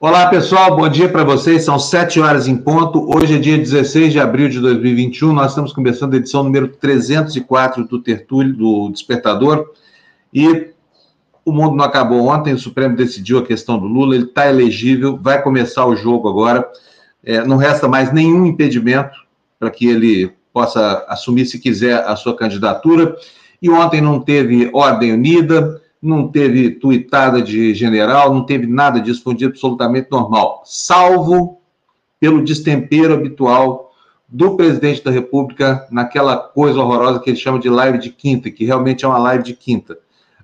Olá, pessoal, bom dia para vocês. São 7 horas em ponto. Hoje é dia 16 de abril de 2021. Nós estamos começando a edição número 304 do Tertúlio, do Despertador. E o mundo não acabou ontem. O Supremo decidiu a questão do Lula. Ele está elegível, vai começar o jogo agora. É, não resta mais nenhum impedimento para que ele possa assumir, se quiser, a sua candidatura. E ontem não teve ordem unida não teve tuitada de general, não teve nada disso, foi um dia absolutamente normal, salvo pelo destempero habitual do presidente da República naquela coisa horrorosa que ele chama de live de quinta, que realmente é uma live de quinta.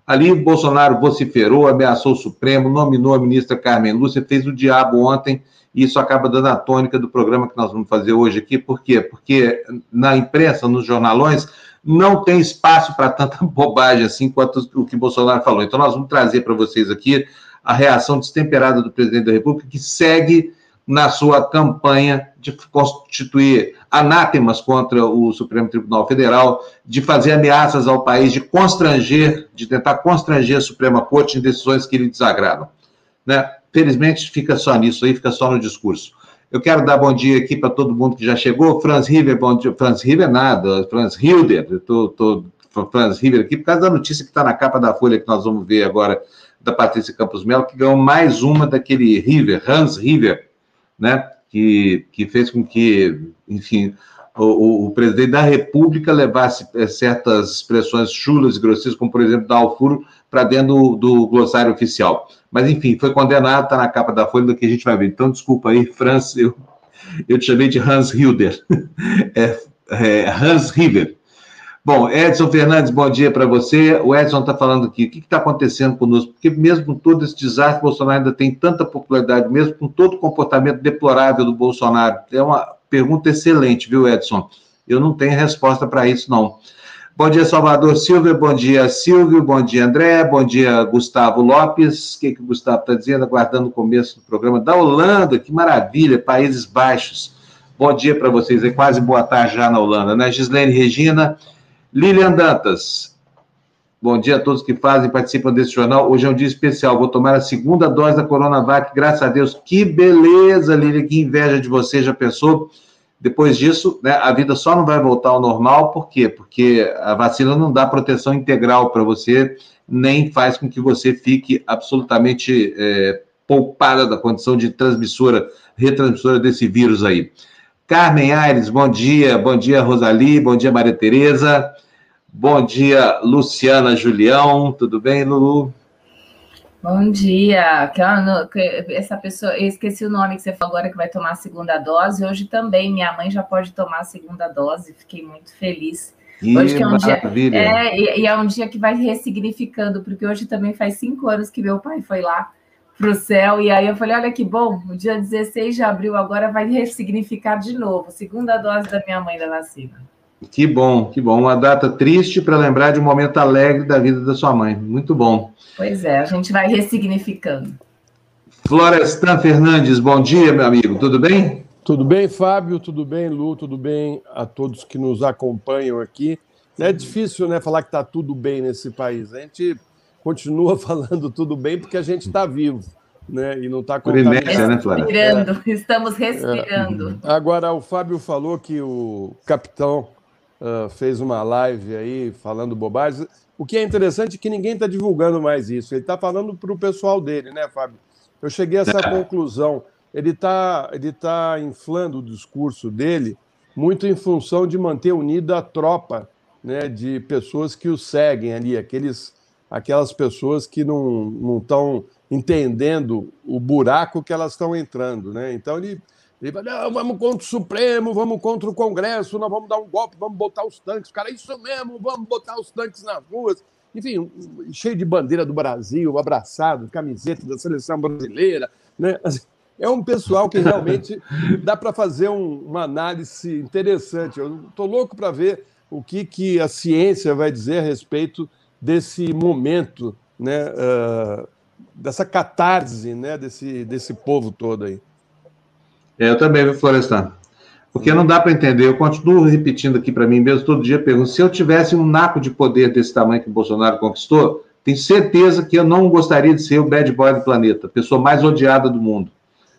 Ali, Bolsonaro vociferou, ameaçou o Supremo, nominou a ministra Carmen Lúcia, fez o diabo ontem, e isso acaba dando a tônica do programa que nós vamos fazer hoje aqui. Por quê? Porque na imprensa, nos jornalões, não tem espaço para tanta bobagem assim quanto o que Bolsonaro falou. Então, nós vamos trazer para vocês aqui a reação destemperada do presidente da República, que segue na sua campanha de constituir anátemas contra o Supremo Tribunal Federal, de fazer ameaças ao país, de constranger, de tentar constranger a Suprema Corte em decisões que lhe desagradam. Né? Felizmente, fica só nisso aí, fica só no discurso. Eu quero dar bom dia aqui para todo mundo que já chegou. Franz River, bom dia. Franz River nada, Franz Hilder, eu tô, Franz River aqui por causa da notícia que está na capa da Folha que nós vamos ver agora da Patrícia Campos Melo, que ganhou mais uma daquele River, Hans River, né? Que, que fez com que, enfim, o, o, presidente da República levasse é, certas expressões chulas e grosseiras, como por exemplo dar o furo, para dentro do, do, glossário oficial. Mas enfim, foi condenado, está na capa da folha do que a gente vai ver. Então, desculpa aí, Franz, eu, eu te chamei de Hans Hilder. é, é, Hans River. Bom, Edson Fernandes, bom dia para você. O Edson está falando aqui, o que está acontecendo conosco? Porque mesmo com todo esse desastre, Bolsonaro ainda tem tanta popularidade, mesmo com todo o comportamento deplorável do Bolsonaro. É uma pergunta excelente, viu, Edson? Eu não tenho resposta para isso, não. Bom dia, Salvador Silvio. Bom dia, Silvio. Bom dia, André. Bom dia, Gustavo Lopes. O que, que o Gustavo está dizendo? Aguardando o começo do programa. Da Holanda, que maravilha, Países Baixos. Bom dia para vocês. É quase boa tarde já na Holanda, né? Gislene Regina. Lilian Dantas. Bom dia a todos que fazem, participam desse jornal. Hoje é um dia especial. Vou tomar a segunda dose da Coronavac, graças a Deus. Que beleza, Lília, que inveja de você, já pensou? Depois disso, né, a vida só não vai voltar ao normal, por quê? Porque a vacina não dá proteção integral para você, nem faz com que você fique absolutamente é, poupada da condição de transmissora, retransmissora desse vírus aí. Carmen Aires, bom dia. Bom dia, Rosali. Bom dia, Maria Tereza. Bom dia, Luciana Julião. Tudo bem, Lulu? Bom dia. Essa pessoa, eu esqueci o nome que você falou agora que vai tomar a segunda dose. Hoje também minha mãe já pode tomar a segunda dose. Fiquei muito feliz. Hoje que é um maravilha. dia, é, e é um dia que vai ressignificando, porque hoje também faz cinco anos que meu pai foi lá para o céu, e aí eu falei: olha que bom, o dia 16 de abril agora vai ressignificar de novo, segunda dose da minha mãe da vacina. Que bom, que bom. Uma data triste para lembrar de um momento alegre da vida da sua mãe. Muito bom. Pois é, a gente vai ressignificando. Florestan Fernandes, bom dia, meu amigo. Tudo bem? Tudo bem, Fábio? Tudo bem, Lu? Tudo bem a todos que nos acompanham aqui? É difícil, né, falar que está tudo bem nesse país. A gente continua falando tudo bem porque a gente está vivo né? E não está contaminado. né, Flávia? Respirando, é. estamos respirando. É. Agora, o Fábio falou que o capitão uh, fez uma live aí falando bobagem. O que é interessante é que ninguém está divulgando mais isso. Ele está falando para o pessoal dele, né, Fábio? Eu cheguei a essa é. conclusão. Ele está ele tá inflando o discurso dele muito em função de manter unida a tropa né, de pessoas que o seguem ali, aqueles, aquelas pessoas que não estão entendendo o buraco que elas estão entrando. Né? Então ele ele vai, não, vamos contra o Supremo, vamos contra o Congresso, nós vamos dar um golpe, vamos botar os tanques. Cara, isso mesmo, vamos botar os tanques nas ruas. Enfim, cheio de bandeira do Brasil, abraçado, camiseta da seleção brasileira. Né? Assim, é um pessoal que realmente dá para fazer um, uma análise interessante. Eu estou louco para ver o que, que a ciência vai dizer a respeito desse momento, né, uh, dessa catarse né, desse, desse povo todo aí. É, eu também, viu, Florestan? Porque não dá para entender. Eu continuo repetindo aqui para mim mesmo, todo dia pergunto: se eu tivesse um naco de poder desse tamanho que o Bolsonaro conquistou, tenho certeza que eu não gostaria de ser o bad boy do planeta, a pessoa mais odiada do mundo.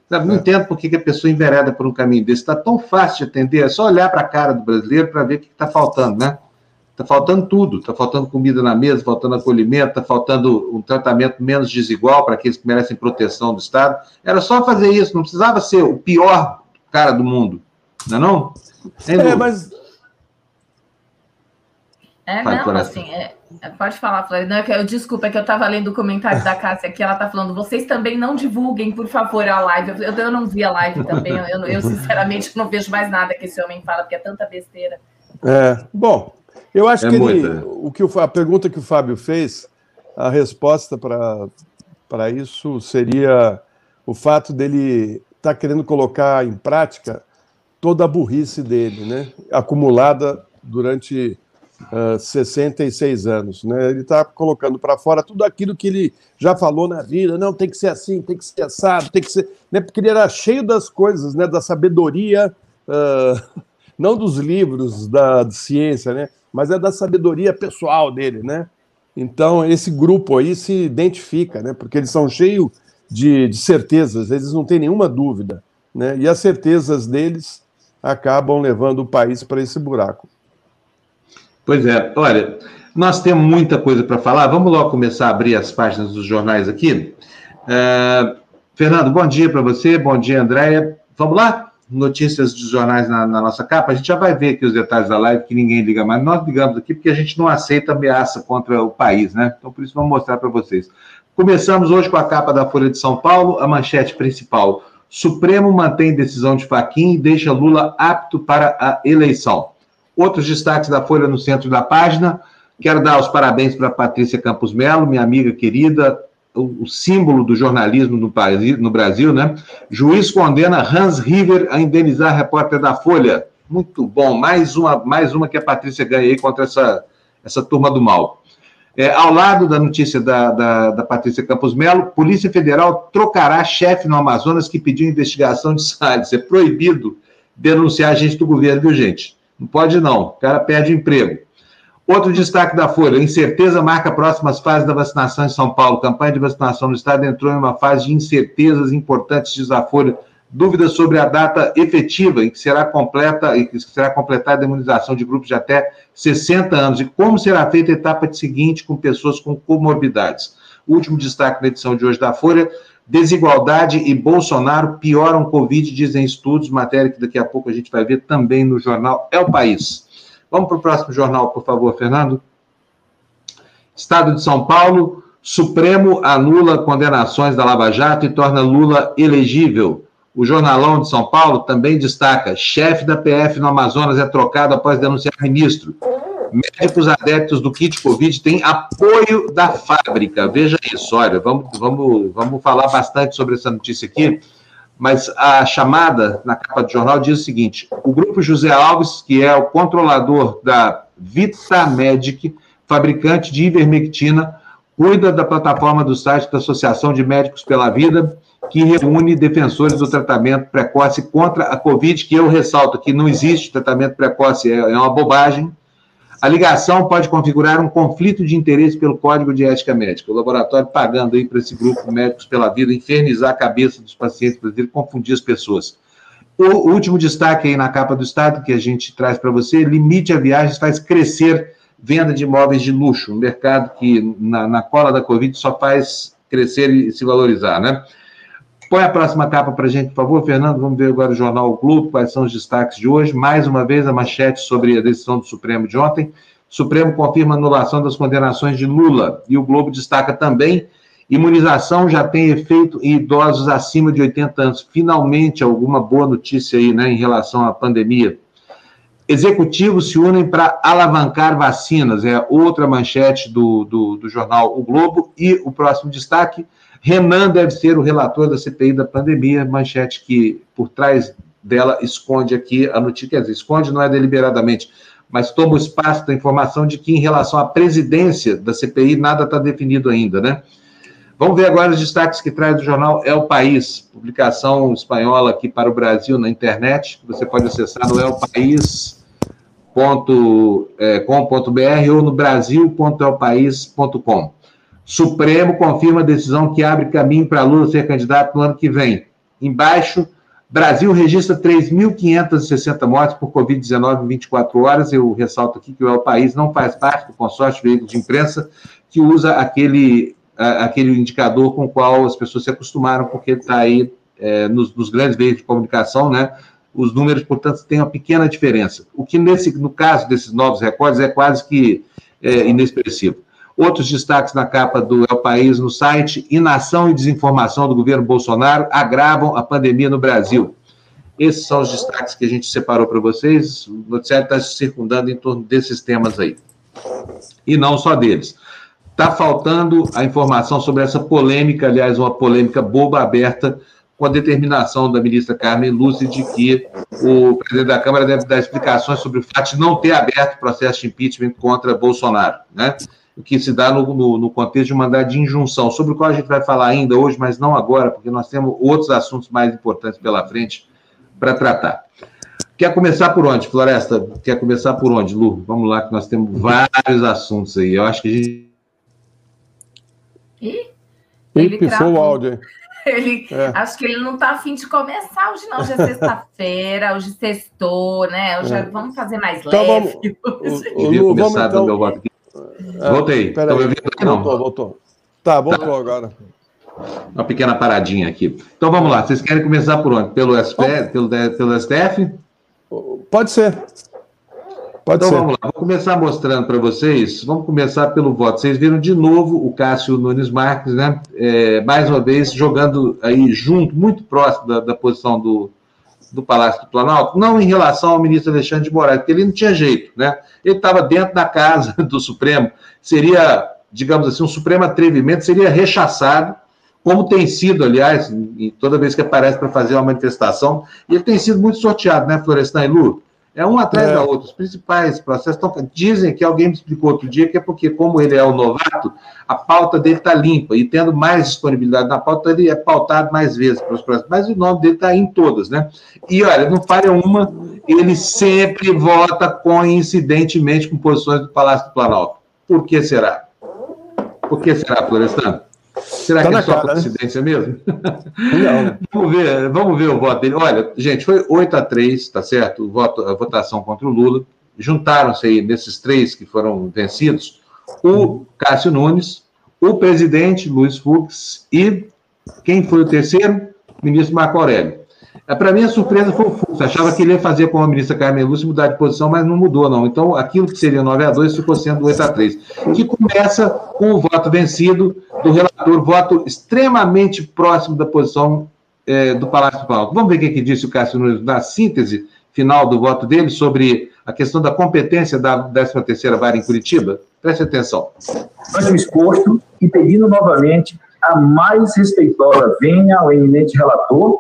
Sabe? Não é. entendo por que, que a pessoa envereda por um caminho desse. Está tão fácil de atender, é só olhar para a cara do brasileiro para ver o que está faltando, né? Está faltando tudo, está faltando comida na mesa, faltando acolhimento, está faltando um tratamento menos desigual para aqueles que merecem proteção do Estado. Era só fazer isso, não precisava ser o pior cara do mundo, não é não? É, mas... É, não, assim, é, é, pode falar, Flávio. Não, é que eu, desculpa, é que eu estava lendo o comentário da Cássia aqui, ela está falando, vocês também não divulguem, por favor, a live. Eu, eu não vi a live também, eu, eu, sinceramente não vejo mais nada que esse homem fala, porque é tanta besteira. É, bom, eu acho é que ele, o que o, a pergunta que o Fábio fez, a resposta para isso seria o fato dele estar tá querendo colocar em prática toda a burrice dele, né? acumulada durante uh, 66 anos. Né? Ele está colocando para fora tudo aquilo que ele já falou na vida, não, tem que ser assim, tem que ser assado, tem que ser... Né? Porque ele era cheio das coisas, né? da sabedoria, uh, não dos livros da ciência, né? Mas é da sabedoria pessoal dele, né? Então, esse grupo aí se identifica, né? Porque eles são cheios de, de certezas, eles não têm nenhuma dúvida, né? E as certezas deles acabam levando o país para esse buraco. Pois é, olha, nós temos muita coisa para falar. Vamos logo começar a abrir as páginas dos jornais aqui. Uh, Fernando, bom dia para você, bom dia, Andréia. Vamos lá? Notícias dos jornais na, na, nossa capa, a gente já vai ver aqui os detalhes da live, que ninguém liga mais. Nós ligamos aqui porque a gente não aceita ameaça contra o país, né? Então, por isso, vamos mostrar para vocês. Começamos hoje com a capa da Folha de São Paulo, a manchete principal. Supremo mantém decisão de Faquim e deixa Lula apto para a eleição. Outros destaques da Folha no centro da página. Quero dar os parabéns para Patrícia Campos Melo, minha amiga querida, o, símbolo do jornalismo no, país, no Brasil, né? Juiz condena Hans River a indenizar repórter da Folha. Muito bom. Mais uma, mais uma que a Patrícia ganha aí contra essa, essa turma do mal. É, ao lado da notícia da, da, da Patrícia Campos Melo, Polícia Federal trocará chefe no Amazonas que pediu investigação de Salles. É proibido denunciar agente do governo, viu, gente? Não pode não. O cara perde emprego. Outro destaque da Folha: incerteza marca próximas fases da vacinação em São Paulo. campanha de vacinação no estado entrou em uma fase de incertezas importantes, diz a Folha. Dúvidas sobre a data efetiva em que será completa e que será completada a imunização de grupos de até 60 anos e como será feita a etapa seguinte com pessoas com comorbidades. Último destaque na edição de hoje da Folha: desigualdade e Bolsonaro pioram Covid, dizem estudos, matéria que daqui a pouco a gente vai ver também no jornal É o País. Vamos para o próximo jornal, por favor, Fernando. Estado de São Paulo, Supremo anula condenações da Lava Jato e torna Lula elegível. O Jornalão de São Paulo também destaca: chefe da PF no Amazonas é trocado após denunciar ministro. Médicos adeptos do kit Covid têm apoio da fábrica. Veja isso, olha, vamos, vamos, vamos falar bastante sobre essa notícia aqui mas a chamada na capa do jornal diz o seguinte: o grupo José Alves, que é o controlador da Vitamedic, fabricante de ivermectina, cuida da plataforma do site da Associação de Médicos pela Vida, que reúne defensores do tratamento precoce contra a Covid, que eu ressalto que não existe tratamento precoce, é, é uma bobagem a ligação pode configurar um conflito de interesse pelo Código de Ética Médica. O laboratório pagando aí para esse grupo Médicos pela Vida infernizar a cabeça dos pacientes brasileiros, confundir as pessoas. O último destaque aí na capa do Estado que a gente traz para você: limite a viagens faz crescer venda de imóveis de luxo, um mercado que na, na cola da Covid só faz crescer e se valorizar, né? Põe a próxima capa para a gente, por favor, Fernando. Vamos ver agora o Jornal o Globo, quais são os destaques de hoje. Mais uma vez, a manchete sobre a decisão do Supremo de ontem. O Supremo confirma anulação das condenações de Lula. E o Globo destaca também: imunização já tem efeito em idosos acima de 80 anos. Finalmente, alguma boa notícia aí, né, em relação à pandemia. Executivos se unem para alavancar vacinas. É outra manchete do, do, do jornal O Globo. E o próximo destaque Renan deve ser o relator da CPI da pandemia, manchete que por trás dela esconde aqui a notícia, quer dizer, esconde não é deliberadamente, mas toma o espaço da informação de que em relação à presidência da CPI nada está definido ainda, né? Vamos ver agora os destaques que traz o jornal É o País, publicação espanhola aqui para o Brasil na internet, você pode acessar no elpaís.com.br ou no brasil.elpaís.com. Supremo confirma a decisão que abre caminho para Lula ser candidato no ano que vem. Embaixo, Brasil registra 3.560 mortes por Covid-19 em 24 horas. Eu ressalto aqui que o El País não faz parte do consórcio de veículos de imprensa que usa aquele, aquele indicador com o qual as pessoas se acostumaram, porque está aí é, nos, nos, grandes veículos de comunicação, né? Os números, portanto, têm uma pequena diferença. O que, nesse, no caso desses novos recordes, é quase que é, inexpressivo. Outros destaques na capa do El País no site: inação e desinformação do governo Bolsonaro agravam a pandemia no Brasil. Esses são os destaques que a gente separou para vocês. O noticiário está se circundando em torno desses temas aí. E não só deles. Está faltando a informação sobre essa polêmica, aliás, uma polêmica boba aberta com a determinação da ministra Carmen Lúcia de que o presidente da Câmara deve dar explicações sobre o fato de não ter aberto processo de impeachment contra Bolsonaro, né? O que se dá no, no, no, contexto de mandado de injunção, sobre o qual a gente vai falar ainda hoje, mas não agora, porque nós temos outros assuntos mais importantes pela frente para tratar. Quer começar por onde, Floresta? Quer começar por onde, Lu? Vamos lá, que nós temos vários assuntos aí. Eu acho que a gente. Ih, ele pifou o áudio. Ele, é. Acho que ele não está afim de começar hoje, não. Hoje é sexta-feira, hoje sextou, né? Hoje é. vamos fazer mais então, leve. Vamos, o, o, Lu, vamos então... meu voto aqui. É, Voltei. Estão me ouvindo aqui, não? Voltou, voltou. Tá, voltou tá. agora. Uma pequena paradinha aqui. Então vamos lá. Vocês querem começar por onde? Pelo, SPF, pelo, pelo STF? Pode ser. Pode então ser. vamos lá, vou começar mostrando para vocês. Vamos começar pelo voto. Vocês viram de novo o Cássio Nunes Marques, né? É, mais uma vez jogando aí junto, muito próximo da, da posição do, do Palácio do Planalto, não em relação ao ministro Alexandre de Moraes, porque ele não tinha jeito, né? Ele estava dentro da casa do Supremo, seria, digamos assim, um supremo atrevimento, seria rechaçado, como tem sido, aliás, toda vez que aparece para fazer uma manifestação, ele tem sido muito sorteado, né, Florestan e Lu? É um atrás é. da outra. Os principais processos estão. Dizem que alguém me explicou outro dia que é porque, como ele é o novato, a pauta dele está limpa. E tendo mais disponibilidade na pauta, ele é pautado mais vezes para os processos. Mas o nome dele está em todas, né? E olha, não falha uma, ele sempre vota coincidentemente com posições do Palácio do Planalto. Por que será? Por que será, Florestan? Será tá que é só cara, né? coincidência né? mesmo? Não. vamos, ver, vamos ver o voto dele. Olha, gente, foi 8 a 3, tá certo? O voto, a votação contra o Lula. Juntaram-se aí nesses três que foram vencidos o Cássio Nunes, o presidente Luiz Fux e quem foi o terceiro? O ministro Marco Aurélio. É, Para mim, a surpresa foi o Fux. Achava que ele ia fazer com a ministra Carmen Lúcia mudar de posição, mas não mudou, não. Então, aquilo que seria 9 a 2 ficou sendo 8 a 3 Que começa com o voto vencido do relator, voto extremamente próximo da posição é, do Palácio do Planalto. Vamos ver o que, que disse o Cássio Nunes na síntese final do voto dele sobre a questão da competência da 13ª Vara em Curitiba? Preste atenção. Antes exposto e pedindo novamente a mais respeitosa venha ao eminente relator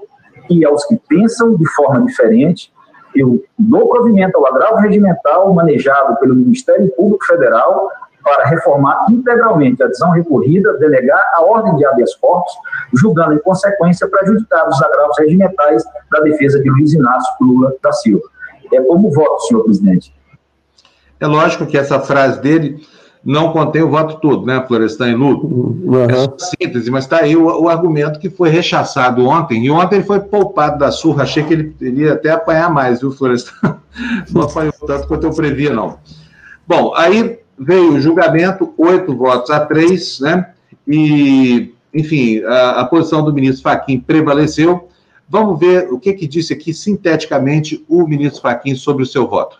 e aos que pensam de forma diferente, eu dou provimento ao agravo regimental manejado pelo Ministério Público Federal para reformar integralmente a decisão recorrida, delegar a ordem de habeas corpus, julgando em consequência prejudicar os agravos regimentais da defesa de Luiz Inácio Lula da Silva. É como voto, senhor presidente. É lógico que essa frase dele não contém o voto todo, né, Florestan e Lu? Uhum. É síntese, mas está aí o, o, argumento que foi rechaçado ontem, e ontem ele foi poupado da surra, achei que ele, ele ia até apanhar mais, viu, Florestan? Não apanhou tanto quanto eu previa, não. Bom, aí veio o julgamento, oito votos a três, né, e, enfim, a, a posição do ministro Faquim prevaleceu. Vamos ver o que, que disse aqui, sinteticamente, o ministro Faquim sobre o seu voto.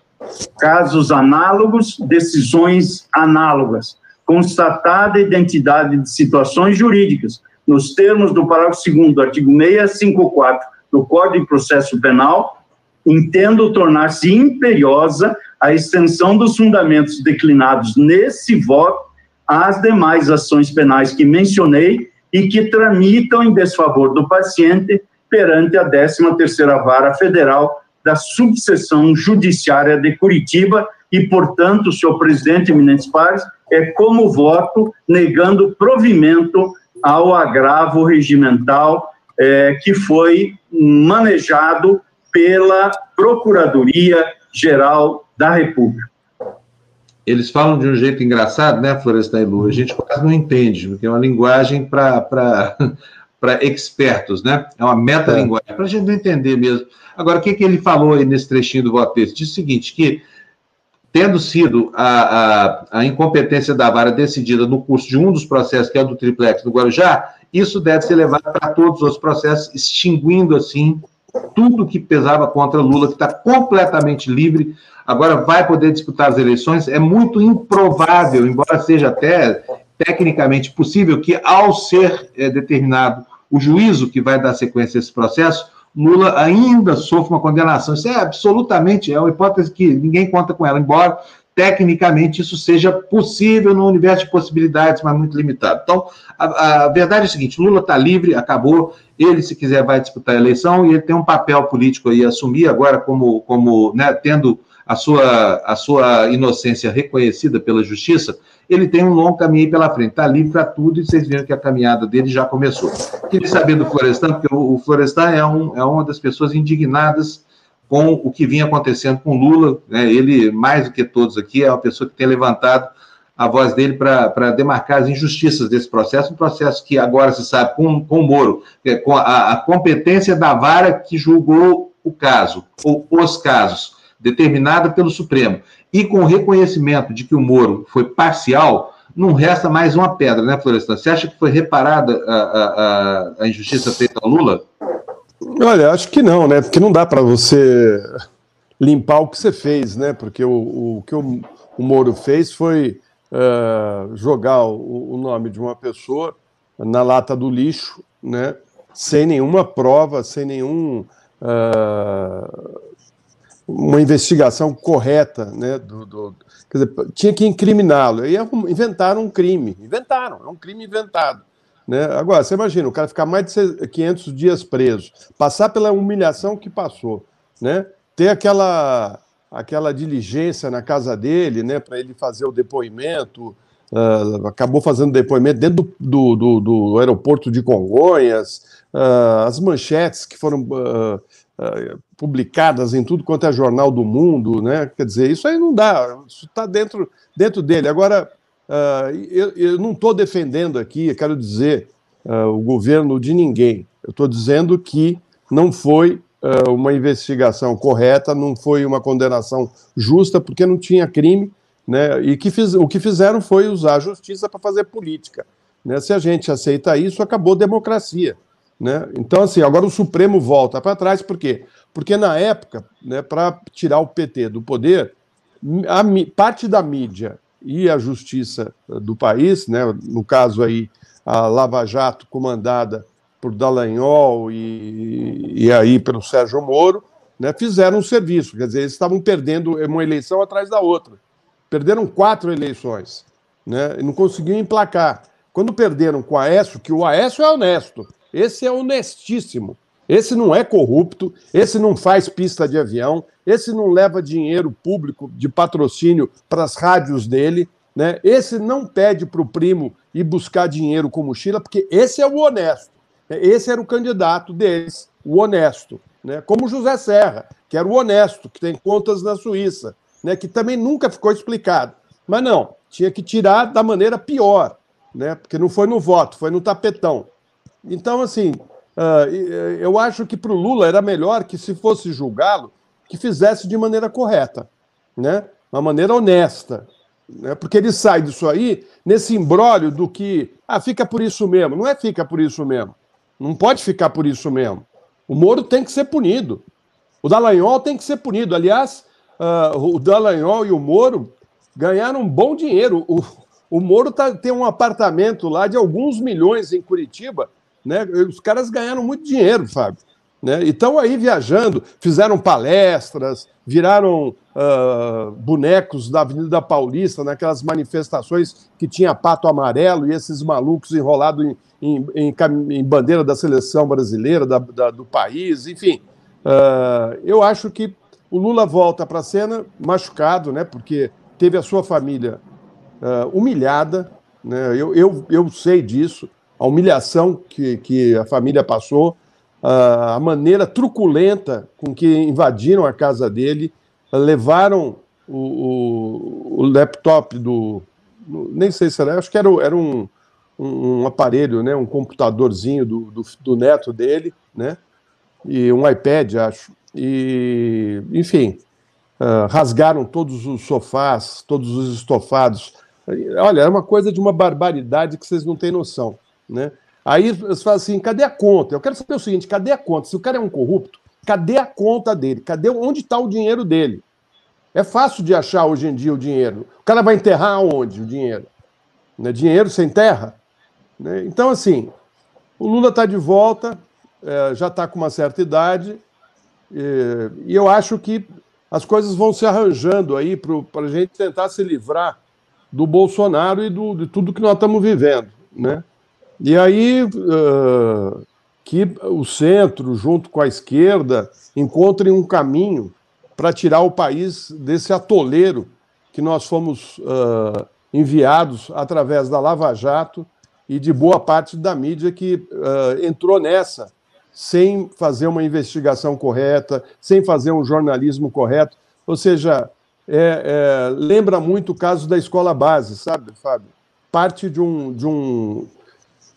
Casos análogos, decisões análogas. Constatada a identidade de situações jurídicas, nos termos do parágrafo 2 do artigo 654 do Código de Processo Penal, entendo tornar-se imperiosa a extensão dos fundamentos declinados nesse voto às demais ações penais que mencionei e que tramitam em desfavor do paciente perante a 13ª Vara Federal da subseção judiciária de Curitiba e, portanto, senhor presidente eminentes pares, é como voto negando provimento ao agravo regimental é, que foi manejado pela Procuradoria Geral da República. Eles falam de um jeito engraçado, né, Floresta e Lu? A gente quase não entende, porque é uma linguagem para para expertos, né? É uma metalinguagem, é. para a gente não entender mesmo. Agora, o que, que ele falou aí nesse trechinho do voto desse? Diz o seguinte, que tendo sido a, a, a, incompetência da vara decidida no curso de um dos processos, que é o do triplex do Guarujá, isso deve ser levado para todos os processos, extinguindo, assim, tudo que pesava contra Lula, que está completamente livre, agora vai poder disputar as eleições. É muito improvável, embora seja até tecnicamente possível, que ao ser é, determinado o juízo que vai dar sequência a esse processo, Lula ainda sofre uma condenação. Isso é absolutamente, é uma hipótese que ninguém conta com ela, embora tecnicamente isso seja possível no universo de possibilidades, mas muito limitado. Então, a, a verdade é a seguinte: Lula está livre, acabou. Ele, se quiser, vai disputar a eleição e ele tem um papel político aí a assumir agora, como, como né, tendo a sua, a sua inocência reconhecida pela justiça, ele tem um longo caminho pela frente. Está livre para tudo e vocês viram que a caminhada dele já começou. Queria saber do Florestan, porque o, Florestan é, um, é uma das pessoas indignadas com o que vinha acontecendo com Lula. Né? Ele, mais do que todos aqui, é uma pessoa que tem levantado a voz dele para demarcar as injustiças desse processo, um processo que agora se sabe com, com o Moro, é, com a, a competência da vara que julgou o caso, ou os casos, determinada pelo Supremo, e com o reconhecimento de que o Moro foi parcial, não resta mais uma pedra, né, Florestan? Você acha que foi reparada a, a, a injustiça feita ao Lula? Olha, acho que não, né? Porque não dá para você limpar o que você fez, né? Porque o, o que o, o Moro fez foi uh, jogar o, o, nome de uma pessoa na lata do lixo, né? Sem nenhuma prova, sem nenhum uh, uma investigação correta, né? Do, do quer dizer, tinha que incriminá-lo. E inventaram um crime, inventaram, é um crime inventado. Né? Agora, você imagina, o cara ficar mais de 500 dias preso, passar pela humilhação que passou, né? ter aquela, aquela diligência na casa dele né? para ele fazer o depoimento, uh, acabou fazendo depoimento dentro do, do, do aeroporto de Congonhas, uh, as manchetes que foram uh, publicadas em tudo quanto é jornal do mundo, né? quer dizer, isso aí não dá, isso está dentro, dentro dele. Agora, Uh, eu, eu, não estou defendendo aqui, quero dizer, uh, o governo de ninguém. Eu estou dizendo que não foi uh, uma investigação correta, não foi uma condenação justa, porque não tinha crime, né? E que fiz, o que fizeram foi usar a justiça para fazer política. Né? Se a gente aceita isso, acabou a democracia. Né? Então, assim, agora o Supremo volta para trás, por quê? Porque na época, né, para tirar o PT do poder, a, parte da mídia e a justiça do país, né, no caso aí a Lava Jato comandada por Dallagnol e, e aí pelo Sérgio Moro, né, fizeram um serviço, quer dizer, eles estavam perdendo uma eleição atrás da outra. Perderam quatro eleições, né, e não conseguiam emplacar. Quando perderam com o Aécio, que o Aécio é honesto, esse é honestíssimo, esse não é corrupto, esse não faz pista de avião, esse não leva dinheiro público de patrocínio para as rádios dele, né? esse não pede para o primo ir buscar dinheiro com mochila, porque esse é o honesto. Esse era o candidato deles, o honesto. Né? Como José Serra, que era o honesto, que tem contas na Suíça, né? que também nunca ficou explicado. Mas não, tinha que tirar da maneira pior, né? porque não foi no voto, foi no tapetão. Então, assim, Uh, eu acho que para o Lula era melhor que, se fosse julgá-lo, que fizesse de maneira correta, né? uma maneira honesta. Né? Porque ele sai disso aí nesse embrólio do que ah, fica por isso mesmo. Não é fica por isso mesmo. Não pode ficar por isso mesmo. O Moro tem que ser punido. O Dallagnol tem que ser punido. Aliás, uh, o Dallagnol e o Moro ganharam um bom dinheiro. O, o Moro tá, tem um apartamento lá de alguns milhões em Curitiba né? Os caras ganharam muito dinheiro, Fábio. Né? E estão aí viajando, fizeram palestras, viraram uh, bonecos da Avenida Paulista, naquelas manifestações que tinha pato amarelo e esses malucos enrolados em, em, em, em bandeira da seleção brasileira, da, da, do país, enfim. Uh, eu acho que o Lula volta para a cena machucado, né? porque teve a sua família uh, humilhada, né? eu, eu, eu sei disso, a humilhação que, que a família passou, a maneira truculenta com que invadiram a casa dele, levaram o, o, o laptop do. Nem sei se era, acho que era, era um, um, aparelho, né, um computadorzinho do, do, do, neto dele, né, e um iPad, acho. E, enfim, uh, rasgaram todos os sofás, todos os estofados. Olha, é uma coisa de uma barbaridade que vocês não têm noção, né? Aí você fala assim, cadê a conta? Eu quero saber o seguinte, cadê a conta? Se o cara é um corrupto, cadê a conta dele? Cadê onde está o dinheiro dele? É fácil de achar hoje em dia o dinheiro. O cara vai enterrar onde o dinheiro? Né? Dinheiro sem terra? Né? Então, assim, o Lula está de volta, é, já está com uma certa idade, e, eu acho que as coisas vão se arranjando aí para a gente tentar se livrar do Bolsonaro e do, de tudo que nós estamos vivendo. Né? E aí uh, que o centro, junto com a esquerda, encontrem um caminho para tirar o país desse atoleiro que nós fomos uh, enviados através da Lava Jato e de boa parte da mídia que uh, entrou nessa sem fazer uma investigação correta, sem fazer um jornalismo correto. Ou seja, é, é, lembra muito o caso da escola base, sabe, Fábio? Parte de, um, de, um,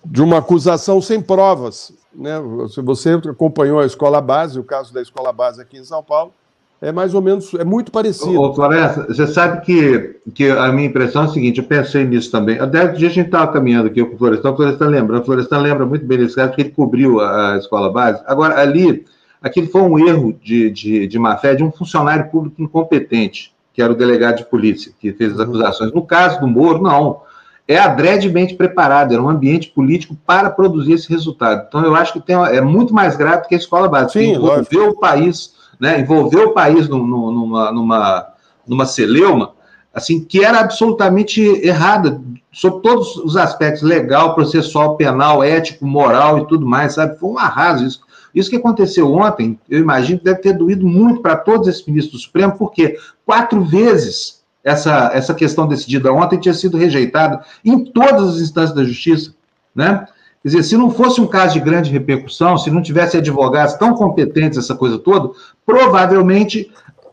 de uma acusação sem provas. Né? Se você acompanhou a escola base, o caso da escola base aqui em São Paulo, é mais ou menos, é muito parecido. Ô, Floresta, você sabe que, que a minha impressão é a seguinte, eu pensei nisso também. Até dia a gente estava caminhando aqui com o Florestan, o Florestan lembra, o Florestan lembra muito bem desse caso, porque ele cobriu a, escola base. Agora, ali, aquilo foi um erro de, de, de má-fé de um funcionário público incompetente, que era o delegado de polícia, que fez as acusações. No caso do Moro, não. É adredemente preparado, era um ambiente político para produzir esse resultado. Então, eu acho que tem, é muito mais grave do que a escola base, Sim, que envolveu o país né, envolver o país numa, numa, numa celeuma, assim, que era absolutamente errada, sob todos os aspectos, legal, processual, penal, ético, moral e tudo mais, sabe? Foi um arraso isso. Isso que aconteceu ontem, eu imagino que deve ter doído muito para todos esses ministros do Supremo, porque quatro vezes essa, essa questão decidida ontem tinha sido rejeitada em todas as instâncias da justiça, né? Quer dizer, se não fosse um caso de grande repercussão, se não tivesse advogados tão competentes, essa coisa toda, provavelmente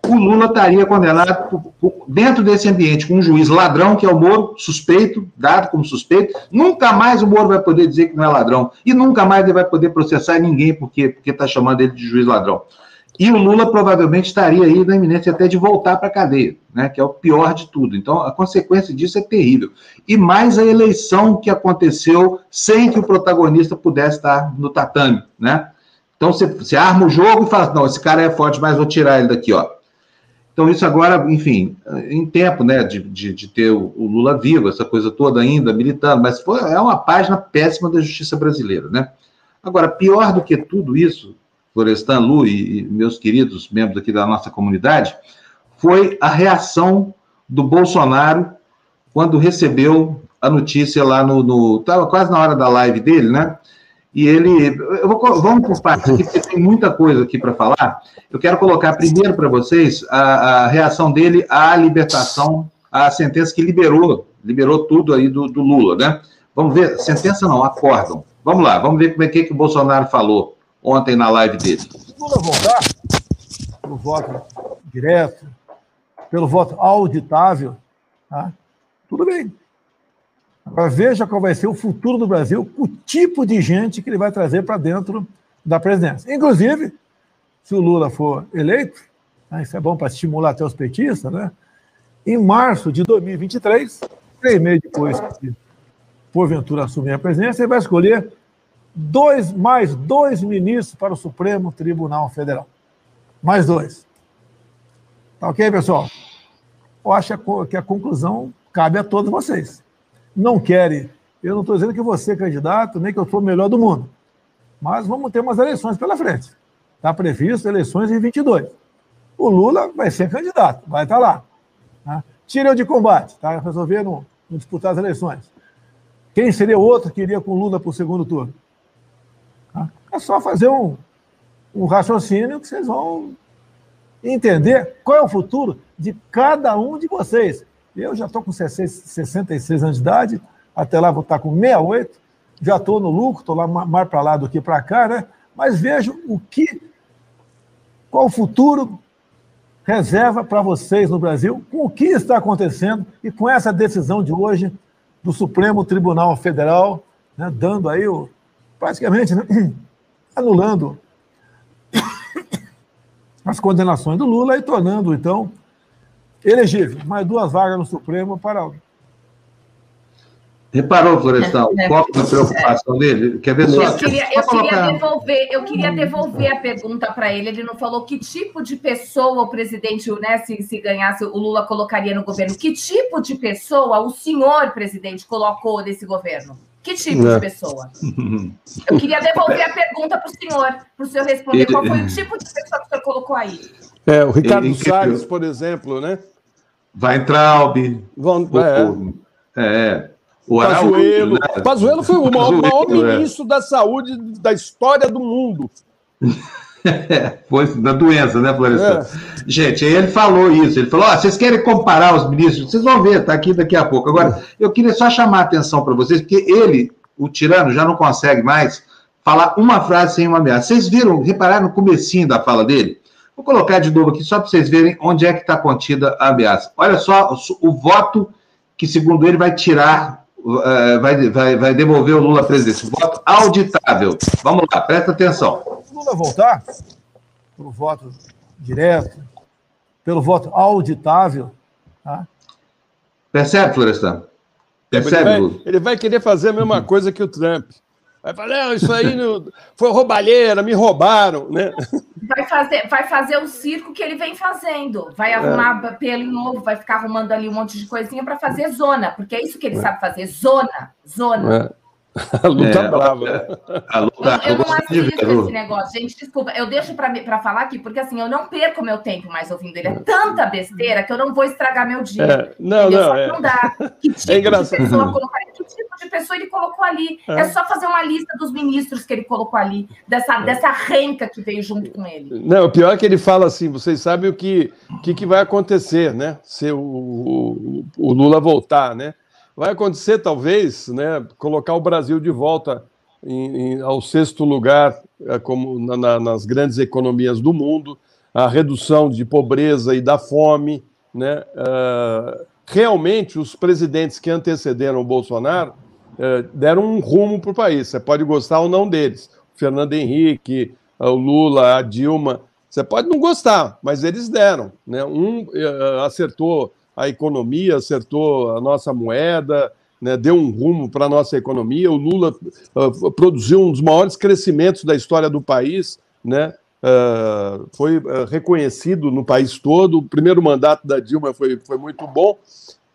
o Lula estaria condenado dentro desse ambiente com um juiz ladrão, que é o Moro, suspeito, dado como suspeito. Nunca mais o Moro vai poder dizer que não é ladrão. E nunca mais ele vai poder processar ninguém porque está chamando ele de juiz ladrão. E o Lula provavelmente estaria aí na iminência até de voltar para a cadeia, né, que é o pior de tudo. Então, a consequência disso é terrível. E mais a eleição que aconteceu sem que o protagonista pudesse estar no tatame, né? Então, você, arma o jogo e fala, não, esse cara é forte, mas vou tirar ele daqui, ó. Então, isso agora, enfim, em tempo, né, de, de, de ter o, o, Lula vivo, essa coisa toda ainda, militando, mas foi, é uma página péssima da justiça brasileira, né? Agora, pior do que tudo isso, Florestan, Lu e, meus queridos membros aqui da nossa comunidade, foi a reação do Bolsonaro quando recebeu a notícia lá no. Estava quase na hora da live dele, né? E ele. Vou, vamos por partes aqui, porque tem muita coisa aqui para falar. Eu quero colocar primeiro para vocês a, a, reação dele à libertação, à sentença que liberou, liberou tudo aí do, do Lula, né? Vamos ver, sentença não, acórdão. Vamos lá, vamos ver como é que, que o Bolsonaro falou ontem na live dele. Se Lula voltar pelo voto direto, pelo voto auditável, tá? tudo bem. Agora veja qual vai ser o futuro do Brasil, o tipo de gente que ele vai trazer para dentro da presidência. Inclusive, se o Lula for eleito, né, isso é bom para estimular até os petistas, né? Em março de 2023, três meses depois que porventura assumir a presidência, ele vai escolher dois, mais dois ministros para o Supremo Tribunal Federal. Mais dois. Tá ok, pessoal? Eu acho que a conclusão cabe a todos vocês. Não querem. Eu não estou dizendo que você é candidato, nem que eu sou o melhor do mundo. Mas vamos ter umas eleições pela frente. Está previsto eleições em 22. O Lula vai ser candidato, vai estar tá lá. Tá? Tira de combate, tá? Resolveram disputar as eleições. Quem seria o outro que iria com o Lula para o segundo turno? É só fazer um, um raciocínio que vocês vão entender qual é o futuro de cada um de vocês. Eu já estou com 66 anos de idade, até lá vou estar com 68, já estou no lucro, estou lá mais para lá do que para cá, né? Mas vejo o que, qual o futuro reserva para vocês no Brasil, com o que está acontecendo e com essa decisão de hoje do Supremo Tribunal Federal, né, dando aí o, praticamente né, anulando as condenações do Lula e tornando, então, elegível mais duas vagas no Supremo para Reparou, Florestal, é, qual é a preocupação dele? Quer ver só? Eu queria, eu queria devolver, eu queria devolver a pergunta para ele. Ele não falou que tipo de pessoa o presidente, né, se, se ganhasse, o Lula colocaria no governo. Que tipo de pessoa o senhor presidente colocou nesse governo? Que tipo é. de pessoa? Eu queria devolver a pergunta para o senhor, para o senhor responder. Qual foi o tipo de pessoa que o senhor colocou aí? É, o Ricardo Salles, por exemplo, né? Vai entrar, Vão, é. é. O Pazuello. Né? Pazuello foi o maior, maior é. ministro da saúde da história do mundo. foi da doença, né, Florestan? É. Gente, aí ele falou isso. Ele falou: oh, vocês querem comparar os ministros? Vocês vão ver, tá aqui daqui a pouco. Agora, eu queria só chamar a atenção para vocês, porque ele, o tirano, já não consegue mais falar uma frase sem uma ameaça. Vocês viram, repararam no comecinho da fala dele? Vou colocar de novo aqui só para vocês verem onde é que está contida a ameaça. Olha só o, voto que, segundo ele, vai tirar uh, vai, vai, vai devolver o Lula à presidência. Voto auditável. Vamos lá, presta atenção. Se o Lula voltar para o voto direto, pelo voto auditável. Tá? Percebe, Florestan? Percebe, ele vai, ele vai querer fazer a mesma coisa que o Trump. Vai falar, isso aí não, foi roubalheira, me roubaram, né? Vai fazer, vai fazer o circo que ele vem fazendo. Vai é. arrumar é. pelo novo, vai ficar arrumando ali um monte de coisinha para fazer zona, porque é isso que ele é. sabe fazer, zona, zona. É. A luta é, brava. Né? A luta, eu, eu não assisto esse negócio, gente. Desculpa, eu deixo para falar aqui, porque assim, eu não perco meu tempo mais ouvindo ele. É tanta besteira que eu não vou estragar meu dia. É, não, não, é. não dá. Que tipo é engraçado. de pessoa colocar, que tipo de pessoa ele colocou ali? É. é. só fazer uma lista dos ministros que ele colocou ali, dessa, é. dessa renca que veio junto com ele. Não, o pior é que ele fala assim: vocês sabem o que, que, que vai acontecer, né? Se o, o, o Lula voltar, né? Vai acontecer, talvez, né, colocar o Brasil de volta em, em, ao sexto lugar é, como na, na, nas grandes economias do mundo, a redução de pobreza e da fome. Né, uh, realmente, os presidentes que antecederam o Bolsonaro uh, deram um rumo para o país. Você pode gostar ou não deles. Fernando Henrique, o Lula, a Dilma. Você pode não gostar, mas eles deram. Né? Um uh, acertou a economia, acertou a nossa moeda, né, deu um rumo para a nossa economia. O Lula uh, produziu um dos maiores crescimentos da história do país, né, uh, foi uh, reconhecido no país todo. O primeiro mandato da Dilma foi, foi muito bom.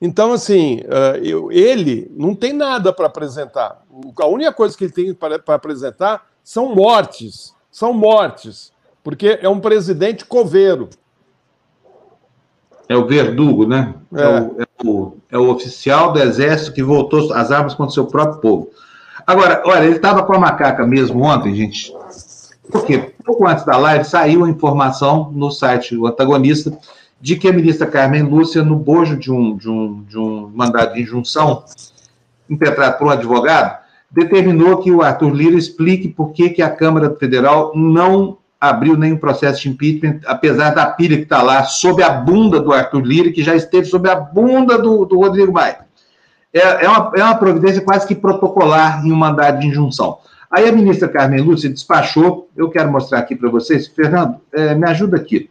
Então, assim, eu, ele não tem nada para apresentar. A única coisa que ele tem para apresentar são mortes. São mortes. Porque é um presidente coveiro. É o verdugo, né? É. É, o, é, o, é, o, oficial do exército que voltou as armas contra o seu próprio povo. Agora, olha, ele estava com a macaca mesmo ontem, gente. Porque pouco antes da live saiu a informação no site O Antagonista de que a ministra Carmen Lúcia, no bojo de um, de um, de um mandado de injunção impetrado por um advogado, determinou que o Arthur Lira explique por que, que a Câmara Federal não abriu nenhum processo de impeachment, apesar da pilha que está lá sob a bunda do Arthur Lira, que já esteve sob a bunda do, do Rodrigo Maia. É, é, uma, é uma providência quase que protocolar em um mandado de injunção. Aí a ministra Carmen Lúcia despachou, eu quero mostrar aqui para vocês. Fernando, é, me ajuda aqui.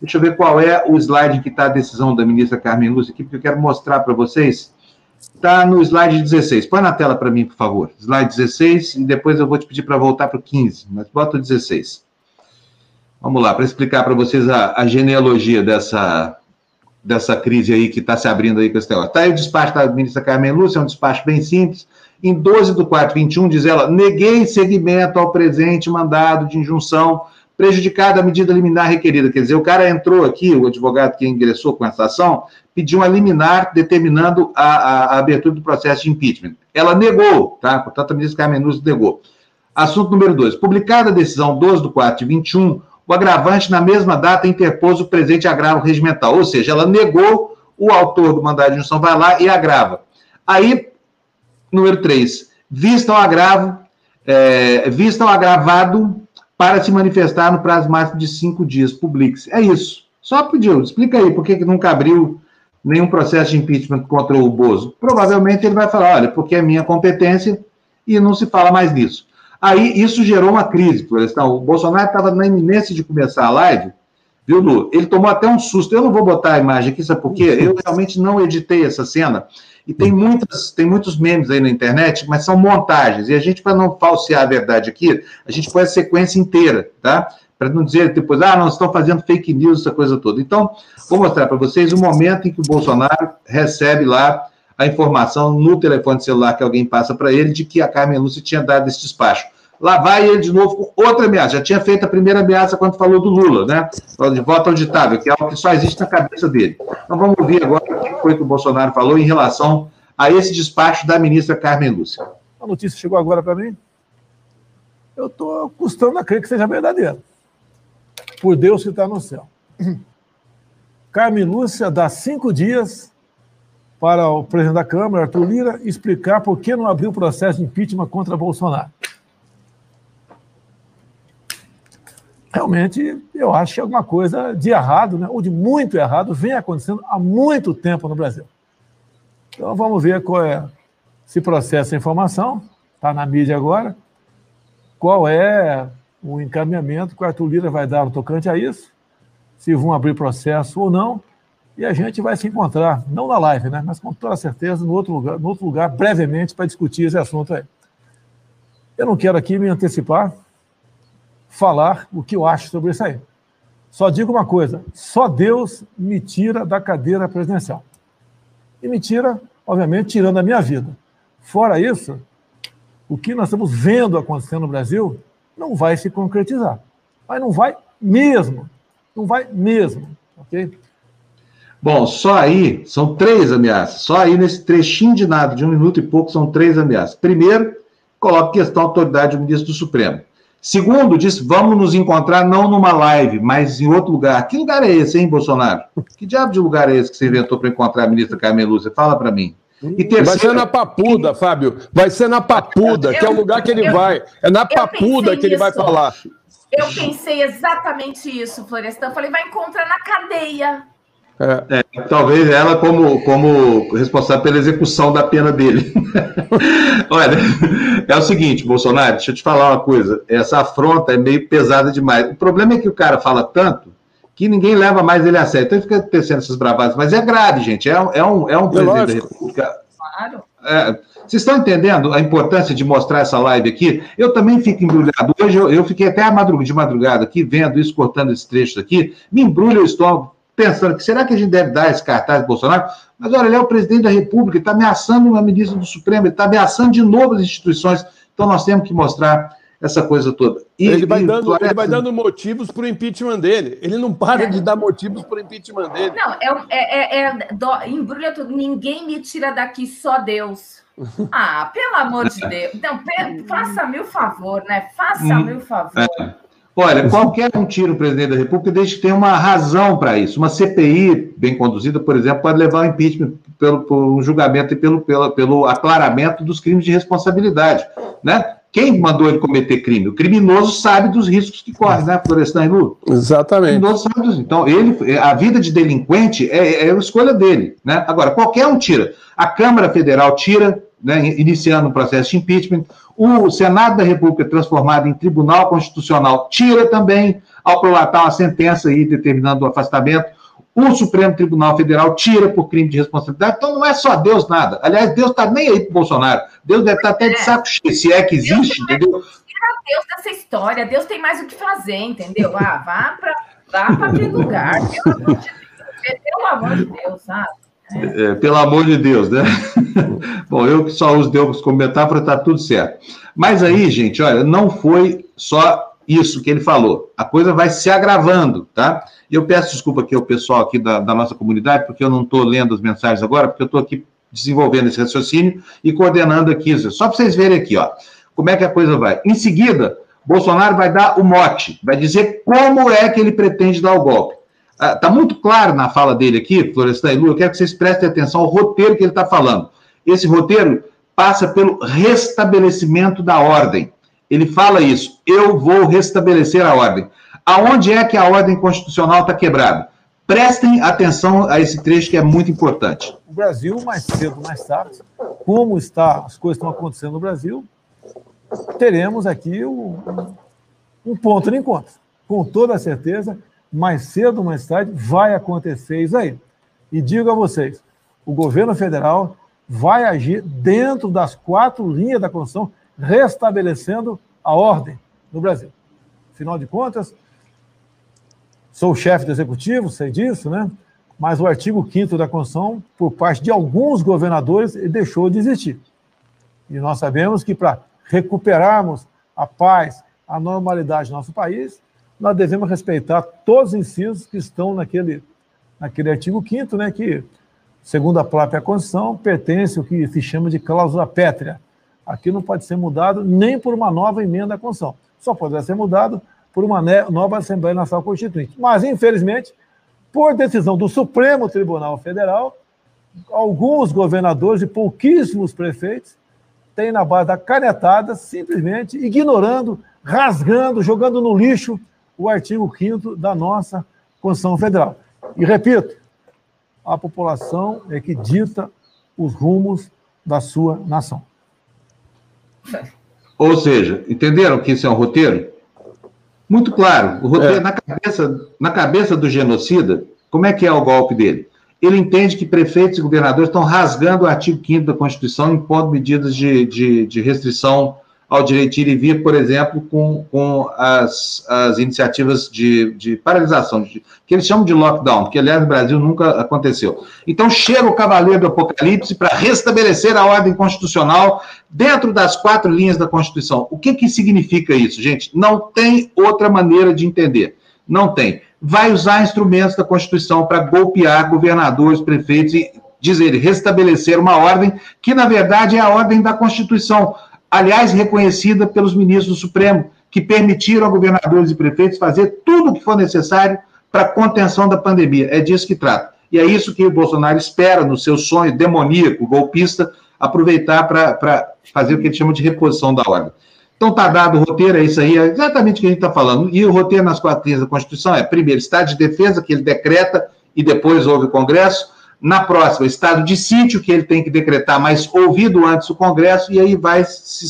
Deixa eu ver qual é o slide que está a decisão da ministra Carmen Lúcia aqui, porque eu quero mostrar para vocês. Está no slide 16. Põe na tela para mim, por favor. Slide 16, e depois eu vou te pedir para voltar para o 15, mas bota o 16. Vamos lá, para explicar para vocês a, a, genealogia dessa, dessa crise aí que está se abrindo aí com esse negócio. Está aí o despacho da ministra Carmen Lúcia, é um despacho bem simples. Em 12 de 4, 21, diz ela: neguei seguimento ao presente mandado de injunção prejudicada a medida liminar requerida. Quer dizer, o cara entrou aqui, o advogado que ingressou com essa ação, pediu uma liminar determinando a, a, a abertura do processo de impeachment. Ela negou, tá? Portanto, a ministra Carmen Lúcia negou. Assunto número 2. Publicada a decisão 12 de 4 de 21, o agravante, na mesma data, interpôs o presente agravo regimental, ou seja, ela negou o autor do mandado de injunção, vai lá e agrava. Aí, número 3, vista o agravo, é, vista o agravado para se manifestar no prazo máximo de cinco dias, publique-se. É isso. Só pediu, explica aí por que, que nunca abriu nenhum processo de impeachment contra o Bozo? Provavelmente ele vai falar, olha, porque é minha competência e não se fala mais nisso. Aí isso gerou uma crise, Florestal. O Bolsonaro estava na iminência de começar a live, viu, Lu? Ele tomou até um susto. Eu não vou botar a imagem aqui, sabe por quê? Eu realmente não editei essa cena. E tem, muitas, tem muitos memes aí na internet, mas são montagens. E a gente, para não falsear a verdade aqui, a gente põe a sequência inteira, tá? Para não dizer depois, ah, não, estão fazendo fake news, essa coisa toda. Então, vou mostrar para vocês o momento em que o Bolsonaro recebe lá a informação no telefone celular que alguém passa para ele de que a Carmen Lúcia tinha dado esse despacho. Lá vai ele de novo com outra ameaça. Já tinha feito a primeira ameaça quando falou do Lula, né? De voto auditável, que é algo que só existe na cabeça dele. Então vamos ouvir agora o que foi que o Bolsonaro falou em relação a esse despacho da ministra Carmen Lúcia. A notícia chegou agora para mim. Eu estou custando a crer que seja verdadeira. Por Deus que está no céu. Carmen Lúcia dá cinco dias para o presidente da Câmara, Arthur Lira, explicar por que não abriu processo de impeachment contra Bolsonaro. Realmente, eu acho que alguma coisa de errado, né, ou de muito errado, vem acontecendo há muito tempo no Brasil. Então, vamos ver qual é, se processa a informação, está na mídia agora, qual é o encaminhamento que o Arthur Lira vai dar no tocante a isso, se vão abrir processo ou não, e a gente vai se encontrar, não na live, né, mas com toda certeza no outro lugar, no outro lugar brevemente, para discutir esse assunto aí. Eu não quero aqui me antecipar, falar o que eu acho sobre isso aí. Só digo uma coisa: só Deus me tira da cadeira presidencial. E me tira, obviamente, tirando a minha vida. Fora isso, o que nós estamos vendo acontecendo no Brasil não vai se concretizar. Mas não vai mesmo. Não vai mesmo. Ok? Bom, só aí são três ameaças. Só aí nesse trechinho de nada, de um minuto e pouco, são três ameaças. Primeiro, coloca questão autoridade do ministro do Supremo. Segundo, disse, vamos nos encontrar não numa live, mas em outro lugar. Que lugar é esse, hein, Bolsonaro? Que diabo de lugar é esse que você inventou para encontrar a ministra Carmen Lúcia? Fala para mim. E terceiro, vai ser na Papuda, Fábio. Vai ser na Papuda, eu, que é o lugar que ele eu, vai. É na Papuda que ele vai falar. Eu pensei exatamente isso, Florestan. Eu falei, vai encontrar na cadeia. É. É, talvez ela como, como responsável pela execução da pena dele. Olha, é o seguinte, Bolsonaro, deixa eu te falar uma coisa. Essa afronta é meio pesada demais. O problema é que o cara fala tanto que ninguém leva mais ele a sério. Então ele fica tecendo essas bravadas. Mas é grave, gente. É, é um, é um presidente da República. Claro. É, vocês estão entendendo a importância de mostrar essa live aqui? Eu também fico embrulhado. Hoje eu, eu fiquei até a madrugada, de madrugada aqui, vendo isso, cortando esses trechos aqui. Me embrulha o estômago pensando que será que a gente deve dar esse cartaz de Bolsonaro? Mas olha, ele é o presidente da República, está ameaçando uma ministra do Supremo, ele está ameaçando de novo as instituições. Então nós temos que mostrar essa coisa toda. E, ele, vai dando, ele vai dando motivos para o impeachment dele. Ele não para é. de dar motivos para o impeachment dele. Não, é, é, é, é do, embrulha tudo. Ninguém me tira daqui, só Deus. Ah, pelo amor de Deus. Então, faça-me o favor, né? Faça-me o favor. Olha, qualquer um tira o presidente da República desde que tenha uma razão para isso. Uma CPI bem conduzida, por exemplo, pode levar ao impeachment pelo, por um julgamento e pelo, pelo, pelo aclaramento dos crimes de responsabilidade. Né? Quem mandou ele cometer crime? O criminoso sabe dos riscos que corre, né, Florestan e Lu? Exatamente. O criminoso sabe dos... Então, ele, a vida de delinquente é, é a escolha dele. Né? Agora, qualquer um tira. A Câmara Federal tira, né, iniciando o um processo de impeachment. O Senado da República, transformado em Tribunal Constitucional, tira também, ao prolatar uma sentença aí determinando o afastamento. O Supremo Tribunal Federal tira por crime de responsabilidade. Então não é só Deus nada. Aliás, Deus está nem aí para Bolsonaro. Deus deve estar tá até de saco cheio, se é que existe, Deus entendeu? Deus dessa história. Deus tem mais o que fazer, entendeu? Ah, vá para vá aquele lugar. Pelo amor de Deus sabe? É, pelo amor de Deus, né? Bom, eu que só uso Deus como metáfora, tá tudo certo. Mas aí, gente, olha, não foi só isso que ele falou. A coisa vai se agravando, tá? E eu peço desculpa aqui ao pessoal aqui da, da nossa comunidade, porque eu não estou lendo as mensagens agora, porque eu estou aqui desenvolvendo esse raciocínio e coordenando aqui. Só para vocês verem aqui, ó, como é que a coisa vai. Em seguida, Bolsonaro vai dar o mote, vai dizer como é que ele pretende dar o golpe. Está ah, muito claro na fala dele aqui, Florestan e Lu, eu quero que vocês prestem atenção ao roteiro que ele está falando. Esse roteiro passa pelo restabelecimento da ordem. Ele fala isso, eu vou restabelecer a ordem. Aonde é que a ordem constitucional está quebrada? Prestem atenção a esse trecho que é muito importante. O Brasil, mais cedo, mais tarde, como está, as coisas estão acontecendo no Brasil, teremos aqui um, um ponto de encontro. Com toda certeza, mais cedo ou mais tarde vai acontecer isso aí. E digo a vocês, o governo federal vai agir dentro das quatro linhas da Constituição, restabelecendo a ordem no Brasil. Afinal de contas, sou chefe do executivo, sei disso, né? Mas o artigo 5 da Constituição, por parte de alguns governadores, deixou de existir. E nós sabemos que para recuperarmos a paz, a normalidade do nosso país, nós devemos respeitar todos os incisos que estão naquele, naquele artigo 5 né, que, segundo a própria Constituição, pertence ao que se chama de cláusula pétrea. Aqui não pode ser mudado nem por uma nova emenda à Constituição. Só poderá ser mudado por uma nova Assembleia Nacional Constituinte. Mas, infelizmente, por decisão do Supremo Tribunal Federal, alguns governadores e pouquíssimos prefeitos têm, na base da canetada, simplesmente ignorando, rasgando, jogando no lixo o artigo 5 da nossa Constituição Federal. E repito, a população é que dita os rumos da sua nação. Ou seja, entenderam que isso é um roteiro? Muito claro. O roteiro, é. na, cabeça, na cabeça do genocida, como é que é o golpe dele? Ele entende que prefeitos e governadores estão rasgando o artigo 5 da Constituição, impondo medidas de, de, de restrição ao direito de ir e vir, por exemplo, com, com as, as iniciativas de, de paralisação, de, que eles chamam de lockdown, que, aliás, no Brasil nunca aconteceu. Então, chega o cavaleiro do Apocalipse para restabelecer a ordem constitucional dentro das quatro linhas da Constituição. O que, que significa isso, gente? Não tem outra maneira de entender. Não tem. Vai usar instrumentos da Constituição para golpear governadores, prefeitos e dizer, restabelecer uma ordem que, na verdade, é a ordem da Constituição aliás, reconhecida pelos ministros do Supremo, que permitiram a governadores e prefeitos fazer tudo o que for necessário para a contenção da pandemia. É disso que trata. E é isso que o Bolsonaro espera no seu sonho demoníaco, golpista, aproveitar para fazer o que ele chama de reposição da ordem. Então está dado o roteiro, é isso aí, é exatamente o que a gente está falando. E o roteiro nas quatro linhas da Constituição é, primeiro, estado de defesa, que ele decreta e depois houve o Congresso. Na próxima, estado de sítio, que ele tem que decretar, mas ouvido antes o Congresso, e aí vai se,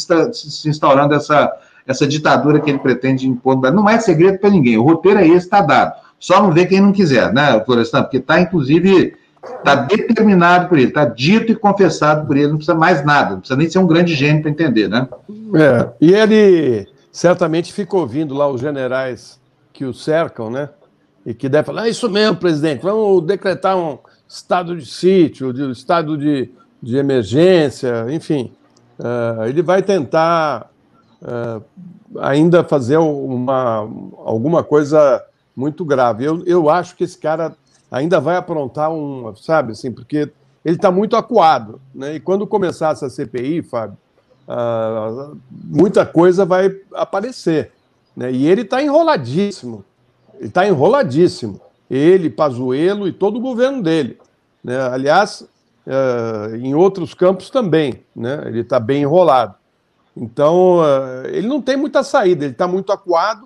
instaurando essa, essa ditadura que ele pretende impor. Não é segredo para ninguém, o roteiro é esse, está dado. Só não vê quem não quiser, né, Florestan? Porque está, inclusive, está determinado por ele, está dito e confessado por ele, não precisa mais nada, não precisa nem ser um grande gênio para entender, né? É, e ele certamente fica ouvindo lá os generais que o cercam, né? E que deve falar, é isso mesmo, presidente, vamos decretar um, estado de sítio, de, estado de, de emergência, enfim. Uh, ele vai tentar uh, ainda fazer uma, alguma coisa muito grave. Eu, eu acho que esse cara ainda vai aprontar um, sabe, assim, porque ele está muito acuado. Né? E quando começar essa CPI, Fábio, uh, muita coisa vai aparecer. Né? E ele está enroladíssimo. Ele está enroladíssimo. Ele, Pazuello e todo o governo dele. Né? Aliás, uh, em outros campos também, né? ele está bem enrolado. Então, uh, ele não tem muita saída, ele está muito acuado,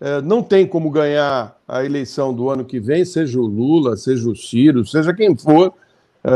uh, não tem como ganhar a eleição do ano que vem, seja o Lula, seja o Ciro, seja quem for,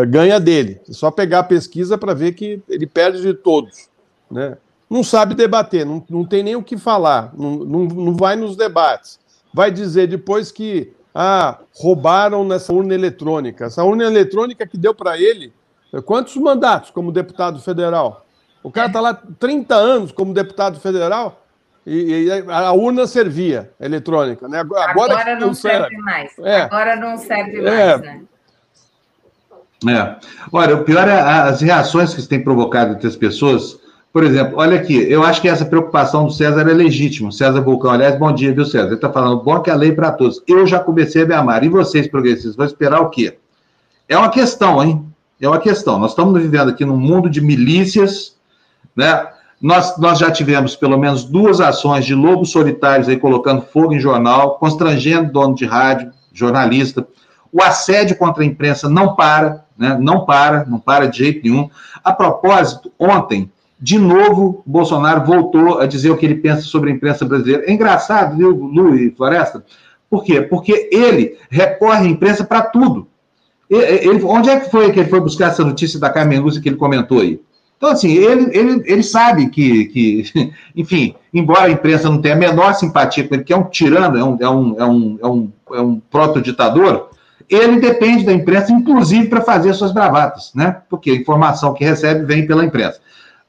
ganha dele. É só pegar a pesquisa para ver que ele perde de todos. Né? Não sabe debater, não, não tem nem o que falar, não, não, não vai nos debates. Vai dizer depois que ah, roubaram nessa urna eletrônica. Essa urna eletrônica que deu para ele eh, quantos mandatos como deputado federal? O cara está lá 30 anos como deputado federal e, e, a urna servia eletrônica. Né? Agora, Agora não serve mais. É. Agora não serve é. mais, né? É. Olha, o pior é as reações que isso tem provocado entre as pessoas por exemplo, olha aqui, eu acho que essa preocupação do César é legítima. César Vulcão, aliás, bom dia, viu, César? Ele está falando, bom que a lei para todos. Eu já comecei a me amar. E vocês, progressistas, vão esperar o quê? É uma questão, hein? É uma questão. Nós estamos vivendo aqui num mundo de milícias, né? Nós, nós já tivemos pelo menos duas ações de lobos solitários aí colocando fogo em jornal, constrangendo dono de rádio, jornalista. O assédio contra a imprensa não para, né? Não para, não para de jeito nenhum. A propósito, ontem de novo, Bolsonaro voltou a dizer o que ele pensa sobre a imprensa brasileira. É engraçado, viu, Lu e Floresta? Por quê? Porque ele recorre à imprensa para tudo. Ele, onde é que foi que ele foi buscar essa notícia da Carmen Lúcia que ele comentou aí? Então, assim, ele, ele, ele sabe que, que, enfim, embora a imprensa não tenha a menor simpatia com ele, que é um tirano, é um, é um, é um, é um, é um proto-ditador, ele depende da imprensa, inclusive para fazer suas bravatas, né? Porque a informação que recebe vem pela imprensa.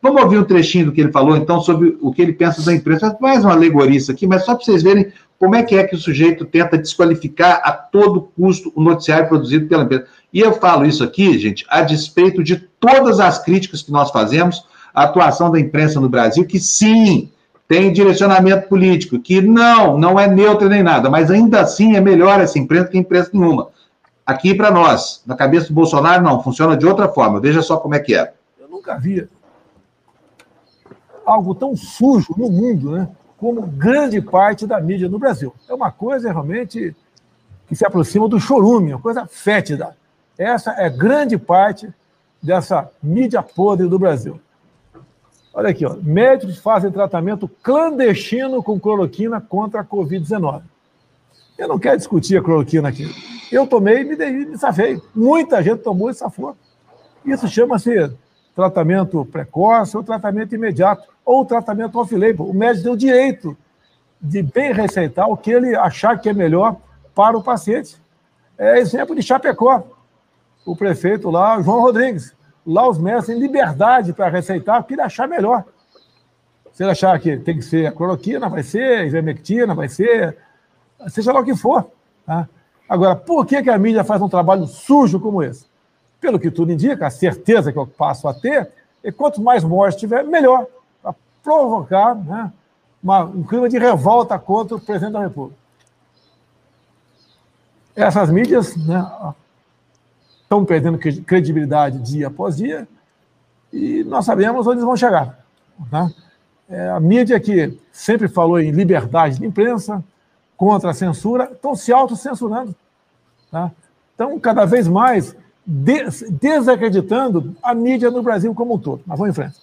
Vamos ouvir um trechinho do que ele falou, então, sobre o que ele pensa da imprensa. Mais uma alegoria isso aqui, mas só para vocês verem como é que é que o sujeito tenta desqualificar a todo custo o noticiário produzido pela imprensa. E eu falo isso aqui, gente, a despeito de todas as críticas que nós fazemos à atuação da imprensa no Brasil, que sim, tem direcionamento político, que não, não é neutra nem nada, mas ainda assim é melhor essa imprensa que imprensa nenhuma. Aqui para nós, na cabeça do Bolsonaro, não, funciona de outra forma. Veja só como é que é. Eu nunca vi algo tão sujo no mundo, né? Como grande parte da mídia no Brasil. É uma coisa realmente que se aproxima do chorume, uma coisa fétida. Essa é grande parte dessa mídia podre do Brasil. Olha aqui, ó. médicos fazem tratamento clandestino com cloroquina contra a Covid-19. Eu não quero discutir a cloroquina aqui. Eu tomei e me, me safei. Muita gente tomou e safou. Isso chama-se tratamento precoce ou tratamento imediato, ou tratamento off-label. O médico tem o direito de bem receitar o que ele achar que é melhor para o paciente. É exemplo de Chapecó. O prefeito lá, João Rodrigues. Lá os médicos têm liberdade para receitar o que ele achar melhor. Se ele achar que tem que ser a cloroquina, vai ser, ivermectina, vai ser, seja lá o que for. Tá? Agora, por que, que a mídia faz um trabalho sujo como esse? Pelo que tudo indica, a certeza que eu passo a ter, é quanto mais mortes tiver, melhor, para provocar né, uma, um clima de revolta contra o presidente da República. Essas mídias né, estão perdendo credibilidade dia após dia e nós sabemos onde vão chegar. Tá? É, a mídia que sempre falou em liberdade de imprensa, contra a censura, estão se autocensurando. Tá? Então, cada vez mais des desacreditando a mídia no Brasil como um todo. Mas vamos em frente.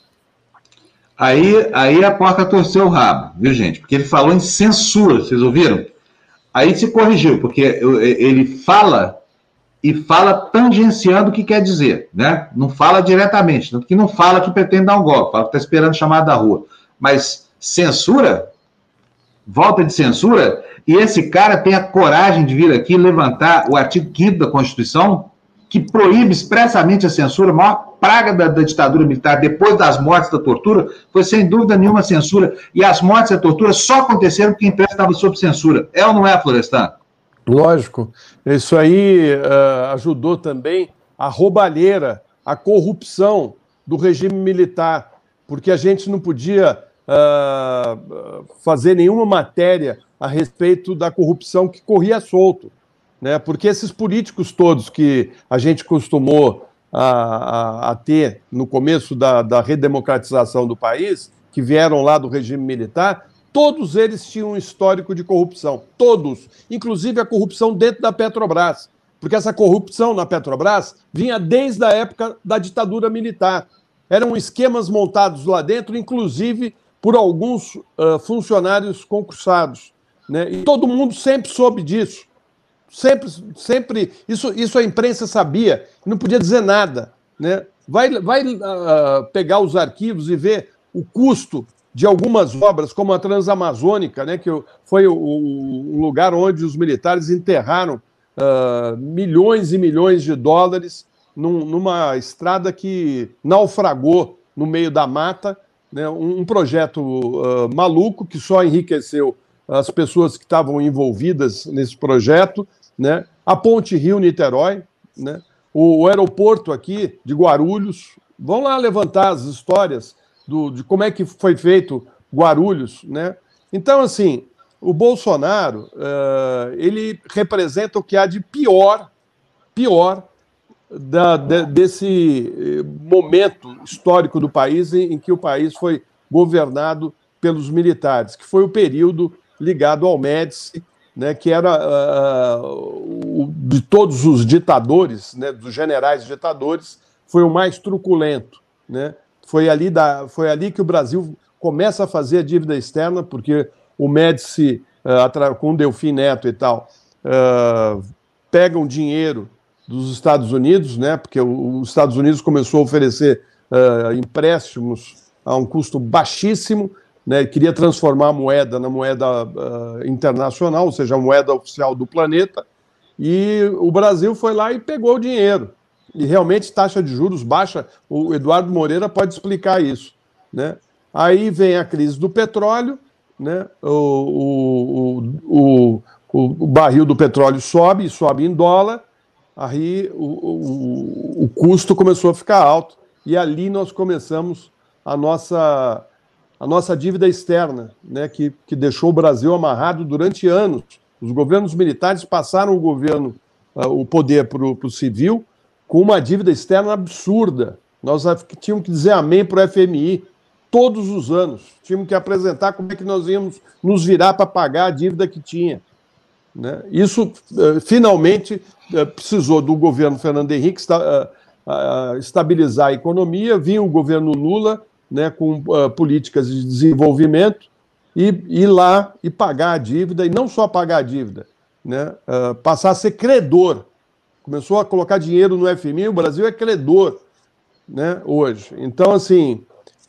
Aí, aí a porta torceu o rabo, viu, gente? Porque ele falou em censura, vocês ouviram? Aí se corrigiu, porque ele fala e fala tangenciando o que quer dizer, né? Não fala diretamente, tanto que não fala que pretende dar um golpe, fala que está esperando chamada da rua. Mas censura? Volta de censura? E esse cara tem a coragem de vir aqui levantar o artigo 5 da Constituição, que proíbe expressamente a censura, a maior praga da, da, ditadura militar, depois das mortes da tortura, foi sem dúvida nenhuma censura. E as mortes e a tortura só aconteceram porque a imprensa estava sob censura. É ou não é, Florestan? Lógico. Isso aí uh, ajudou também a roubalheira, a corrupção do regime militar, porque a gente não podia uh, fazer nenhuma matéria a respeito da corrupção que corria solto. Né? Porque esses políticos todos que a gente costumou a, a, a ter no começo da, da redemocratização do país, que vieram lá do regime militar, Todos eles tinham um histórico de corrupção, todos, inclusive a corrupção dentro da Petrobras, porque essa corrupção na Petrobras vinha desde a época da ditadura militar. Eram esquemas montados lá dentro, inclusive por alguns uh, funcionários concursados. Né? E todo mundo sempre soube disso. Sempre, sempre. Isso, isso a imprensa sabia, não podia dizer nada. Né? Vai, vai uh, pegar os arquivos e ver o custo de algumas obras, como a Transamazônica, né, que foi o, o lugar onde os militares enterraram uh, milhões e milhões de dólares num, numa estrada que naufragou no meio da mata, né, um, um projeto uh, maluco que só enriqueceu as pessoas que estavam envolvidas nesse projeto, né, a Ponte Rio-Niterói, né, o, o aeroporto aqui de Guarulhos. Vão lá levantar as histórias do, de como é que foi feito Guarulhos, né? Então, assim, o Bolsonaro, uh, ele representa o que há de pior, pior da, de, desse eh, momento histórico do país em, em, que o país foi governado pelos militares, que foi o período ligado ao Médici, né, que era uh, o, de todos os ditadores, né, dos generais ditadores, foi o mais truculento, né? Foi ali, da, foi ali que o Brasil começa a fazer a dívida externa, porque o Médici uh, com Delfim Neto e tal, uh, pegam dinheiro dos Estados Unidos, né? Porque os Estados Unidos começou a oferecer uh, empréstimos a um custo baixíssimo, né? Queria transformar a moeda na moeda internacional, ou seja, a moeda oficial do planeta. E o Brasil foi lá e pegou o dinheiro. E realmente taxa de juros baixa. O Eduardo Moreira pode explicar isso, né? Aí vem a crise do petróleo, né? o, o, o, o barril do petróleo sobe, sobe em dólar, aí o, o, o custo começou a ficar alto. E ali nós começamos a nossa, a nossa dívida externa, né? que, que deixou o Brasil amarrado durante anos. Os governos militares passaram o governo, uh, o poder para o civil, com uma dívida externa absurda. Nós tínhamos que dizer amém para o FMI todos os anos. Tínhamos que apresentar como é que nós íamos nos virar para pagar a dívida que tinha. Né? Isso, uh, finalmente, uh, precisou do governo Fernando Henrique esta, uh, estabilizar a economia, vinha o governo Lula né, com políticas de desenvolvimento e ir lá e pagar a dívida, e não só pagar a dívida, né, passar a ser credor. Começou a colocar dinheiro no FMI, o Brasil é credor né, hoje. Então, assim,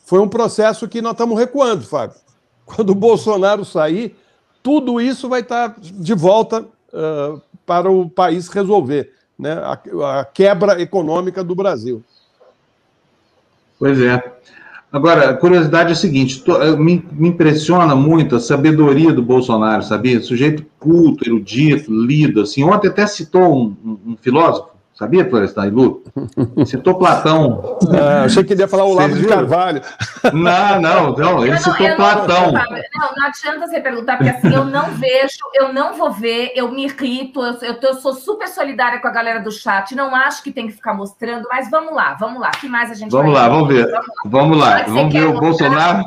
foi um processo que nós estamos recuando, Fábio. Quando o Bolsonaro sair, tudo isso vai estar de volta uh, para o país resolver né? a, a quebra econômica do Brasil. Pois é. Agora, a curiosidade é a seguinte: tô, me, me, impressiona muito a sabedoria do Bolsonaro, sabia? Sujeito culto, erudito, lido. Assim, ontem até citou um, um, um filósofo, Sabia, Florestan e Lu? Citou Platão. Ah, achei que ele ia falar o Lavo de Carvalho. Não, não, não, ele citou não, Platão. Não, não adianta você perguntar, porque assim, eu não vejo, eu não vou ver, eu me irrito, eu, eu, eu sou super solidária com a galera do chat, não acho que tem que ficar mostrando, mas vamos lá, vamos lá, o que mais a gente Vamos lá, vamos ver. Vamos lá, vamos, vamos ver o Bolsonaro.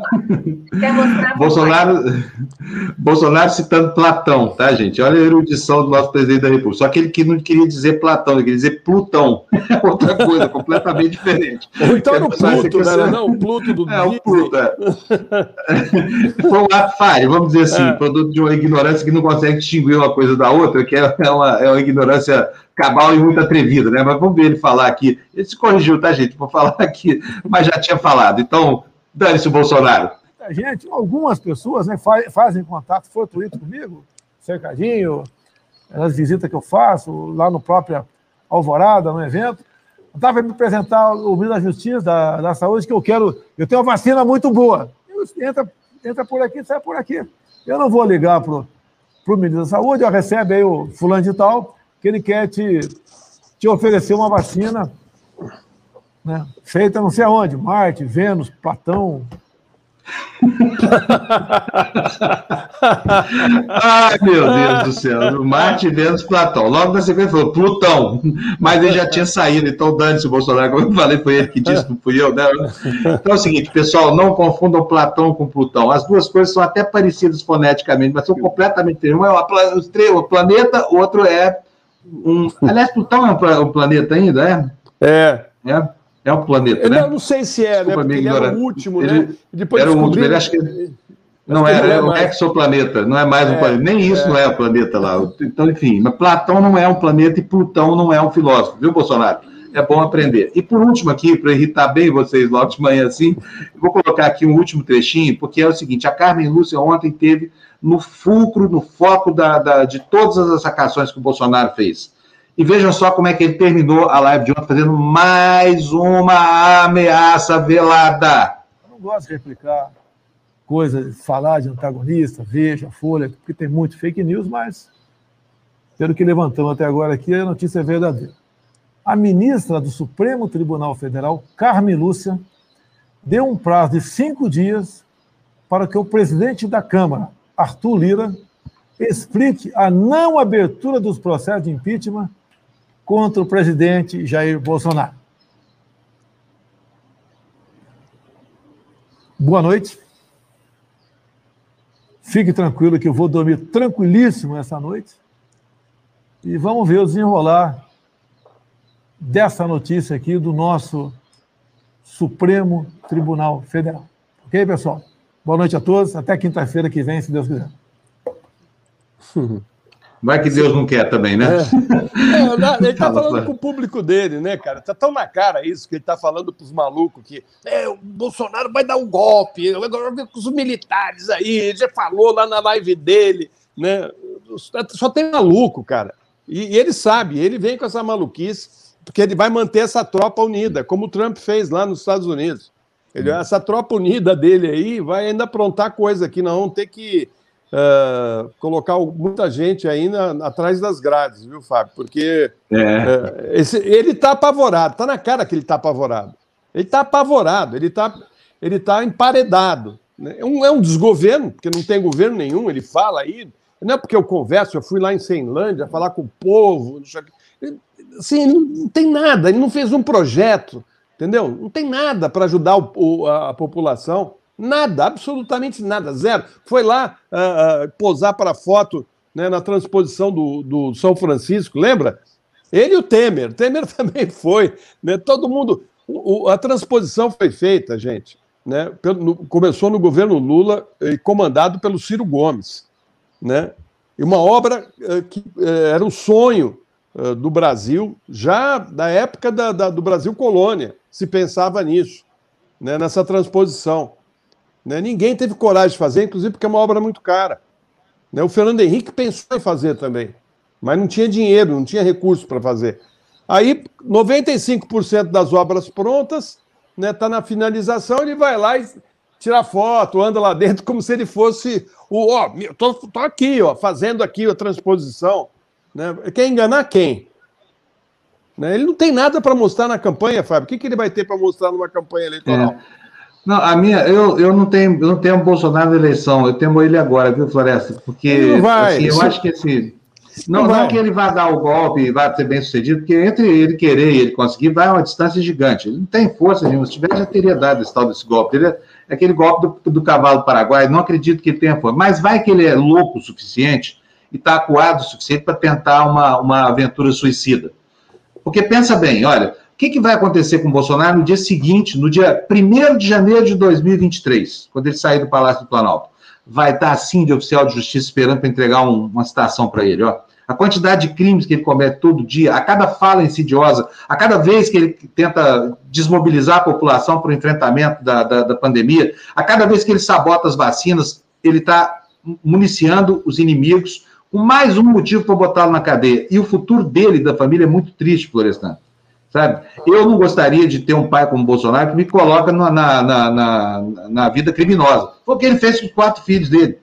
Quer mostrar? Bolsonaro, Bolsonaro citando Platão, tá, gente? Olha a erudição do nosso presidente da República. Só que ele que não queria dizer Platão, ele queria dizer Plutão. É outra coisa, completamente diferente. Ou então era o Pluto, né? Não, o Pluto do É, o Pluto, é. Foi um ato vamos dizer assim, é. produto de uma ignorância que não consegue distinguir uma coisa da outra, que é, é uma, é uma ignorância cabal e muito atrevida, né? Mas vamos ver ele falar aqui. Ele se corrigiu, tá, gente? Vou falar aqui, mas já tinha falado. Então, dane-se o Bolsonaro. Gente, algumas pessoas né, fazem contato fortuito comigo, cercadinho, as visitas que eu faço, lá no próprio Alvorada, no evento. Estava me apresentar o ministro da Justiça, da, da Saúde, que eu quero. Eu tenho uma vacina muito boa. Eu, entra, entra por aqui, sai por aqui. Eu não vou ligar para o ministro da Saúde, eu recebo aí o fulano de tal, que ele quer te, te oferecer uma vacina né, feita não sei aonde, Marte, Vênus, Platão, Ai, meu Deus do céu. Marte, Vênus, Platão. Logo na sequência falou Plutão, mas ele já tinha saído, então dane-se o Bolsonaro, como eu falei, foi ele que disse, não fui eu, né? Então é o seguinte, pessoal, não confundam Platão com Plutão. As duas coisas são até parecidas foneticamente, mas são completamente diferentes. Um é o planeta, o outro é um. Aliás, Plutão é um planeta ainda, é? É. É. É um planeta, eu né? Eu não sei se é, Desculpa, né? Ele era o último, ele, né? Depois era o último, ele acho que... Não era, era um exoplaneta, não é mais um é, planeta. Nem isso é. não é o planeta lá. Então, enfim, mas Platão não é um planeta e Plutão não é um filósofo, viu, Bolsonaro? É bom aprender. E por último aqui, para irritar bem vocês logo de manhã assim, vou colocar aqui um último trechinho, porque é o seguinte, a Carmen Lúcia ontem teve no fulcro, no foco da, da, de todas as sacações que o Bolsonaro fez. E vejam só como é que ele terminou a live de ontem, fazendo mais uma ameaça velada. Eu não gosto de replicar coisas, falar de antagonista, veja, folha, porque tem muito fake news, mas pelo que levantamos até agora aqui, a notícia é verdadeira. A ministra do Supremo Tribunal Federal, Carmen Lúcia, deu um prazo de cinco dias para que o presidente da Câmara, Arthur Lira, explique a não abertura dos processos de impeachment contra o presidente Jair Bolsonaro. Boa noite. Fique tranquilo que eu vou dormir tranquilíssimo essa noite. E vamos ver o desenrolar dessa notícia aqui do nosso Supremo Tribunal Federal. Ok, pessoal? Boa noite a todos. Até quinta-feira que vem, se Deus quiser. Vai que Deus não quer também, né? É. É, ele tá falando com o público dele, né, cara? Tá tão na cara isso que ele tá falando pros malucos que é, o Bolsonaro vai dar um golpe, agora com os militares aí, ele já falou lá na live dele, né? Só tem maluco, cara. E, e ele sabe, ele vem com essa maluquice, porque ele vai manter essa tropa unida, como o Trump fez lá nos Estados Unidos. Ele, hum. essa tropa unida dele aí vai ainda aprontar coisa aqui, nós vamos ter que uh, colocar muita gente ainda atrás das grades, viu, Fábio? Porque é. uh, esse, ele está apavorado, está na cara que ele está apavorado. Ele está apavorado, ele está ele tá emparedado. Né? É, um, é um desgoverno, porque não tem governo nenhum, ele fala aí. Não é porque eu converso, eu fui lá em Ceilândia falar com o povo. Ele, assim, não tem nada, ele não fez um projeto, entendeu? Não tem nada para ajudar o, o, a população. Nada, absolutamente nada, zero. Foi lá uh, uh, posar para foto né, na transposição do, do São Francisco, lembra? Ele e o Temer. Temer também foi. Né? Todo mundo. O, a transposição foi feita, gente. Né? Pelo, no, começou no governo Lula e comandado pelo Ciro Gomes. Né? E uma obra uh, que uh, era um sonho do Brasil, já da época da, da, do Brasil colônia, se pensava nisso, né? nessa transposição. Né? Ninguém teve coragem de fazer, inclusive porque é uma obra muito cara. Né? O Fernando Henrique pensou em fazer também, mas não tinha dinheiro, não tinha recurso para fazer. Aí, 95% das obras prontas, né, tá na finalização, ele vai lá e tira foto, anda lá dentro como se ele fosse o, ó, tô, tô aqui, ó, fazendo aqui a transposição. Né? Quer enganar quem? Né? Ele não tem nada para mostrar na campanha, Fábio. O que, que ele vai ter para mostrar numa campanha eleitoral? É. Não, a minha, eu, eu não tenho, eu não tenho Bolsonaro na eleição, eu temo ele agora, viu, Floresta? Porque vai, assim, eu acho que esse. Não, não, não que ele vá dar o golpe e vá ser bem sucedido, porque entre ele querer e ele conseguir, vai uma distância gigante. Ele não tem força nenhuma. Se tivesse, já teria dado esse tal desse golpe. Ele é, aquele golpe do, do cavalo paraguai, não acredito que ele tenha força. Mas vai que ele é louco o suficiente e está acuado o suficiente para tentar uma, uma aventura suicida. Porque pensa bem, olha, que, que vai acontecer com o Bolsonaro no dia seguinte, no dia 1 de janeiro de 2023, quando ele sair do Palácio do Planalto? Vai estar assim de oficial de justiça esperando para entregar um, uma citação para ele, ó. A quantidade de crimes que ele comete todo dia, a cada fala insidiosa, a cada vez que ele tenta desmobilizar a população para o enfrentamento da, da, da pandemia, a cada vez que ele sabota as vacinas, ele está municiando os inimigos com mais um motivo para botá-lo na cadeia. E o futuro dele da família é muito triste, Florestan sabe? Eu não gostaria de ter um pai como Bolsonaro que me coloca na, na, na, na vida criminosa. Foi o que ele fez com os quatro filhos dele,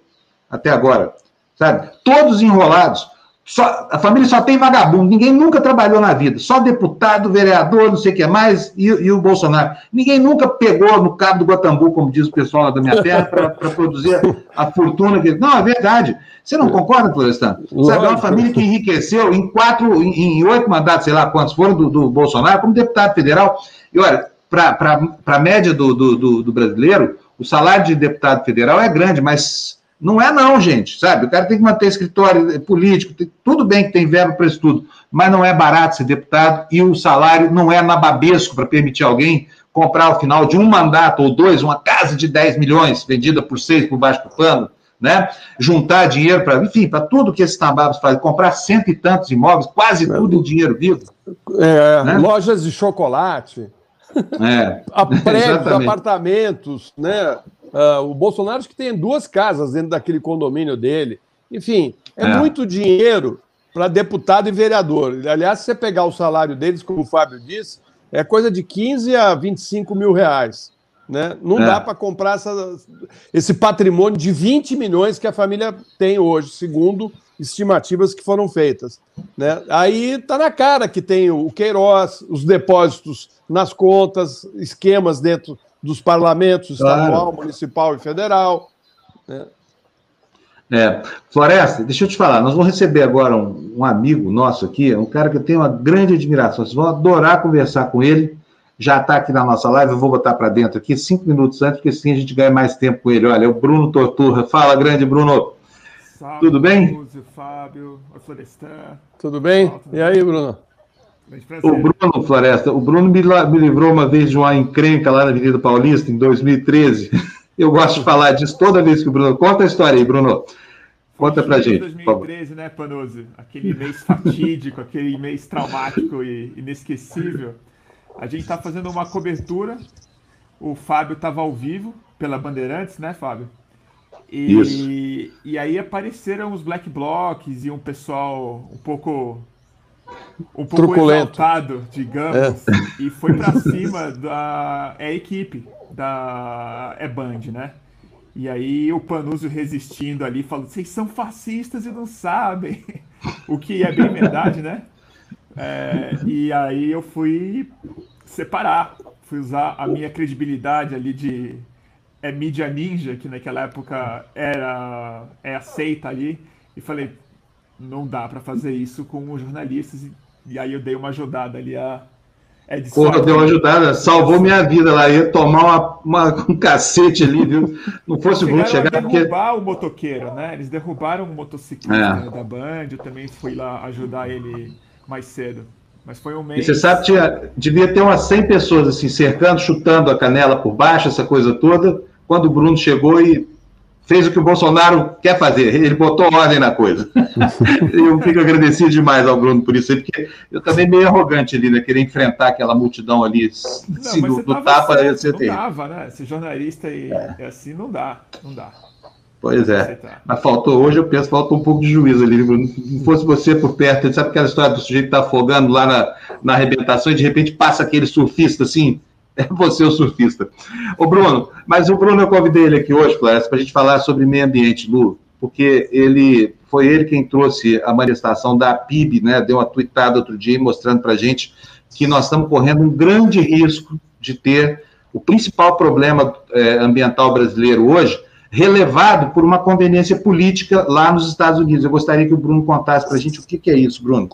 até agora, sabe? Todos enrolados. Só, a família só tem vagabundo, ninguém nunca trabalhou na vida, só deputado, vereador, não sei o que mais, e, e o Bolsonaro. Ninguém nunca pegou no cabo do Guatambu, como diz o pessoal lá da minha terra, para produzir a, fortuna que. Não, é verdade. Você não concorda, Florestan? Sabe, é uma família que enriqueceu em quatro, em, em oito mandatos, sei lá quantos foram do, do Bolsonaro, como deputado federal. E olha, para a média do, do, do, do brasileiro, o salário de deputado federal é grande, mas não é não, gente, sabe? O cara tem que manter escritório é político, tem, tudo bem que tem verba para isso tudo, mas não é barato ser deputado e o salário não é nababesco para permitir alguém comprar ao final de um mandato ou dois uma casa de 10 milhões vendida por seis por baixo do pano, né? Juntar dinheiro para, enfim, para tudo que esses nababos fazem, comprar cento e tantos imóveis, quase é. tudo em dinheiro vivo. É, né? Lojas de chocolate. É, prédios, apartamentos, né? Uh, o Bolsonaro que tem duas casas dentro daquele condomínio dele. Enfim, é, é. muito dinheiro para deputado e vereador. Aliás, se você pegar o salário deles, como o Fábio disse, é coisa de 15 a 25 mil reais. Né? Não é. dá para comprar essa, esse patrimônio de 20 milhões que a família tem hoje, segundo estimativas que foram feitas. Né? Aí está na cara que tem o Queiroz, os depósitos nas contas, esquemas dentro dos parlamentos claro. estadual, municipal e federal. Né? É. Floresta, deixa eu te falar, nós vamos receber agora um, um, amigo nosso aqui, um cara que eu tenho uma grande admiração. Vocês vão adorar conversar com ele. Já está aqui na nossa live, eu vou botar para dentro aqui cinco minutos antes, porque assim a gente ganha mais tempo com ele. Olha, é o Bruno Torturra. Fala, grande Bruno. Salve, Tudo bem? Fábio, Florestan. Tudo bem? E aí, Bruno? O Bruno Floresta, o Bruno me, me livrou uma vez de uma encrenca lá na Avenida Paulista, em 2013. Eu gosto de falar disso toda vez que o Bruno. Conta a história aí, Bruno. Conta pra gente. 2013, né, Panoso? Aquele mês fatídico, aquele mês traumático e inesquecível. A gente tá fazendo uma cobertura. O Fábio estava ao vivo pela Bandeirantes, né, Fábio? E, Isso. e aí apareceram os black blocs e um pessoal um pouco um pouco Truculento. exaltado, digamos, é. e foi para cima da é a equipe da é Band, né? E aí o Panuzio resistindo ali, falando: vocês são fascistas e não sabem. o que é bem verdade, né? É, e aí eu fui separar, fui usar a minha credibilidade ali de é, mídia ninja, que naquela época era é aceita ali, e falei: não dá para fazer isso com os jornalistas. E, e aí eu dei uma ajudada ali a é de Porra, deu uma ajudada, salvou minha vida lá. Ia tomar uma, uma, um cacete ali, viu? Não fosse o Bruno chegar. Derrubar porque... o motoqueiro, né? Eles derrubaram o motociclista é. da Band. Eu também fui lá ajudar ele mais cedo. Mas foi um mês. E você sabe, tinha, devia ter umas 100 pessoas assim, cercando, chutando a canela por baixo, essa coisa toda. Quando o Bruno chegou e fez o que o Bolsonaro quer fazer, ele botou ordem na coisa. eu fico agradecido demais ao Bruno por isso, porque eu também meio arrogante ali, né? Querer enfrentar aquela multidão ali não, do, do tapa. Certo, não ter. dava, né? Ser jornalista e é. assim não dá, não dá. Pois é. Mas faltou, hoje eu penso, faltou um pouco de juízo ali. Não fosse você por perto, sabe aquela história do sujeito que tá afogando lá na, na arrebentação e de repente passa aquele surfista assim, é você o surfista. O Bruno, mas o Bruno eu convidei ele aqui hoje, Flávio, para a gente falar sobre meio ambiente, Lu, porque ele foi ele quem trouxe a manifestação da PIB, né? Deu uma tweetada outro dia mostrando para a gente que nós estamos correndo um grande risco de ter o principal problema é, ambiental brasileiro hoje relevado por uma conveniência política lá nos Estados Unidos. Eu gostaria que o Bruno contasse para a gente o que, que é isso, Bruno.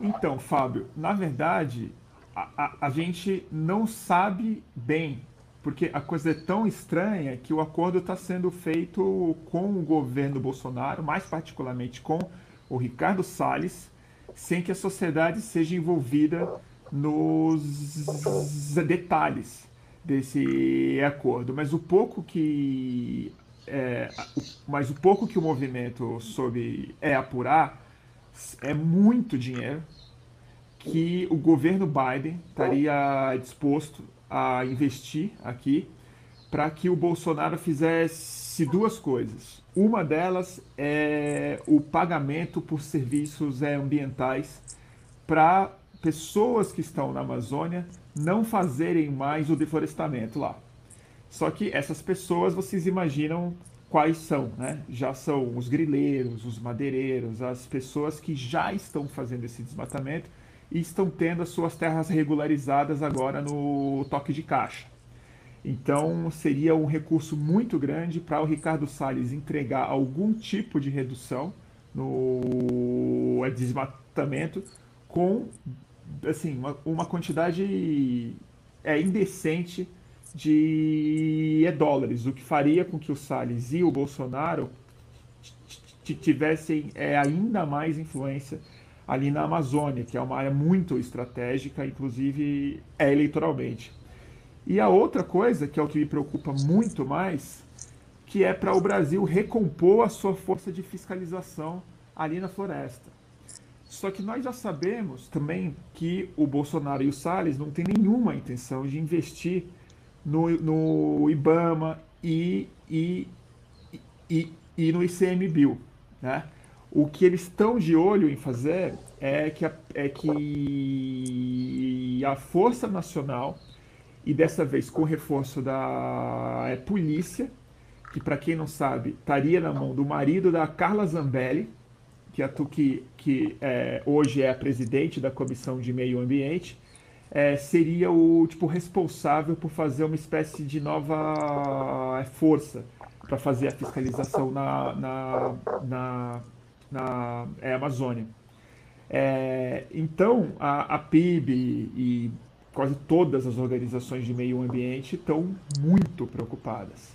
Então, Fábio, na verdade, a, a, gente não sabe bem, porque a coisa é tão estranha que o acordo está sendo feito com o governo Bolsonaro, mais particularmente com o Ricardo Salles, sem que a sociedade seja envolvida nos detalhes desse acordo. Mas o pouco que é, mas o pouco que o movimento soube é apurar é muito dinheiro que o governo Biden estaria disposto a investir aqui para que o Bolsonaro fizesse duas coisas. Uma delas é o pagamento por serviços ambientais para pessoas que estão na Amazônia não fazerem mais o deflorestamento lá. Só que essas pessoas, vocês imaginam quais são, né? Já são os grileiros, os madeireiros, as pessoas que já estão fazendo esse desmatamento e estão tendo as suas terras regularizadas agora no toque de caixa. Então, seria um recurso muito grande para o Ricardo Salles entregar algum tipo de redução no desmatamento com assim, uma, uma quantidade é, indecente de dólares, o que faria com que o Salles e o Bolsonaro tivessem é, ainda mais influência ali na Amazônia, que é uma área muito estratégica, inclusive é eleitoralmente. E a outra coisa, que é o que me preocupa muito mais, que é para o Brasil recompor a sua força de fiscalização ali na floresta. Só que nós já sabemos também que o Bolsonaro e o Salles não têm nenhuma intenção de investir no, no IBAMA e, e, e, e no ICMBio. Né? O que eles estão de olho em fazer é que a, é que a Força Nacional, e dessa vez com reforço da é, polícia, que para quem não sabe, estaria na mão do marido da Carla Zambelli, que, a, que, que é, hoje é a presidente da Comissão de Meio Ambiente, é, seria o tipo responsável por fazer uma espécie de nova é, força para fazer a fiscalização na, na, na na é, Amazônia. É, então, a, a PIB e quase todas as organizações de meio ambiente estão muito preocupadas.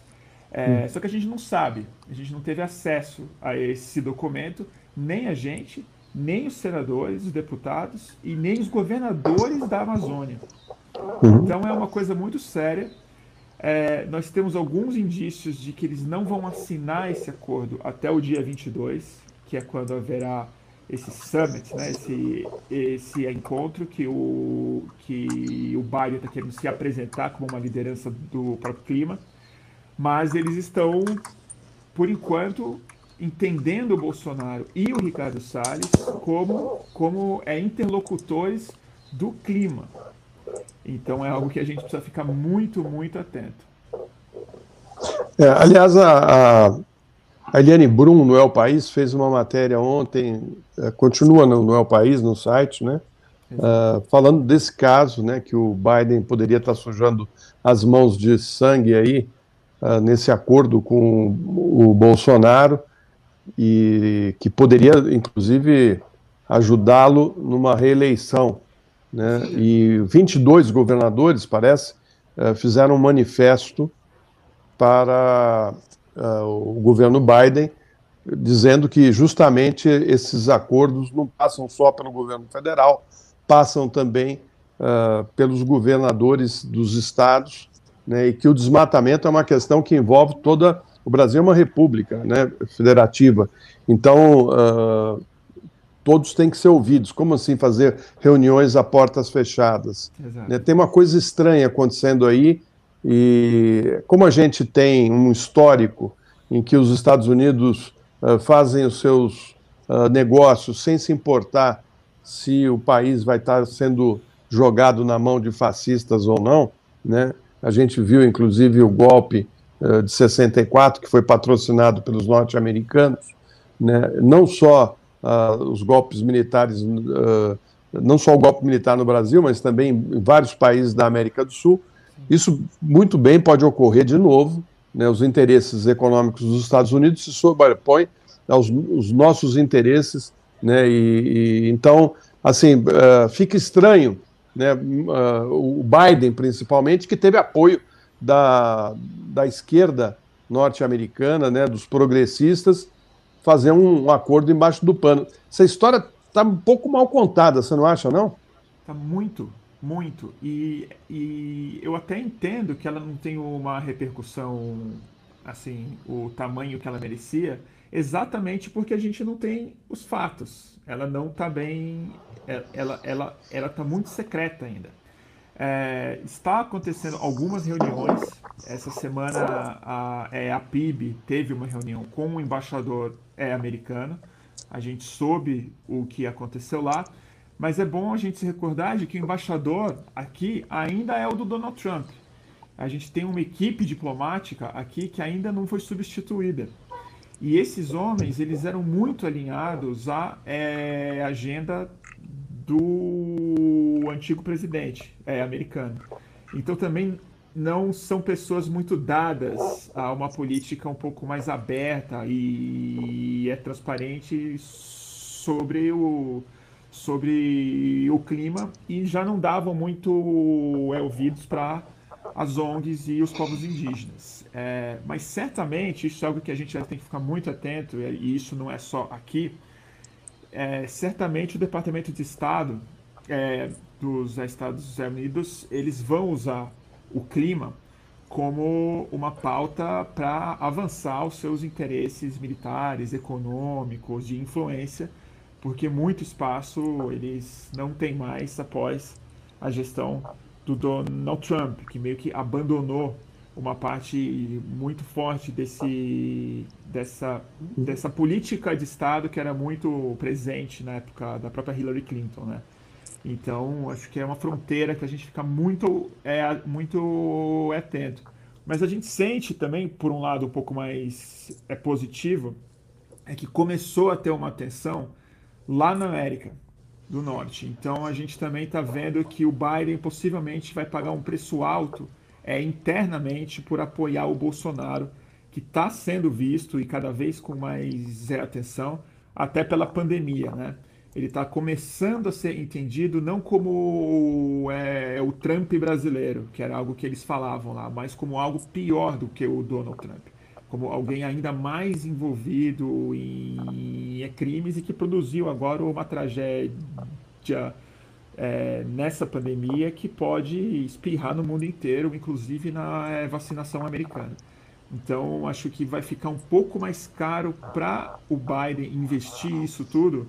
É, hum. Só que a gente não sabe, a gente não teve acesso a esse documento, nem a gente, nem os senadores, os deputados e nem os governadores da Amazônia. Uhum. Então é uma coisa muito séria. É, nós temos alguns indícios de que eles não vão assinar esse acordo até o dia 22, que é quando haverá esse summit, né, esse, esse encontro que o, que o Biden está querendo se apresentar como uma liderança do próprio clima, mas eles estão, por enquanto, entendendo o Bolsonaro e o Ricardo Salles como, como é, interlocutores do clima. Então é algo que a gente precisa ficar muito, muito atento. É, aliás, a, a, a Eliane Brum, no El País, fez uma matéria ontem, é, continua no, no El País, no site, né? Uh, falando desse caso, né, que o Biden poderia estar sujando as mãos de sangue aí, uh, nesse acordo com o Bolsonaro, e que poderia, inclusive, ajudá-lo numa reeleição. Né? E 22 governadores, parece, uh, fizeram um manifesto para uh, o governo Biden, dizendo que justamente esses acordos não passam só pelo governo federal, passam também uh, pelos governadores dos estados, né, e que o desmatamento é uma questão que envolve toda. O Brasil é uma república né, federativa, então uh, todos têm que ser ouvidos. Como assim fazer reuniões a portas fechadas? Né, tem uma coisa estranha acontecendo aí, e como a gente tem um histórico em que os Estados Unidos uh, fazem os seus uh, negócios sem se importar se o país vai estar sendo jogado na mão de fascistas ou não, né? A gente viu, inclusive, o golpe uh, de 64, que foi patrocinado pelos norte-americanos, né? não só os golpes militares, não só o golpe militar no Brasil, mas também em vários países da América do Sul. Isso muito bem pode ocorrer de novo, né, os interesses econômicos dos Estados Unidos se sobrepõem aos, aos nossos interesses, né, e, e então, assim, uh, fica estranho, né, uh, o Biden, principalmente, que teve apoio da, da esquerda norte-americana, né, dos progressistas, fazer um, um, acordo embaixo do pano. Essa história está um pouco mal contada, você não acha, não? Está muito, muito. E, e eu até entendo que ela não tem uma repercussão, assim, o tamanho que ela merecia, exatamente porque a gente não tem os fatos. Ela não está bem. É, ela ela ela está muito secreta ainda. É, está acontecendo algumas reuniões. Essa semana a, é, a PIB teve uma reunião com o embaixador é, americano. A gente soube o que aconteceu lá. Mas é bom a gente se recordar de que o embaixador aqui ainda é o do Donald Trump. A gente tem uma equipe diplomática aqui que ainda não foi substituída. E esses homens, eles eram muito alinhados à é, agenda do antigo presidente é, americano. Então também não são pessoas muito dadas a uma política um pouco mais aberta e é transparente sobre o, sobre o clima e já não davam muito é, ouvidos para as ONGs e os povos indígenas. É, mas certamente, isso é algo que a gente tem que ficar muito atento, e isso não é só aqui, é, certamente o Departamento de Estado é, dos Estados Unidos, eles vão usar o clima como uma pauta para avançar os seus interesses militares, econômicos, de influência, porque muito espaço eles não têm mais após a gestão do Donald Trump, que meio que abandonou uma parte muito forte desse, dessa, dessa política de Estado que era muito presente na época da própria Hillary Clinton, né? Então, acho que é uma fronteira que a gente fica muito, é, muito atento. Mas a gente sente também, por um lado um pouco mais é positivo, é que começou a ter uma atenção lá na América do Norte. Então a gente também está vendo que o Biden possivelmente vai pagar um preço alto é, internamente por apoiar o Bolsonaro, que está sendo visto e cada vez com mais atenção, até pela pandemia, né? Ele está começando a ser entendido não como é, o Trump brasileiro, que era algo que eles falavam lá, mas como algo pior do que o Donald Trump como alguém ainda mais envolvido em crimes e que produziu agora uma tragédia é, nessa pandemia que pode espirrar no mundo inteiro, inclusive na é, vacinação americana. Então, acho que vai ficar um pouco mais caro para o Biden investir isso tudo,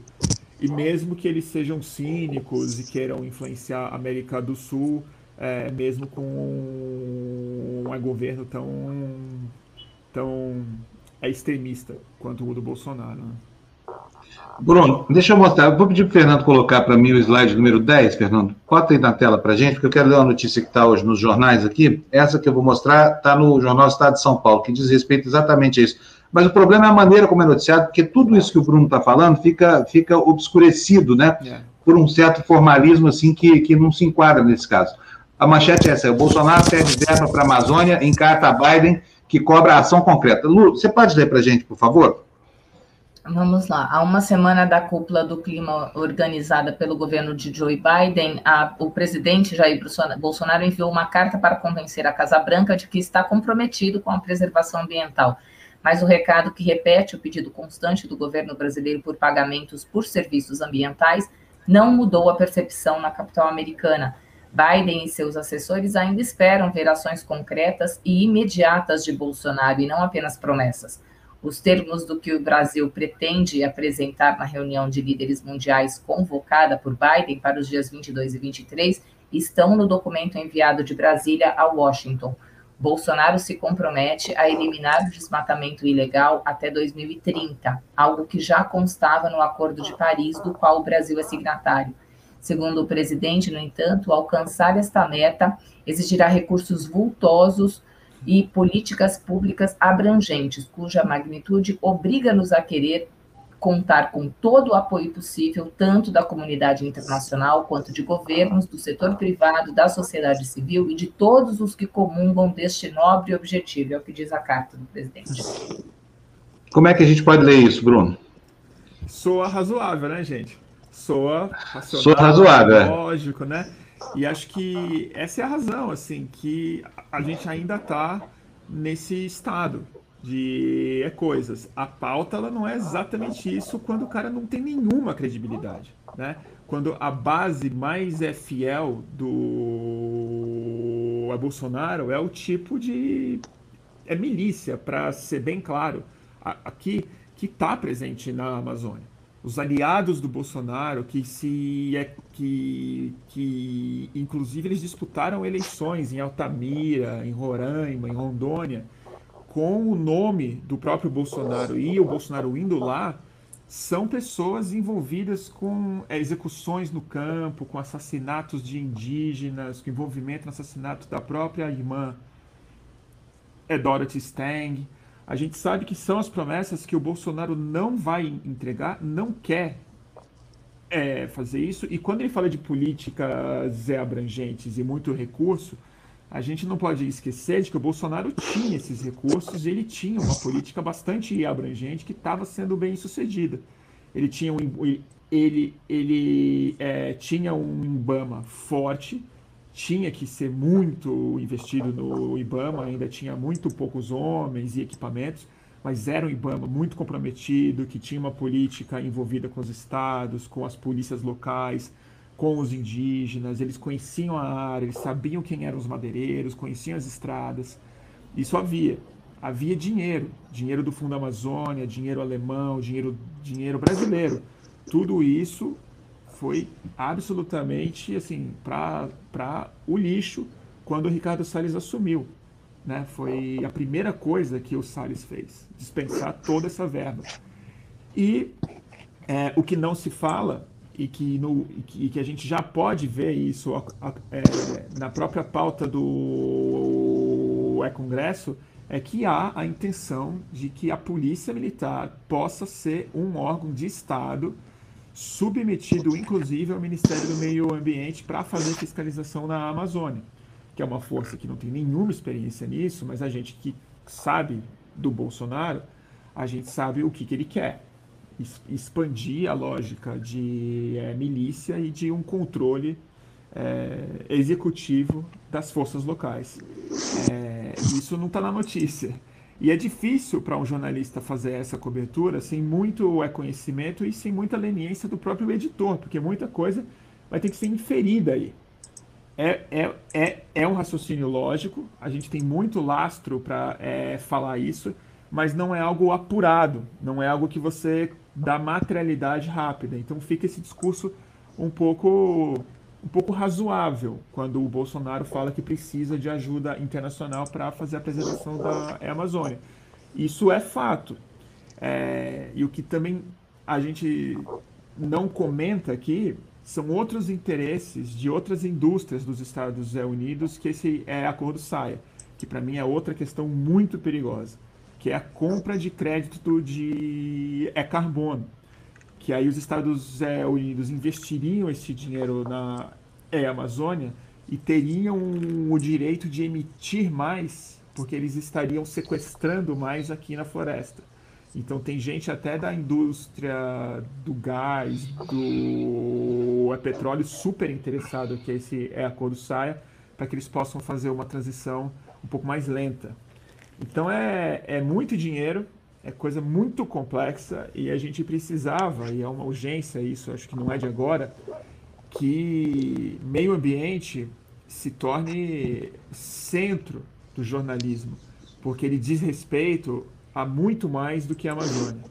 e mesmo que eles sejam cínicos e queiram influenciar a América do Sul, é, mesmo com um, um governo tão, tão é extremista quanto o do Bolsonaro. Né? Bruno, deixa eu mostrar. vou pedir para o Fernando colocar para mim o slide número 10, Fernando. Bota aí na tela para a gente, porque eu quero ler uma notícia que está hoje nos jornais aqui. Essa que eu vou mostrar está no Jornal Estado de São Paulo, que diz respeito exatamente a isso. Mas o problema é a maneira como é noticiado, porque tudo isso que o Bruno está falando fica, fica obscurecido, né? É. Por um certo formalismo, assim, que, que não se enquadra nesse caso. A manchete é essa: o Bolsonaro pede verba para a Amazônia em carta a Biden, que cobra ação concreta. Lu, você pode ler para a gente, por favor? Vamos lá. Há uma semana da cúpula do clima organizada pelo governo de Joe Biden, a, o presidente Jair Bolsonaro enviou uma carta para convencer a Casa Branca de que está comprometido com a preservação ambiental. Mas o recado que repete o pedido constante do governo brasileiro por pagamentos por serviços ambientais não mudou a percepção na capital americana. Biden e seus assessores ainda esperam ver ações concretas e imediatas de Bolsonaro e não apenas promessas. Os termos do que o Brasil pretende apresentar na reunião de líderes mundiais convocada por Biden para os dias 22 e 23 estão no documento enviado de Brasília a Washington. Bolsonaro se compromete a eliminar o desmatamento ilegal até 2030, algo que já constava no Acordo de Paris, do qual o Brasil é signatário. Segundo o presidente, no entanto, alcançar esta meta exigirá recursos vultosos e políticas públicas abrangentes, cuja magnitude obriga-nos a querer contar com todo o apoio possível, tanto da comunidade internacional quanto de governos, do setor privado, da sociedade civil e de todos os que comungam deste nobre objetivo, é o que diz a carta do presidente. Como é que a gente pode ler isso, Bruno? Soa razoável, né, gente? Soa racional, Soa razoável, é. lógico, né? E acho que essa é a razão, assim, que a gente ainda está nesse estado de é, coisas. A pauta ela não é exatamente isso quando o cara não tem nenhuma credibilidade, né? Quando a base mais é fiel do a Bolsonaro é o tipo de é milícia, para ser bem claro, aqui que está presente na Amazônia os aliados do Bolsonaro, que se é que, que inclusive eles disputaram eleições em Altamira, em Roraima, em Rondônia, com o nome do próprio Bolsonaro e o Bolsonaro indo lá, são pessoas envolvidas com é, execuções no campo, com assassinatos de indígenas, com envolvimento no assassinato da própria irmã é Dorothy Stang. A gente sabe que são as promessas que o Bolsonaro não vai entregar, não quer é, fazer isso. E quando ele fala de políticas abrangentes e muito recurso, a gente não pode esquecer de que o Bolsonaro tinha esses recursos e ele tinha uma política bastante abrangente que estava sendo bem sucedida. Ele tinha um, ele, ele é, tinha um IBAMA forte, tinha que ser muito investido no IBAMA, ainda tinha muito poucos homens e equipamentos, mas era um IBAMA muito comprometido, que tinha uma política envolvida com os estados, com as polícias locais, com os indígenas, eles conheciam a área, eles sabiam quem eram os madeireiros, conheciam as estradas. Isso havia. Havia dinheiro, dinheiro do Fundo Amazônia, dinheiro alemão, dinheiro, dinheiro brasileiro. Tudo isso foi absolutamente assim para o lixo quando o Ricardo Salles assumiu. Né? Foi a primeira coisa que o Salles fez, dispensar toda essa verba. E é, o que não se fala e que, no, e que, que, a gente já pode ver isso é, na própria pauta do é Congresso é que há a intenção de que a polícia militar possa ser um órgão de Estado submetido inclusive ao Ministério do Meio Ambiente para fazer fiscalização na Amazônia, que é uma força que não tem nenhuma experiência nisso, mas a gente que sabe do Bolsonaro, a gente sabe o que, que ele quer. Expandir a lógica de é, milícia e de um controle é, executivo das forças locais. É, isso não está na notícia. E é difícil para um jornalista fazer essa cobertura sem muito é, conhecimento e sem muita leniência do próprio editor, porque muita coisa vai ter que ser inferida aí. É, é, é, é um raciocínio lógico, a gente tem muito lastro para é, falar isso, mas não é algo apurado, não é algo que você dá materialidade rápida. Então fica esse discurso um pouco um pouco razoável quando o Bolsonaro fala que precisa de ajuda internacional para fazer a preservação da Amazônia. Isso é fato. É, e o que também a gente não comenta aqui são outros interesses de outras indústrias dos Estados Unidos que esse é, acordo saia, que para mim é outra questão muito perigosa, que é a compra de crédito de é carbono que aí os Estados é, Unidos investiriam esse dinheiro na é, Amazônia e teriam o direito de emitir mais, porque eles estariam sequestrando mais aqui na floresta. Então tem gente até da indústria do gás, do é petróleo super interessado que esse é acordo saia, para que eles possam fazer uma transição um pouco mais lenta. Então é, é muito dinheiro, é coisa muito complexa e a gente precisava, e é uma urgência isso, acho que não é de agora, que meio ambiente se torne centro do jornalismo, porque ele diz respeito a muito mais do que a Amazônia.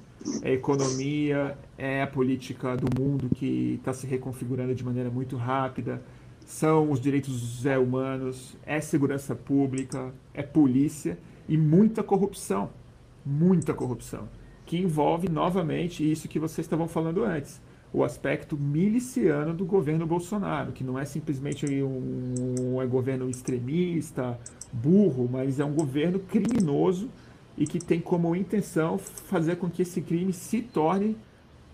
É a economia, é a política do mundo que está se reconfigurando de maneira muito rápida, são os direitos humanos, é segurança pública, é polícia e muita corrupção muita corrupção, que envolve novamente isso que vocês estavam falando antes, o aspecto miliciano do governo Bolsonaro, que não é simplesmente um, um é governo extremista, burro, mas é um governo criminoso e que tem como intenção fazer com que esse crime se torne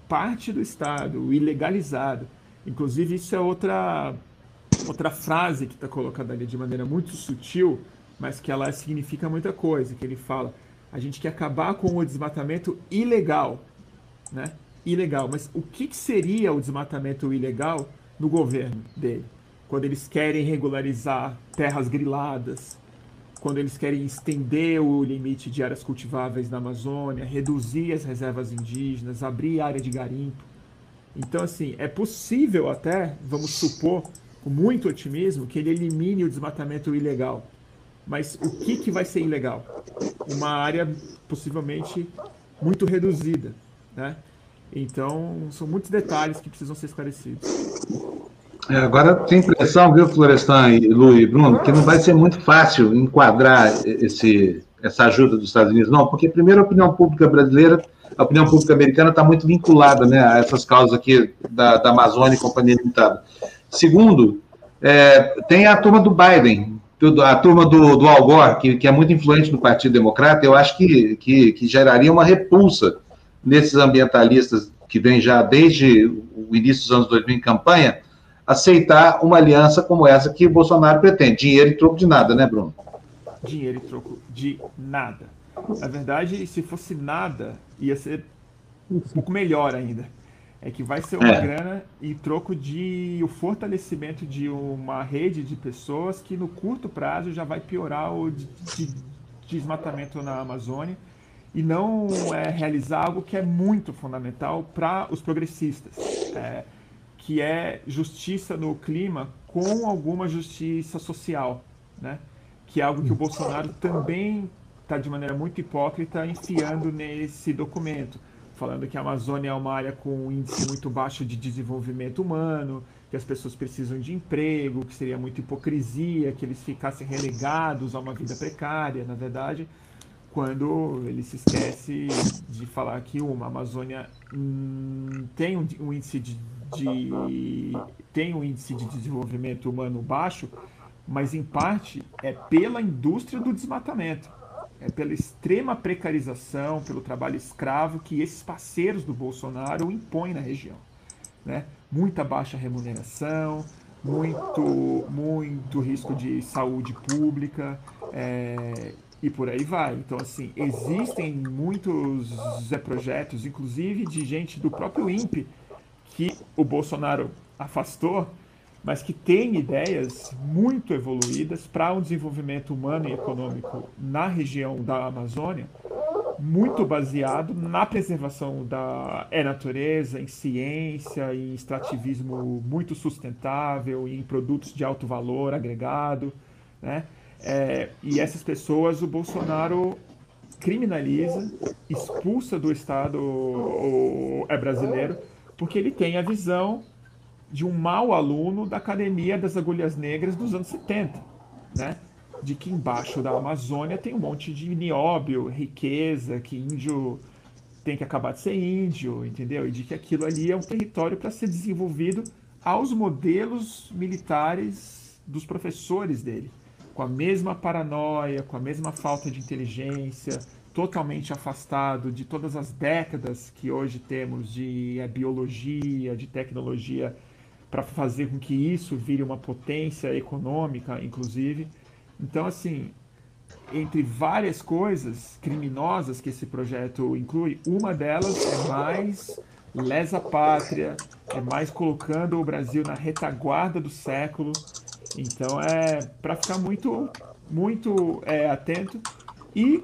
parte do Estado, ilegalizado. Inclusive, isso é outra, outra frase que está colocada ali de maneira muito sutil, mas que ela significa muita coisa, que ele fala a gente quer acabar com o desmatamento ilegal, né? Ilegal. Mas o que, que seria o desmatamento ilegal no governo dele? Quando eles querem regularizar terras griladas, quando eles querem estender o limite de áreas cultiváveis na Amazônia, reduzir as reservas indígenas, abrir área de garimpo. Então, assim, é possível até, vamos supor, com muito otimismo, que ele elimine o desmatamento ilegal. Mas o que, que vai ser ilegal? Uma área possivelmente muito reduzida, né? Então, são muitos detalhes que precisam ser esclarecidos. É, agora tem impressão, viu, Florestan e Lu e Bruno, que não vai ser muito fácil enquadrar esse, essa ajuda dos Estados Unidos, não, porque primeiro a opinião pública brasileira, a opinião pública americana está muito vinculada né, a essas causas aqui da, da Amazônia e Companhia Limitada. Segundo, é, tem a turma do Biden, a turma do, do Al Gore, que, que é muito influente no Partido Democrata, eu acho que, que, que geraria uma repulsa nesses ambientalistas que vêm já desde o início dos anos 2000 em campanha, aceitar uma aliança como essa que Bolsonaro pretende. Dinheiro e troco de nada, né, Bruno? Dinheiro e troco de nada. Na verdade, se fosse nada, ia ser um pouco melhor ainda é que vai ser uma é. grana em troco de o fortalecimento de uma rede de pessoas que no curto prazo já vai piorar o de, de, desmatamento na Amazônia e não é, realizar algo que é muito fundamental para os progressistas, é, que é justiça no clima com alguma justiça social, né? que é algo que o Bolsonaro também está de maneira muito hipócrita enfiando nesse documento falando que a Amazônia é uma área com um índice muito baixo de desenvolvimento humano, que as pessoas precisam de emprego, que seria muita hipocrisia, que eles ficassem relegados a uma vida precária, na verdade, quando ele se esquece de falar que uma Amazônia hum, tem um, um índice de, de, tem um índice de desenvolvimento humano baixo, mas em parte é pela indústria do desmatamento é pela extrema precarização, pelo trabalho escravo que esses parceiros do Bolsonaro impõem na região. Né? Muita baixa remuneração, muito, muito risco de saúde pública é, e por aí vai. Então, assim, existem muitos é, projetos, inclusive de gente do próprio INPE, que o Bolsonaro afastou, mas que tem ideias muito evoluídas para um desenvolvimento humano e econômico na região da Amazônia, muito baseado na preservação da é natureza, em ciência, em extrativismo muito sustentável, em produtos de alto valor agregado, né? É, e essas pessoas o Bolsonaro criminaliza, expulsa do Estado o, é brasileiro, porque ele tem a visão de um mau aluno da Academia das Agulhas Negras dos anos 70, né? De que embaixo da Amazônia tem um monte de nióbio, riqueza, que índio tem que acabar de ser índio, entendeu? E de que aquilo ali é um território para ser desenvolvido aos modelos militares dos professores dele com a mesma paranoia, com a mesma falta de inteligência, totalmente afastado de todas as décadas que hoje temos de é, biologia, de tecnologia, para fazer com que isso vire uma potência econômica, inclusive. Então, assim, entre várias coisas criminosas que esse projeto inclui, uma delas é mais lesa pátria, é mais colocando o Brasil na retaguarda do século, então é para ficar muito, muito é, atento e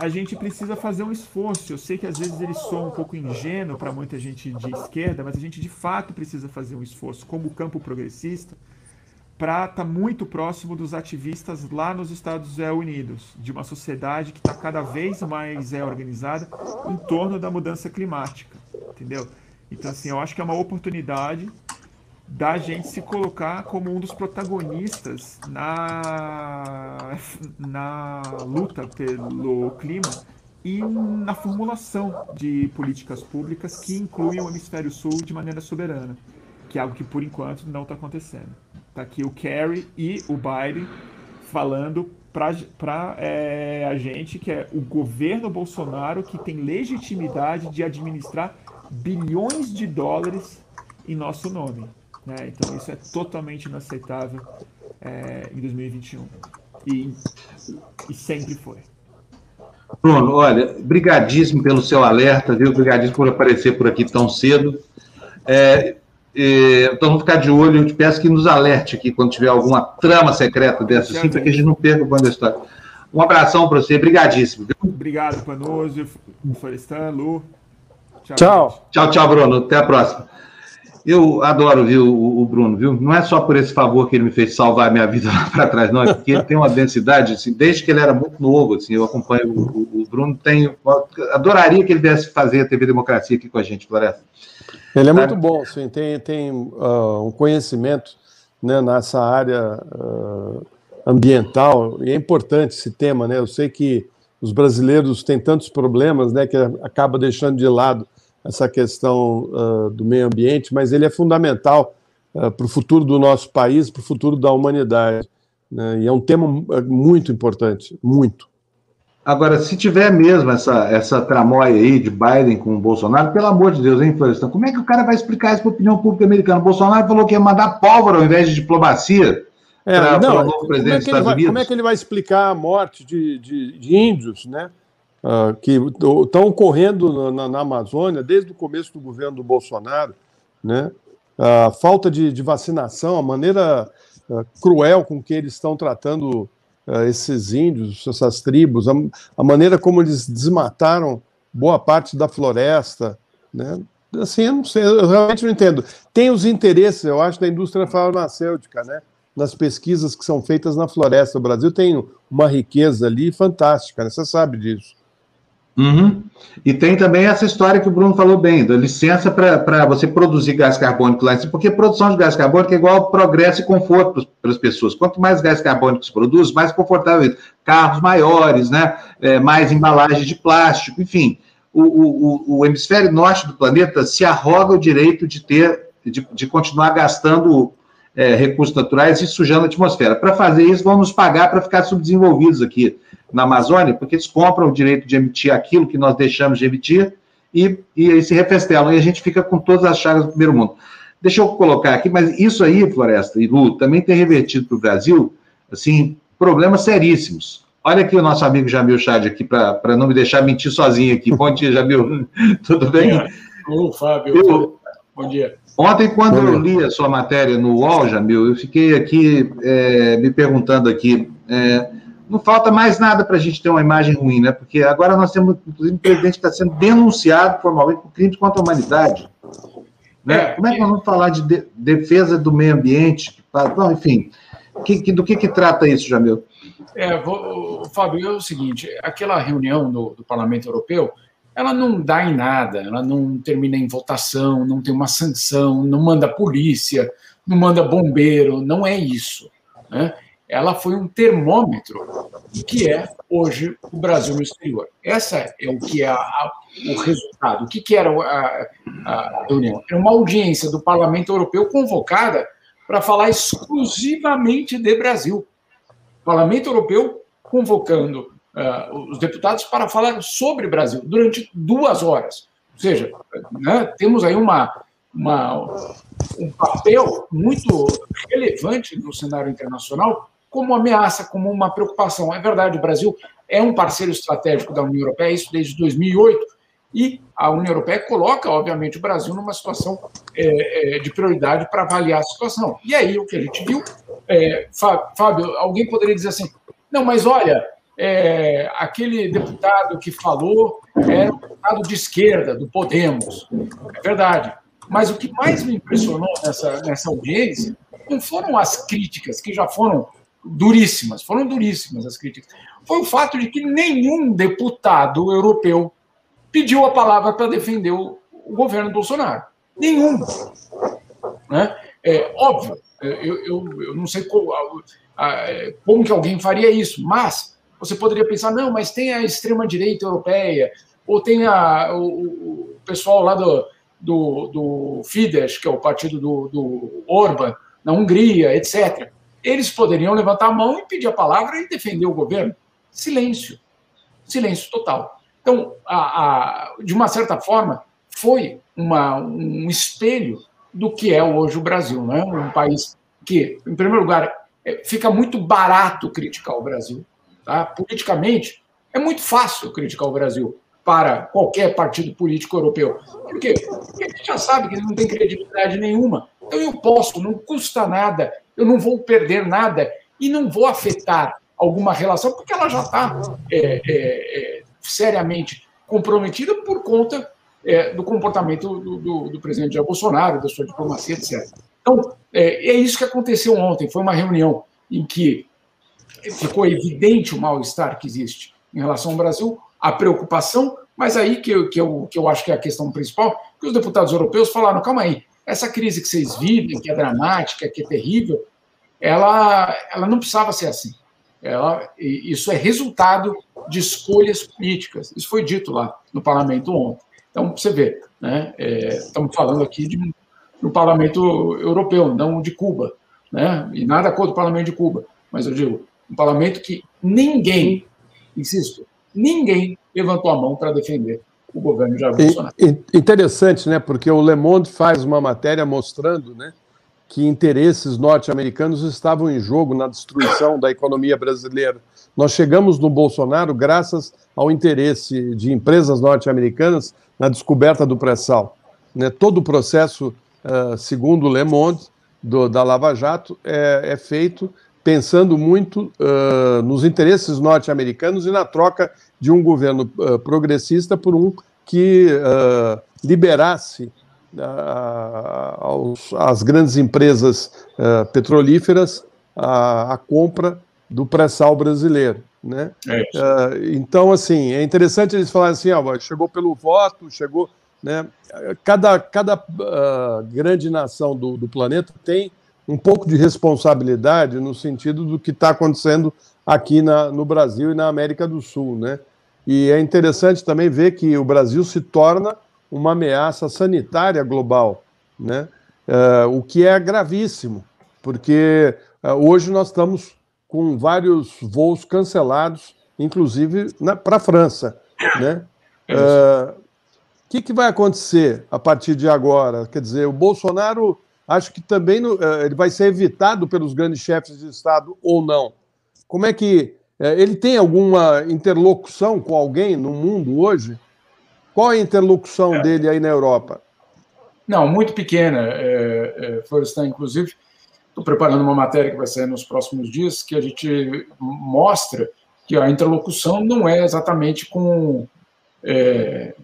a gente precisa fazer um esforço. Eu sei que às vezes ele soa um pouco ingênuo para muita gente de esquerda, mas a gente de fato precisa fazer um esforço como campo progressista para estar tá muito próximo dos ativistas lá nos Estados Unidos, de uma sociedade que está cada vez mais é, organizada em torno da mudança climática, entendeu? Então, assim, eu acho que é uma oportunidade da gente se colocar como um dos protagonistas na, na luta pelo clima e na formulação de políticas públicas que incluem o hemisfério sul de maneira soberana, que é algo que por enquanto não está acontecendo. Está aqui o Kerry e o Biden falando para é, a gente que é o governo Bolsonaro que tem legitimidade de administrar bilhões de dólares em nosso nome. Né? Então isso é totalmente inaceitável é, em 2021. E, e sempre foi. Bruno, olha, brigadíssimo pelo seu alerta, viu? Brigadíssimo por aparecer por aqui tão cedo. É, é, então vamos ficar de olho, eu te peço que nos alerte aqui quando tiver alguma trama secreta dessa, assim, para que a gente não perca o bando da história. Um abração para você, brigadíssimo. Viu? Obrigado, Panoso, Florestan, Lu. Tchau. Tchau, tchau, tchau, Bruno. Até a próxima. Eu adoro, viu, o, Bruno, viu? Não é só por esse favor que ele me fez salvar a minha vida lá para trás, não, é porque ele tem uma densidade, assim, desde que ele era muito novo, assim, eu acompanho o, o Bruno, tenho, adoraria que ele viesse fazer a TV Democracia aqui com a gente, Floresta. Ele é muito bom, sim, tem, tem uh, um conhecimento né, nessa área uh, ambiental, e é importante esse tema, né? Eu sei que os brasileiros têm tantos problemas, né, que acaba deixando de lado essa questão uh, do meio ambiente, mas ele é fundamental uh, para o futuro do nosso país, para o futuro da humanidade. Né? E é um tema muito importante, muito. Agora, se tiver mesmo essa, essa tramóia aí de Biden com o Bolsonaro, pelo amor de Deus, hein, Florestan? Como é que o cara vai explicar isso para a opinião pública americana? O Bolsonaro falou que ia mandar pólvora ao invés de diplomacia é, para o novo presidente é dos Estados vai, Unidos. Como é que ele vai explicar a morte de, de, de índios, né? Uh, que estão ocorrendo na, na, Amazônia desde o começo do governo do Bolsonaro, né? A falta de, de vacinação, a maneira uh, cruel com que eles estão tratando uh, esses índios, essas tribos, a, a, maneira como eles desmataram boa parte da floresta, né? Assim, eu sei, eu realmente não entendo. Tem os interesses, eu acho, da indústria farmacêutica, né? nas pesquisas que são feitas na floresta. O Brasil tem uma riqueza ali fantástica, né? você sabe disso. Uhum. E tem também essa história que o Bruno falou bem, da licença para você produzir gás carbônico lá, porque produção de gás carbônico é igual progresso e conforto para as pessoas. Quanto mais gás carbônico se produz, mais confortável. Carros maiores, né? É, mais embalagem de plástico, enfim. O, o, o, hemisfério norte do planeta se arroga o direito de ter, de, de continuar gastando é, recursos naturais e sujando a atmosfera. Para fazer isso, vamos pagar para ficar subdesenvolvidos aqui na Amazônia, porque eles compram o direito de emitir aquilo que nós deixamos de emitir e, e aí se refestelam, e a gente fica com todas as chagas do primeiro mundo. Deixa eu colocar aqui, mas isso aí, Floresta e Lu, também tem revertido para o Brasil, assim, problemas seríssimos. Olha aqui o nosso amigo Jamil Chad aqui, para não me deixar mentir sozinho aqui. Bom dia, Jamil. Tudo bem? Ô, Fábio. Eu, Bom dia. Ontem, quando eu li a sua matéria no UOL, Jamil, eu fiquei aqui é, me perguntando aqui, é, não falta mais nada para a gente ter uma imagem ruim, né? Porque agora nós temos, inclusive, um presidente que está sendo denunciado formalmente por crimes contra a humanidade. Né? É, Como é que nós vamos falar de, de defesa do meio ambiente? Bom, enfim, que, que, do que, que trata isso, Jamil? É, vou, Fábio, é o seguinte: aquela reunião do, do Parlamento Europeu, ela não dá em nada, ela não termina em votação, não tem uma sanção, não manda polícia, não manda bombeiro, não é isso. Né? Ela foi um termômetro do que é hoje o Brasil no exterior. Essa é o que é a, a, o resultado. O que, que era a, a reunião? Era uma audiência do Parlamento Europeu convocada para falar exclusivamente de Brasil. O Parlamento Europeu convocando uh, os deputados para falar sobre Brasil durante duas horas. Ou seja, né, temos aí uma, uma, um papel muito relevante no cenário internacional como ameaça, como uma preocupação. É verdade, o Brasil é um parceiro estratégico da União Europeia, isso desde 2008, e a União Europeia coloca, obviamente, o Brasil numa situação é, é, de prioridade para avaliar a situação. E aí, o que a gente viu, é, Fábio, alguém poderia dizer assim: não, mas olha, é, aquele deputado que falou era um deputado de esquerda, do Podemos. É verdade. Mas o que mais me impressionou nessa, nessa audiência não foram as críticas que já foram duríssimas, foram duríssimas as críticas, foi o fato de que nenhum deputado europeu pediu a palavra para defender o, o, governo Bolsonaro. Nenhum. Né? É óbvio, eu, eu, eu não sei como, como que alguém faria isso, mas você poderia pensar, não, mas tem a extrema-direita europeia, ou tem a, o, o pessoal lá do, do, do Fidesz, que é o partido do, do Orban, na Hungria, etc eles poderiam levantar a mão e pedir a palavra e defender o governo. Silêncio. Silêncio total. Então, a, a, de uma certa forma, foi uma, um espelho do que é hoje o Brasil, né? um país que, em primeiro lugar, é, fica muito barato criticar o Brasil. Tá? Politicamente, é muito fácil criticar o Brasil para qualquer partido político europeu. Por quê? Porque a gente já sabe que ele não tem credibilidade nenhuma. Então eu posso, não custa nada eu não vou perder nada e não vou afetar alguma relação, porque ela já está é, é, é, seriamente comprometida por conta é, do comportamento do, do, do, presidente Jair Bolsonaro, da sua diplomacia, etc. Então, é, é isso que aconteceu ontem. Foi uma reunião em que ficou evidente o mal-estar que existe em relação ao Brasil, a preocupação, mas aí que eu, que, eu, que eu acho que é a questão principal, que os deputados europeus falaram, calma aí, essa crise que vocês vivem, que é dramática, que é terrível, ela, ela não precisava ser assim. Ela, isso é resultado de escolhas políticas. Isso foi dito lá no parlamento ontem. Então, você vê, né, é, estamos falando aqui de, no parlamento europeu, não de Cuba. Né, e nada contra o parlamento de Cuba, mas eu digo, um parlamento que ninguém, insisto, ninguém levantou a mão para defender o governo de Jair Bolsonaro. Interessante, né? Porque o Le Monde faz uma matéria mostrando, né? Que interesses norte-americanos estavam em jogo na destruição da economia brasileira. Nós chegamos no Bolsonaro graças ao interesse de empresas norte-americanas na descoberta do pré-sal. Né? Todo o processo, uh, segundo Le Monde, do, da Lava Jato, é, é feito pensando muito uh, nos interesses norte-americanos e na troca de um governo uh, progressista por um que liberasse aos, às grandes empresas uh, petrolíferas a, a, compra do pré-sal brasileiro. Né? É uh, então, assim, é interessante eles falarem assim: ó, chegou pelo voto, chegou. Né? Cada, cada uh, grande nação do, do planeta tem um pouco de responsabilidade no sentido do que está acontecendo aqui na, no Brasil e na América do Sul. Né? E é interessante também ver que o Brasil se torna uma ameaça sanitária global, né? Uh, o que é gravíssimo, porque uh, hoje nós estamos com vários voos cancelados, inclusive para a França. Né? O uh, que, que vai acontecer a partir de agora? Quer dizer, o Bolsonaro, acho que também no, ele vai ser evitado pelos grandes chefes de Estado ou não. Como é que. ele tem alguma interlocução com alguém no mundo hoje? Qual a interlocução é. dele aí na Europa? Não, muito pequena, é, é, Florestan. Inclusive, estou preparando uma matéria que vai sair nos próximos dias, que a gente mostra que a interlocução não é exatamente com é,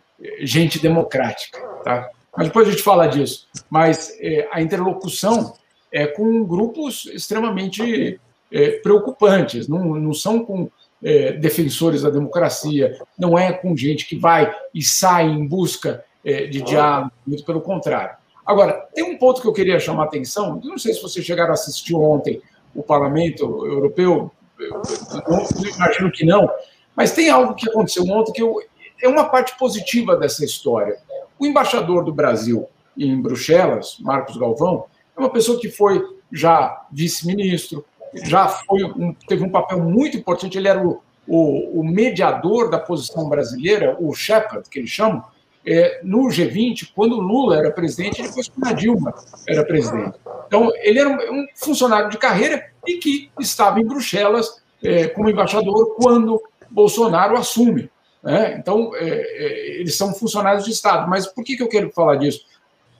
gente democrática, tá? Mas depois a gente fala disso. Mas é, a interlocução é com grupos extremamente é, preocupantes, não, não são com é, defensores da democracia, não é com gente que vai e sai em busca é, de diálogo, muito pelo contrário. Agora, tem um ponto que eu queria chamar a atenção, não sei se vocês chegaram a assistir ontem o Parlamento Europeu, eu, eu imagino que não, mas tem algo que aconteceu ontem que eu, é uma parte positiva dessa história. O embaixador do Brasil em Bruxelas, Marcos Galvão, é uma pessoa que foi já vice-ministro, já foi um, teve um papel muito importante. Ele era o, o, o mediador da posição brasileira, o Shepard, que eles chamam, é, no G20, quando Lula era presidente, depois quando a Dilma era presidente. Então, ele era um, um funcionário de carreira e que estava em Bruxelas é, como embaixador quando Bolsonaro assume. Né? Então, é, é eles são funcionários de Estado. Mas por que, que eu quero falar disso?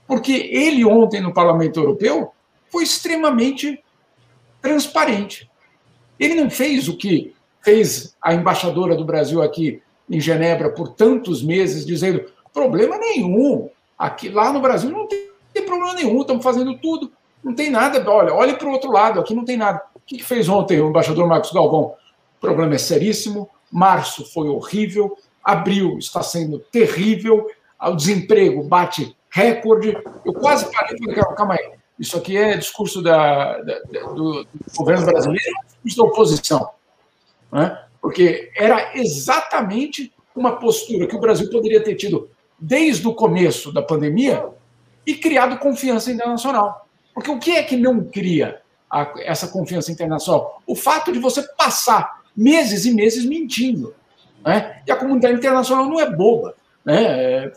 Porque ele, ontem, no Parlamento Europeu, foi extremamente transparente. Ele não fez o que fez a embaixadora do Brasil aqui em Genebra por tantos meses, dizendo problema nenhum. Aqui lá no Brasil não tem, problema nenhum, estamos fazendo tudo, não tem nada. Olha, olhe para o outro lado, aqui não tem nada. O que fez ontem o embaixador Marcos Galvão? O problema é seríssimo. Março foi horrível, abril está sendo terrível, o desemprego bate recorde. Eu quase parei e falei, calma aí, isso aqui é discurso da, da, do, do, governo brasileiro, discurso da oposição. Né? Porque era exatamente uma postura que o Brasil poderia ter tido desde o começo da pandemia e criado confiança internacional. Porque o que é que não cria a, essa confiança internacional? O fato de você passar meses e meses mentindo. Né? E a comunidade internacional não é boba. Né? É,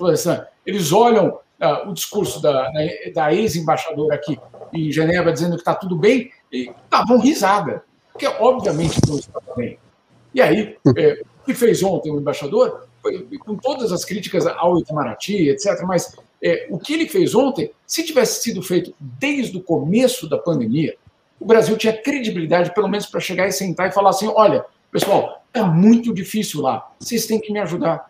eles olham uh, o discurso da, da ex-embaixadora aqui em Genebra dizendo que está tudo bem, e estavam risada, porque obviamente não está bem. E aí, é, o que fez ontem o embaixador, foi, com todas as críticas ao Itamaraty, etc., mas é, o que ele fez ontem, se tivesse sido feito desde o começo da pandemia, o Brasil tinha credibilidade, pelo menos para chegar e sentar e falar assim: olha, pessoal, está muito difícil lá, vocês têm que me ajudar.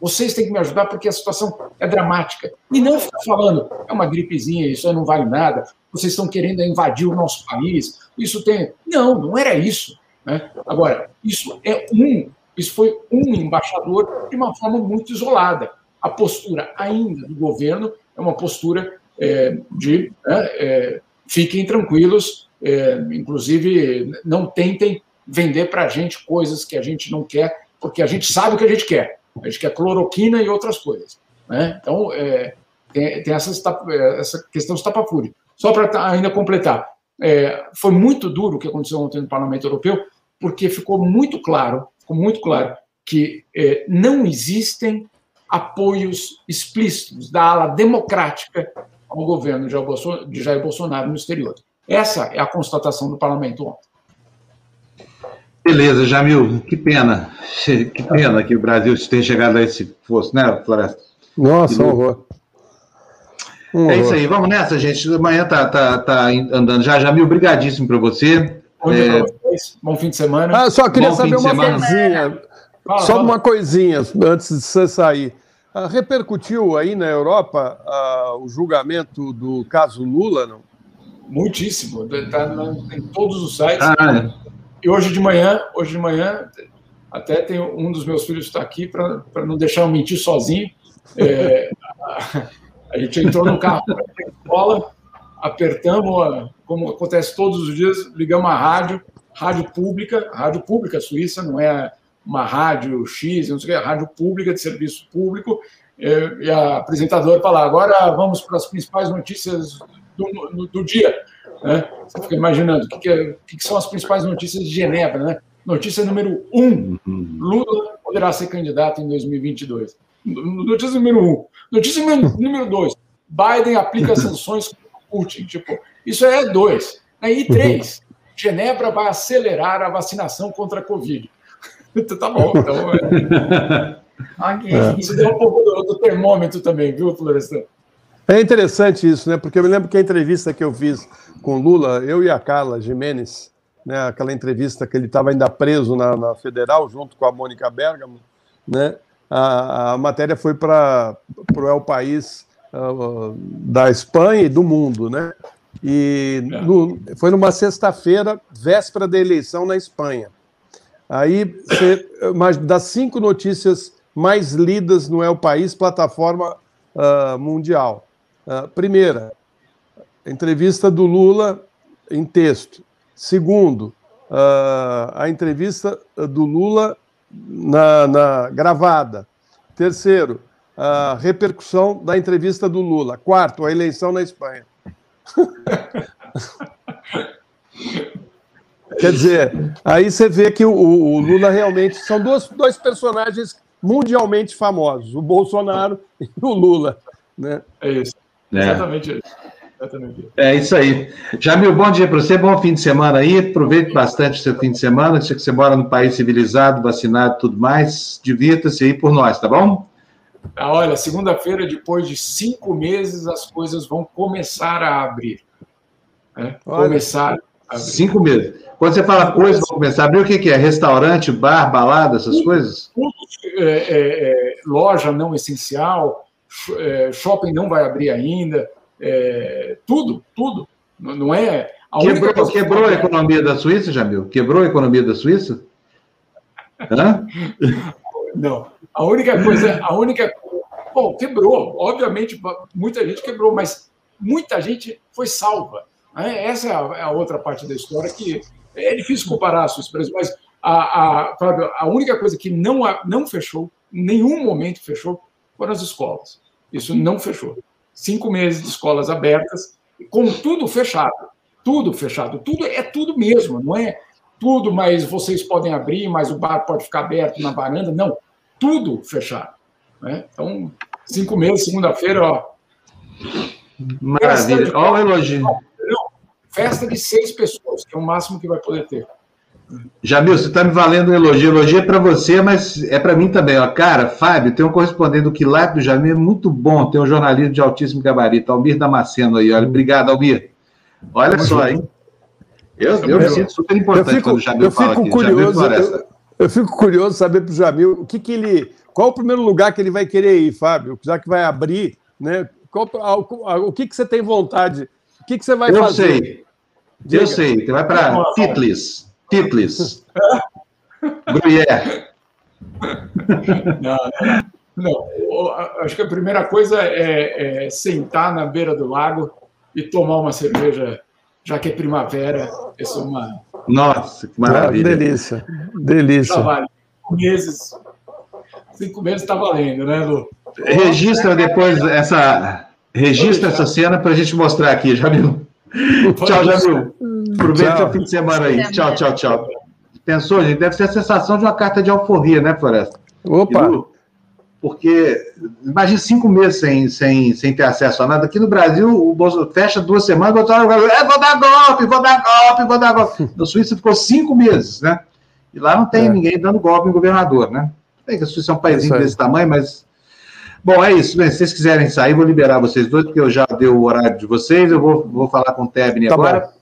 Vocês têm que me ajudar porque a situação é dramática. E não ficar falando, é uma gripezinha, isso aí não vale nada, vocês estão querendo invadir o nosso país, isso tem. Não, não era isso. Né? Agora, isso é um, isso foi um embaixador de uma forma muito isolada. A postura ainda do governo é uma postura é, de né, é, fiquem tranquilos, é, inclusive não tentem vender para a gente coisas que a gente não quer, porque a gente sabe o que a gente quer. A gente quer cloroquina e outras coisas. Né? Então, é, tem, tem essa, essa questão estapafúria. Só para ainda completar, é, foi muito duro o que aconteceu ontem no Parlamento Europeu, porque ficou muito claro, ficou muito claro que é, não existem apoios explícitos da ala democrática ao governo de Jair Bolsonaro no exterior. Essa é a constatação do parlamento ontem. Beleza, Jamil, que pena. Que pena que o Brasil tenha chegado a esse fosso, né, Floresta? Nossa, horror. Um é isso aí, vamos nessa, gente. Amanhã tá, tá, tá andando já. Jamil, obrigadíssimo para você. É... Bom fim de semana. Ah, só queria Bom saber uma coisinha. Fala, só fala. uma coisinha antes de você sair. Ah, repercutiu aí na Europa ah, o julgamento do caso Lula, não? Muitíssimo. Está em todos os sites. Ah, é. E hoje de manhã, hoje de manhã, até tem um dos meus filhos está aqui para não deixar eu mentir sozinho. É, a, a, gente entrou no carro para escola, apertamos, como acontece todos os dias, ligamos a rádio, rádio pública, rádio pública suíça, não é uma rádio X, não sei o que, rádio pública de serviço público, é, e a apresentadora fala, agora vamos para as principais notícias do, do dia. Né? Você fica imaginando o que, que, é, que, que, são as principais notícias de Genebra. Né? Notícia número um. Lula poderá ser candidato em 2022. Notícia número um. Notícia número dois: Biden aplica sanções contra Putin. Tipo, isso é dois. Né? E três: Genebra vai acelerar a vacinação contra a Covid. Tá bom. Então, é... okay. Isso deu um pouco do, do termômetro também, viu, Florestan? É interessante isso, né? Porque eu me lembro que a entrevista que eu fiz com Lula, eu e a Carla Jimenez, né, aquela entrevista que ele estava ainda preso na, na, Federal, junto com a Mônica Bergamo, né, a, a matéria foi para o El País uh, da Espanha e do mundo, né? E é. no, foi numa sexta-feira, véspera da eleição na Espanha. Aí, você, mas das cinco notícias mais lidas no El País, plataforma uh, mundial. Uh, primeira, entrevista do Lula em texto. Segundo, uh, a entrevista do Lula na, na, gravada. Terceiro, a repercussão da entrevista do Lula. Quarto, a eleição na Espanha. Quer dizer, aí você vê que o, o Lula realmente são dois, dois personagens mundialmente famosos, o Bolsonaro e o Lula. Né? É isso. É. Exatamente isso. É isso aí. Jamil, bom dia para você, bom fim de semana aí. Aproveite bastante o seu fim de semana. Sei que você mora num país civilizado, vacinado e tudo mais. Divirta-se aí por nós, tá bom? Ah, olha, segunda-feira, depois de cinco meses, as coisas vão começar a abrir. Né? Começar a abrir. Cinco meses. Quando você fala coisas vão começar a abrir, o que, que é? Restaurante, bar, balada, essas tudo, coisas? Tudo, é, é, é, loja não essencial, shopping não vai abrir ainda, é, tudo, tudo. Não é. A quebrou quebrou a economia da Suíça, Jamil? Quebrou a economia da Suíça? Hã? Não. A única coisa, a única. Bom, quebrou. Obviamente, muita gente quebrou, mas muita gente foi salva. Né? Essa é a, é a, outra parte da história que é difícil comparar a Suíça, mas a, a, a única coisa que não, não fechou, nenhum momento fechou, foram as escolas. Isso não fechou cinco meses de escolas abertas, com tudo fechado. Tudo fechado. Tudo é tudo mesmo, não é tudo, mas vocês podem abrir, mas o bar pode ficar aberto na varanda. Não, tudo fechado. Né? Então, cinco meses, segunda-feira, ó. Maravilha. Olha o elogio. Não, festa de seis pessoas, que é o máximo que vai poder ter. Jamil, você está me valendo um elogio. Elogio é para você, mas é para mim também. Ó. Cara, Fábio, tem um correspondente do Quilate do Jamil, é muito bom. Tem um jornalismo de altíssimo gabarito. Almir Damasceno aí, olha. Obrigado, Almir. Olha só, hein? Eu, eu me sinto super importante fico, quando o Jamil eu fala fico aqui. Curioso, eu, eu, fico curioso saber para o Jamil o que, que ele. Qual o primeiro lugar que ele vai querer ir, Fábio? Já que vai abrir, né? Qual, o que, que você tem vontade? O que, que você vai eu fazer? Sei. Eu sei. Você vai para Titlis. Titlis. Gruyère. Não, não, não, acho que a primeira coisa é, é, sentar na beira do lago e tomar uma cerveja, já que é primavera. Essa é uma. Nossa, que maravilha. Ah, delícia, delícia. Tá cinco meses. Cinco meses está valendo, né, Lu? Registra depois essa. Registra essa cena para a gente mostrar aqui, viu? Tchau, Jamil. Aproveita o fim de semana aí. Tchau, tchau, tchau. Pensou, gente? Deve ser a sensação de uma carta de alforria, né, Floresta? Opa! porque, imagine cinco meses sem, sem, sem ter acesso a nada. Aqui no Brasil, o Bolsonaro fecha duas semanas, o Bolsonaro é, vou dar golpe, vou dar golpe, vou dar golpe. Na Suíça ficou cinco meses, né? E lá não tem é. ninguém dando golpe em governador, né? Tem que a Suíça é um país desse tamanho, mas Bom, é isso. Bem, se vocês quiserem sair, vou liberar vocês dois, porque eu já dei o horário de vocês. Eu vou, vou falar com o Tebni tá agora. Bom.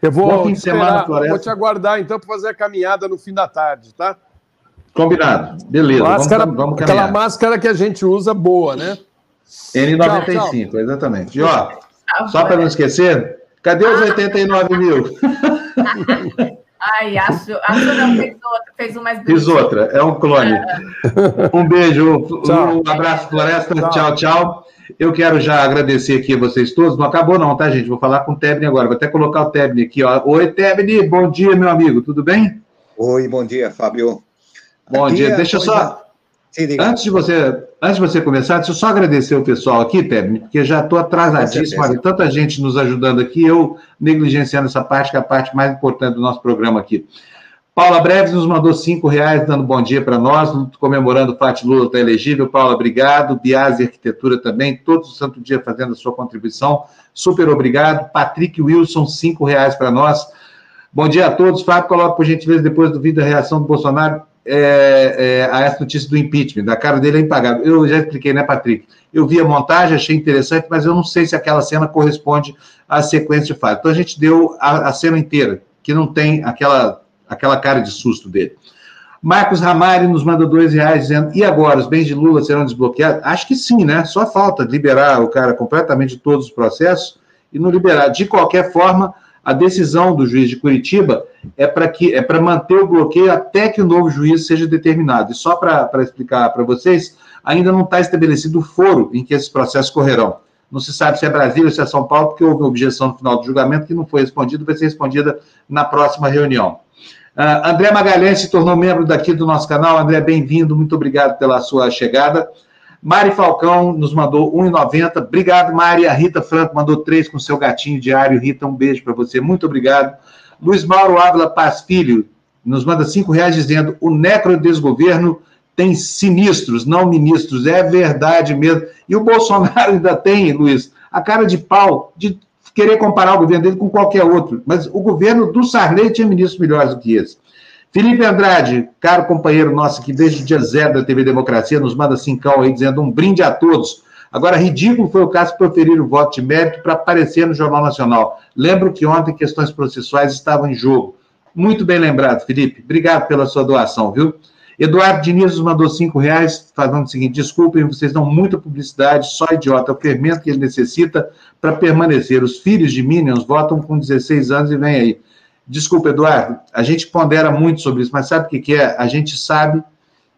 Eu vou, de semana, vou te aguardar, então, para fazer a caminhada no fim da tarde, tá? Combinado. Beleza. Máscara, vamos, vamos aquela máscara que a gente usa boa, né? N95, tchau, tchau. exatamente. E ó, só para não esquecer, cadê os 89 mil? Ai, acho, acho não, fez outra, fez uma mais Fiz outra, é um clone. É. Um beijo, tchau. um abraço, Floresta, tchau. tchau, tchau. Eu quero já agradecer aqui a vocês todos. Não acabou, não, tá, gente? Vou falar com o Tebni agora. Vou até colocar o Tebni aqui, ó. Oi, Tebni, bom dia, meu amigo, tudo bem? Oi, bom dia, Fábio. Bom aqui dia, deixa eu só. antes, de você, antes de você começar, deixa eu só agradecer o pessoal aqui, Tebni, porque já estou atrasadíssimo. Olha, tanta gente nos ajudando aqui, eu negligenciando essa parte, que é a parte mais importante do nosso programa aqui. Paula Breves nos mandou cinco reais, dando bom dia para nós, comemorando o Fati Lula está elegível. Paula, obrigado. Biase Arquitetura também, todo santo dia fazendo a sua contribuição. Super obrigado. Patrick Wilson, cinco reais para nós. Bom dia a todos. Fábio, coloca por gentileza, depois do vídeo, a reação do Bolsonaro é, é, a essa notícia do impeachment. Da cara dele é impagável. Eu já expliquei, né, Patrick? Eu vi a montagem, achei interessante, mas eu não sei se aquela cena corresponde à sequência de fato. Então a gente deu a, a cena inteira que não tem aquela, aquela cara de susto dele. Marcos Ramari nos manda dois reais dizendo: e agora, os bens de Lula serão desbloqueados? Acho que sim, né? Só falta liberar o cara completamente de todos os processos e não liberar. De qualquer forma, a decisão do juiz de Curitiba é para que é para manter o bloqueio até que o novo juiz seja determinado. E só para explicar para vocês, ainda não está estabelecido o foro em que esses processos correrão. Não se sabe se é Brasília ou se é São Paulo, porque houve objeção no final do julgamento que não foi respondida, vai ser respondida na próxima reunião. Uh, André Magalhães se tornou membro daqui do nosso canal. André, bem-vindo, muito obrigado pela sua chegada. Mari Falcão nos mandou 1,90. Obrigado, Mari. A Rita Franco mandou 3 com seu gatinho diário. Rita, um beijo para você. Muito obrigado. Luiz Mauro Ávila Paz Filho nos manda 5 reais dizendo: o necrodesgoverno tem sinistros, não ministros. É verdade mesmo. E o Bolsonaro ainda tem, Luiz, a cara de pau de querer comparar o governo dele com qualquer outro. Mas o governo do Sarney tinha ministros melhores do que esse. Felipe Andrade, caro companheiro nosso aqui desde o dia zero da TV Democracia, nos manda cincão aí dizendo um brinde a todos. Agora, ridículo foi o caso de proferir o voto de mérito para aparecer no Jornal Nacional. Lembro que ontem questões processuais estavam em jogo. Muito bem lembrado, Felipe. Obrigado pela sua doação, viu? Eduardo Diniz mandou cinco reais, falando o seguinte: desculpem, vocês dão muita publicidade, só idiota, é o fermento que ele necessita para permanecer. Os filhos de Minions votam com 16 anos e vem aí. Desculpa, Eduardo, a gente pondera muito sobre isso, mas sabe o que, que é? A gente sabe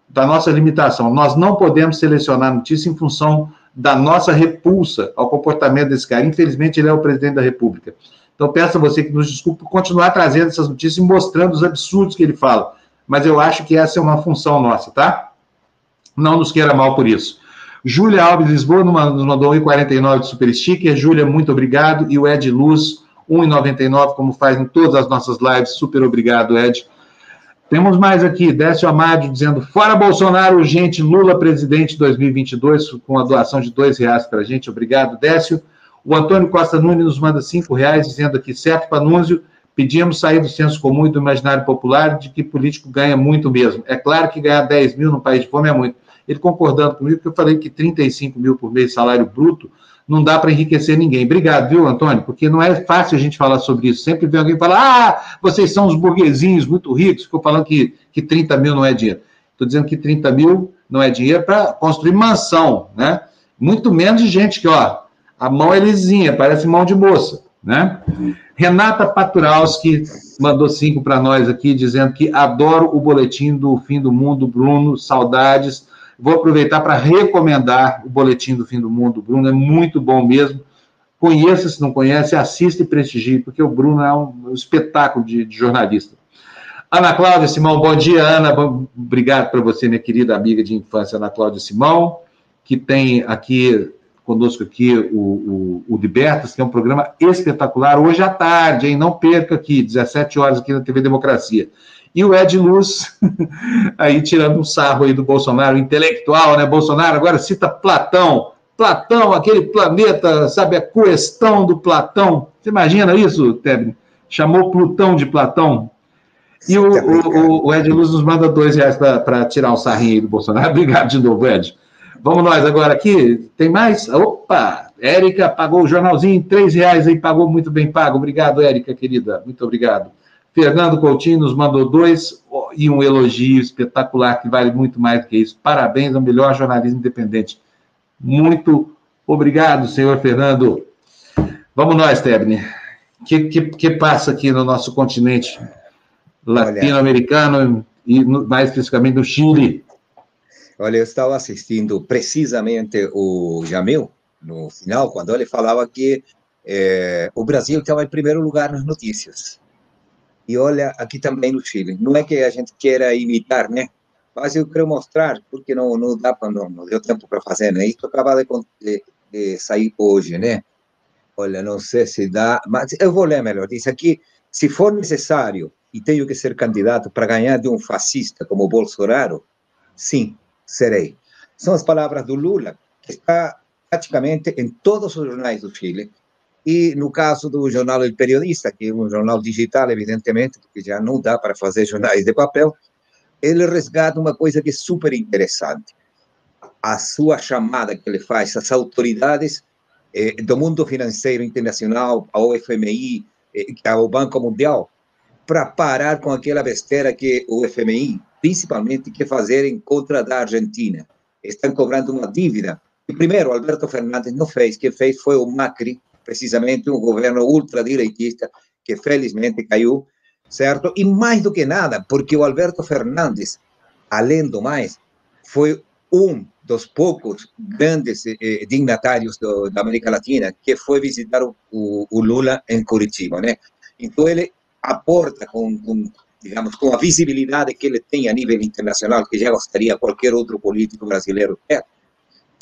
da nossa limitação. Nós não podemos selecionar notícia em função da nossa repulsa ao comportamento desse cara. Infelizmente, ele é o presidente da República. Então, peço a você que nos desculpe por continuar trazendo essas notícias e mostrando os absurdos que ele fala mas eu acho que essa é uma função nossa, tá? Não nos queira mal por isso. Júlia Alves Lisboa nos mandou 1,49 de super sticker. Júlia, muito obrigado. E o Ed Luz, 1,99, como faz em todas as nossas lives. Super obrigado, Ed. Temos mais aqui, Décio Amado dizendo, fora Bolsonaro, urgente, Lula presidente 2022, com a doação de dois reais para a gente. Obrigado, Décio. O Antônio Costa Nunes nos manda cinco reais, dizendo aqui, certo, Panúncio, Pedíamos sair do senso comum e do imaginário popular de que político ganha muito mesmo. É claro que ganhar 10 mil no país de fome é muito. Ele concordando comigo, porque eu falei que 35 mil por mês salário bruto não dá para enriquecer ninguém. Obrigado, viu, Antônio? Porque não é fácil a gente falar sobre isso. Sempre vem alguém falar, ah, vocês são os burguesinhos muito ricos. Ficou falando que, que 30 mil não é dinheiro. Estou dizendo que 30 mil não é dinheiro para construir mansão, né? Muito menos de gente que, ó, a mão é lisinha, parece mão de moça, né? Renata Paturalski mandou cinco para nós aqui, dizendo que adoro o boletim do Fim do Mundo, Bruno, saudades. Vou aproveitar para recomendar o boletim do Fim do Mundo, Bruno, é muito bom mesmo. Conheça, se não conhece, assista e prestigie, porque o Bruno é um, espetáculo de, de, jornalista. Ana Cláudia Simão, bom dia, Ana. Obrigado para você, minha querida amiga de infância, Ana Cláudia Simão, que tem aqui conosco aqui o, o, o Libertas, que é um programa espetacular, hoje à tarde, hein? Não perca aqui, 17 horas aqui na TV Democracia. E o Ed Luz, aí tirando um sarro aí do Bolsonaro, intelectual, né? Bolsonaro agora cita Platão. Platão, aquele planeta, sabe, a questão do Platão. Você imagina isso, Tebre? Chamou Plutão de Platão. E o, o, o, Ed Luz nos manda dois reais para tirar um sarrinho aí do Bolsonaro. Obrigado de novo, Ed. Vamos nós agora aqui. Tem mais? Opa! Érica pagou o jornalzinho, três reais aí, pagou muito bem pago. Obrigado, Érica, querida. Muito obrigado. Fernando Coutinho nos mandou dois e um elogio espetacular que vale muito mais do que isso. Parabéns ao melhor jornalismo independente. Muito obrigado, senhor Fernando. Vamos nós, Tebni. O que, que, que, passa aqui no nosso continente latino-americano e mais especificamente no Chile? Olha, eu estava assistindo precisamente o Jamil, no final, quando ele falava que é, o Brasil estava em primeiro lugar nas notícias. E olha, aqui também no Chile. Não é que a gente queira imitar, né? Mas eu quero mostrar, porque não, não dá para, não, não deu tempo para fazer, né? Isso acaba de, de, sair hoje, né? Olha, não sei se dá, mas eu vou ler melhor. Diz aqui, se for necessário e tenho que ser candidato para ganhar de um fascista como Bolsonaro, sim, serei. São as palavras do Lula, que está praticamente em todos os jornais do Chile. E no caso do jornal El Periodista, que é um jornal digital, evidentemente, porque já não dá para fazer jornais de papel, ele resgata uma coisa que é super interessante. A sua chamada que ele faz às autoridades eh, do mundo financeiro internacional, ao FMI, eh, ao Banco Mundial, para parar com aquela besteira que o FMI, principalmente, quer fazer contra da Argentina. Estão cobrando uma dívida. E primeiro, Alberto Fernandes não fez, quem fez foi o Macri, precisamente um governo ultradireitista, que felizmente caiu, certo? E mais do que nada, porque o Alberto Fernandes, além do mais, foi um dos poucos grandes eh, dignatários do, da América Latina que foi visitar o, o, o Lula em Curitiba, né? Então ele aporta com, com, digamos, com a visibilidade que ele tem a nível internacional, que já gostaria qualquer outro político brasileiro ter,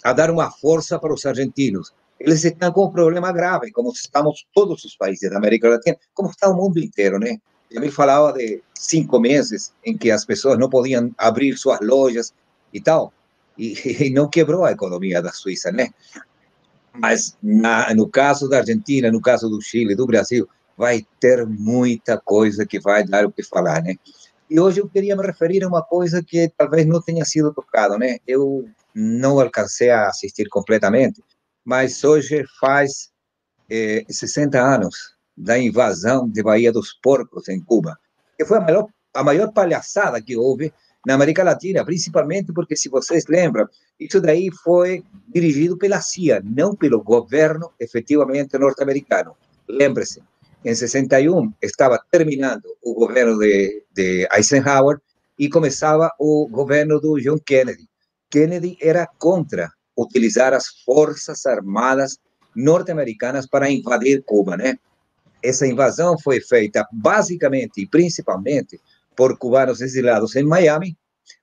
a dar uma força para os argentinos. Eles estão com um problema grave, como estamos todos os países da América Latina, como está o mundo inteiro, né? Já me falava de cinco meses em que as pessoas não podiam abrir suas lojas e tal, e, e não quebrou a economia da Suíça, né? Mas na, no caso da Argentina, no caso do Chile, do Brasil, vai ter muita coisa que vai dar o que falar, né? E hoje eu queria me referir a uma coisa que talvez não tenha sido tocada, né? Eu não alcancei a assistir completamente, mas hoje faz eh, 60 anos da invasão de Bahia dos Porcos em Cuba, que foi a maior, a maior palhaçada que houve na América Latina, principalmente porque, se vocês lembram, isso daí foi dirigido pela CIA, não pelo governo efetivamente norte-americano. Lembre-se, em 61 estava terminando o governo de, de Eisenhower e começava o governo do John Kennedy. Kennedy era contra utilizar as forças armadas norte-americanas para invadir Cuba, né? Essa invasão foi feita basicamente e principalmente por cubanos exilados em Miami,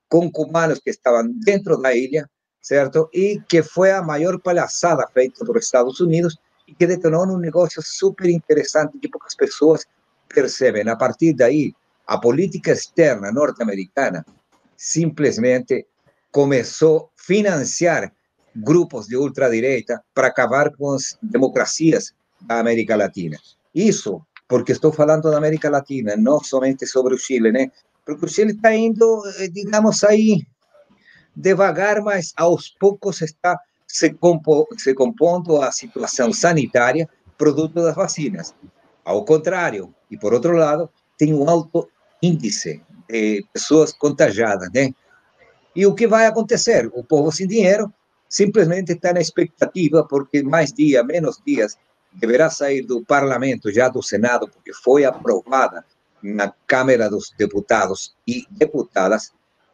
com cubanos que estavam dentro da ilha, certo? E que foi a maior palhaçada feita por Estados Unidos e que detonou um negócio super interessante que poucas pessoas percebem. A partir daí, a política externa norte-americana simplesmente começou a financiar grupos de ultradireita para acabar com as democracias da América Latina. Isso porque estou falando da América Latina, não somente sobre o Chile, né? Porque o Chile está indo, eh, digamos aí, devagar, mas aos poucos está se, compo, se compondo a situação sanitária produto das vacinas. Ao contrário, e por outro lado, tem um alto índice de pessoas contagiadas, né? E o que vai acontecer? O povo sem dinheiro simplesmente está na expectativa, porque mais dia, menos dias, deverá sair do parlamento, já do Senado, porque foi aprovada na Câmara dos Deputados e Deputadas,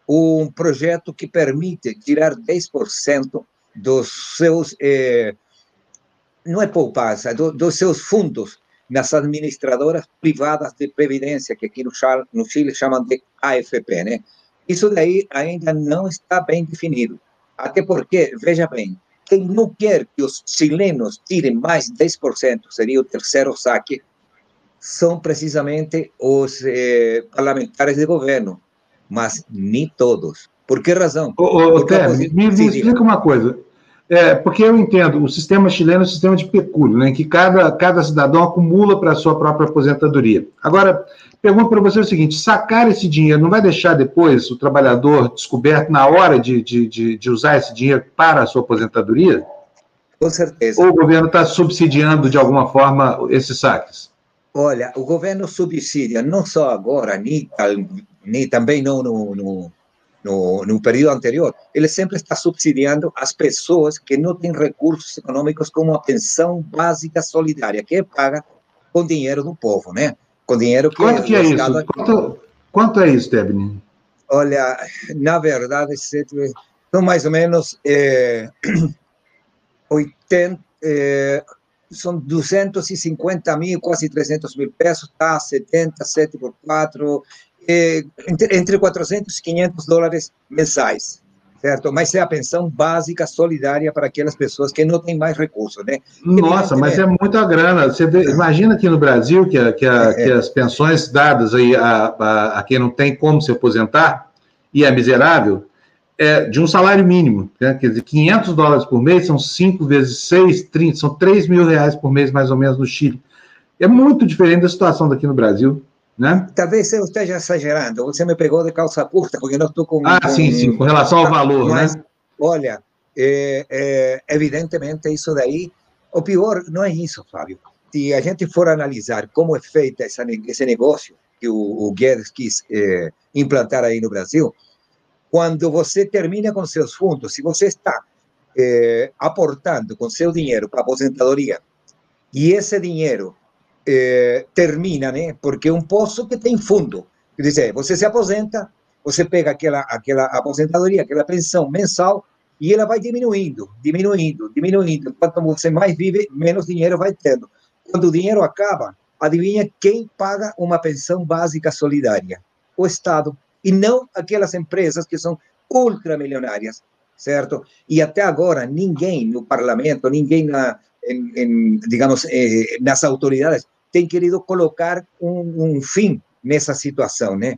um projeto que permite tirar 10% dos seus, eh, não é poupança, do, dos seus fundos nas administradoras privadas de previdência, que aqui no, no Chile chamam de AFP, né? Isso daí ainda não está bem definido. Até porque, veja bem, quem não quer que os chilenos tirem mais 10%, seria o terceiro saque, são precisamente os eh, parlamentares de governo, mas nem todos. Por que razão? Ô, ô, Té, me, me explica uma coisa. É, porque eu entendo, o sistema chileno é um sistema de pecúlio, né, em que cada, cada cidadão acumula para a sua própria aposentadoria. Agora, pergunto para você o seguinte: sacar esse dinheiro não vai deixar depois o trabalhador descoberto na hora de, de, de, de usar esse dinheiro para a sua aposentadoria? Com certeza. Ou o governo está subsidiando de alguma forma esses saques? Olha, o governo subsidia não só agora, nem, nem também não no, no, no, no período anterior, ele sempre está subsidiando as pessoas que não têm recursos econômicos como a pensão básica solidária, que é paga com dinheiro do povo, né? Com dinheiro que quanto que é isso? Quanto, quanto, é isso, Debni? Olha, na verdade, são mais ou menos é, 80, é, são 250 mil, quase 300 mil pesos, tá? 70, 7 por 4, é, entre, entre 400 e 500 dólares mensais, certo? Mas é a pensão básica solidária para aquelas pessoas que não têm mais recursos, né? Nossa, mas é muita grana. Você imagina aqui no Brasil que, a, que, a, é, que as pensões dadas aí a, a, a, quem não tem como se aposentar e é miserável, é de um salário mínimo, né? quer dizer, 500 dólares por mês são 5 vezes 6, 30, são 3 mil reais por mês, mais ou menos, no Chile. É muito diferente da situação daqui no Brasil. Né? Talvez eu esteja exagerando, você me pegou de calça curta, porque não estou com. Ah, com, sim, sim, com relação ao valor, mas, né? Olha, é, é, evidentemente isso daí, o pior não é isso, Fábio. Se a gente for analisar como é feita essa, esse negócio, que o, o Guedes quis é, implantar aí no Brasil, quando você termina com seus fundos, se você está é, aportando com seu dinheiro para aposentadoria e esse dinheiro é, termina, né? Porque é um poço que tem fundo. Quer dizer, você se aposenta, você pega aquela, aquela aposentadoria, aquela pensão mensal e ela vai diminuindo, diminuindo, diminuindo. Quanto você mais vive, menos dinheiro vai tendo. Quando o dinheiro acaba, adivinha quem paga uma pensão básica solidária? O Estado. E não aquelas empresas que são ultramilionárias, certo? E até agora, ninguém no parlamento, ninguém na, em, em, digamos, eh, nas autoridades tem querido colocar um, fim nessa situação? E,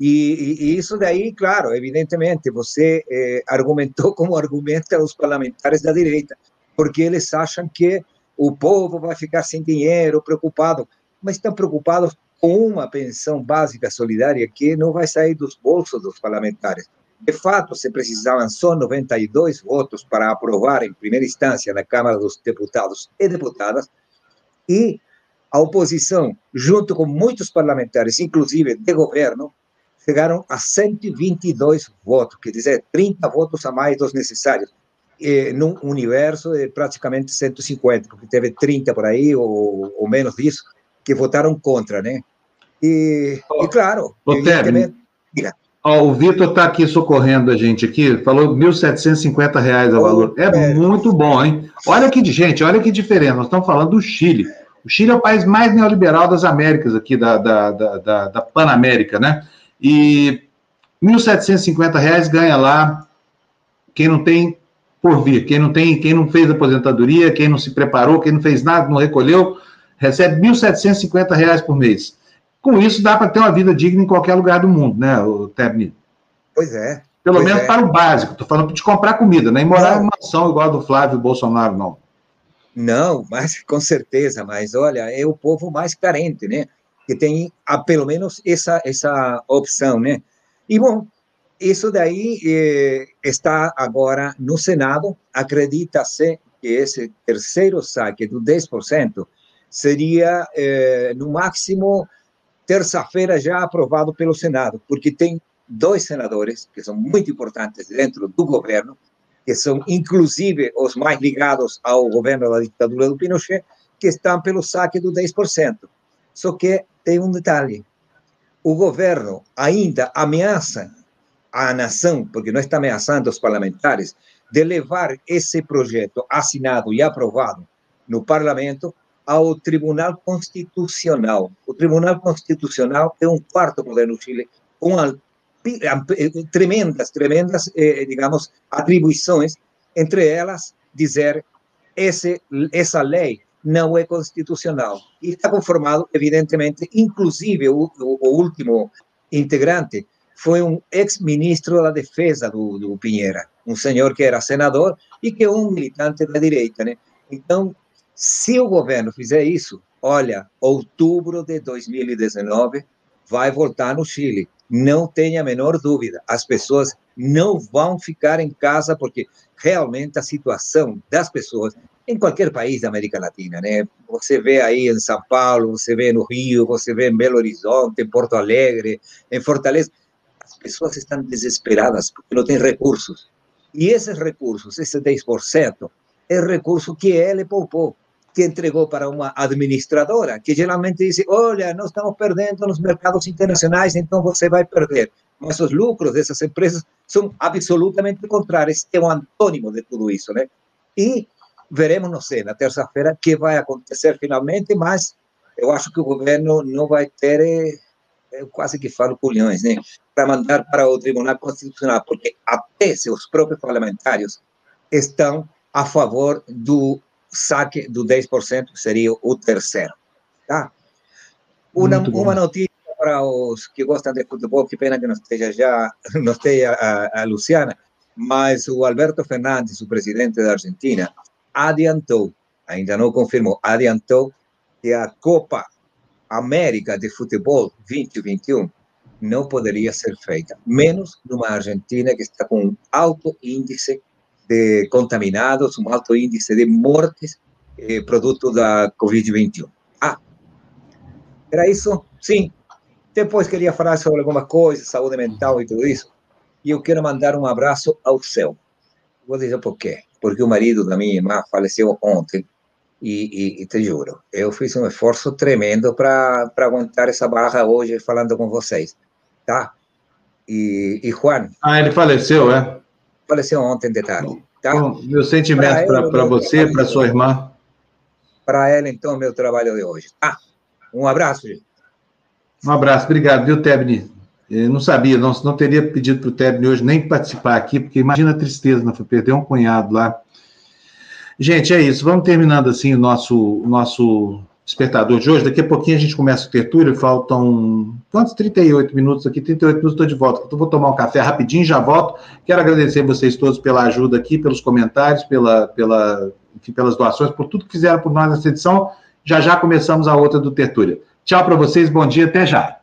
e, isso daí, claro, evidentemente, você eh, argumentou como argumenta os parlamentares da direita, porque eles acham que o povo vai ficar sem dinheiro, preocupado, mas estão preocupados com uma pensão básica solidária que não vai sair dos bolsos dos parlamentares. De fato, se precisavam só 92 votos para aprovar em primeira instância na Câmara dos Deputados e Deputadas, e a oposição, junto com muitos parlamentares, inclusive de governo, chegaram a 122 votos, quer dizer, 30 votos a mais dos necessários, eh, num universo de praticamente 150, porque teve 30 por aí, ou, ou menos disso, que votaram contra, né? E, oh, e claro, evidentemente... Diga. O Vitor está aqui socorrendo a gente aqui, falou 1.750 reais o valor. É, é muito bom, hein? Olha que, gente, olha que diferença. Nós estamos falando do Chile. O Chile é o país mais neoliberal das Américas aqui, da, da, da, da, Panamérica, né? E R$ 1.750 ganha lá quem não tem por vir, quem não tem, quem não fez aposentadoria, quem não se preparou, quem não fez nada, não recolheu, recebe R$ 1.750 por mês. Com isso, dá para ter uma vida digna em qualquer lugar do mundo, né, o Tebni? Pois é. Pelo pois menos é. para o básico. Estou falando de comprar comida, nem morar em uma ação igual a do Flávio Bolsonaro, não. Não, mas com certeza, mas olha, é o povo mais carente, né? Que tem a, pelo menos essa, essa opção, né? E, bom, isso daí eh, está agora no Senado. Acredita-se que esse terceiro saque do 10% seria, eh, no máximo, terça-feira já aprovado pelo Senado, porque tem dois senadores que são muito importantes dentro do governo, que são inclusive os mais ligados ao governo da ditadura do Pinochet, que estão pelo saque do 10%. Só que tem um detalhe: o governo ainda ameaça a nação, porque não está ameaçando os parlamentares, de levar esse projeto assinado e aprovado no parlamento ao Tribunal Constitucional. O Tribunal Constitucional é um quarto poder no Chile, com tremendas, tremendas, eh, digamos, atribuições, entre elas dizer esse, essa lei não é constitucional. E está conformado, evidentemente, inclusive o, o, o último integrante foi um ex-ministro da Defesa do, do Pinheira, um senhor que era senador e que é um militante da direita, né? Então, se o governo fizer isso, olha, outubro de 2019 vai voltar no Chile. Não tenha a menor dúvida. As pessoas não vão ficar em casa porque realmente a situação das pessoas em qualquer país da América Latina, né? Você vê aí em São Paulo, você vê no Rio, você vê em Belo Horizonte, em Porto Alegre, em Fortaleza, as pessoas estão desesperadas porque não têm recursos. E esses recursos, esse 10%, é recurso que ele poupou que entregou para uma administradora, que geralmente diz: Olha, nós estamos perdendo nos mercados internacionais, então você vai perder. Mas os lucros dessas empresas são absolutamente contrários. É um antônimo de tudo isso, né? E veremos, não sei, na terça-feira, o que vai acontecer finalmente, mas eu acho que o governo não vai ter, eh, eu quase que falo culhões, né? Para mandar para o Tribunal Constitucional, porque até seus próprios parlamentares estão a favor do saque do 10%, que seria o terceiro. Tá? Uma, uma notícia para os que gostam de futebol, que pena que não esteja já, não esteja a, a Luciana, mas o Alberto Fernandes, o presidente da Argentina, adiantou, ainda não confirmou, adiantou que a Copa América de Futebol 2021 não poderia ser feita, menos numa Argentina que está com um alto índice de contaminados, um alto índice de mortes eh, produto da Covid-21. Ah, era isso? Sim. Depois queria falar sobre alguma coisa, saúde mental e tudo isso. E eu quero mandar um abraço ao céu. Vou dizer por quê. Porque o marido da minha irmã faleceu ontem. E, e, e te juro, eu fiz um esforço tremendo para aguentar essa barra hoje falando com vocês. Tá? E, e Juan. Ah, ele faleceu, é? Faleceu ontem de tarde. Tá? Bom, meu sentimento para você, para sua irmã. Para ela, então, meu trabalho de hoje. Ah, um abraço, gente. Um abraço, obrigado, viu, Tebni? Eu não sabia, não, não teria pedido para o Tebni hoje nem participar aqui, porque imagina a tristeza, não foi perder um cunhado lá. Gente, é isso. Vamos terminando assim o nosso, o nosso despertador de hoje. Daqui a pouquinho a gente começa o tertúlio. Faltam quantos? 38 minutos aqui. 38 minutos estou de volta. Então, vou tomar um café rapidinho, já volto. Quero agradecer vocês todos pela ajuda aqui, pelos comentários, pela, pela, enfim, pelas doações, por tudo que fizeram por nós nessa edição. Já já começamos a outra do Tertúlia. Tchau para vocês, bom dia, até já.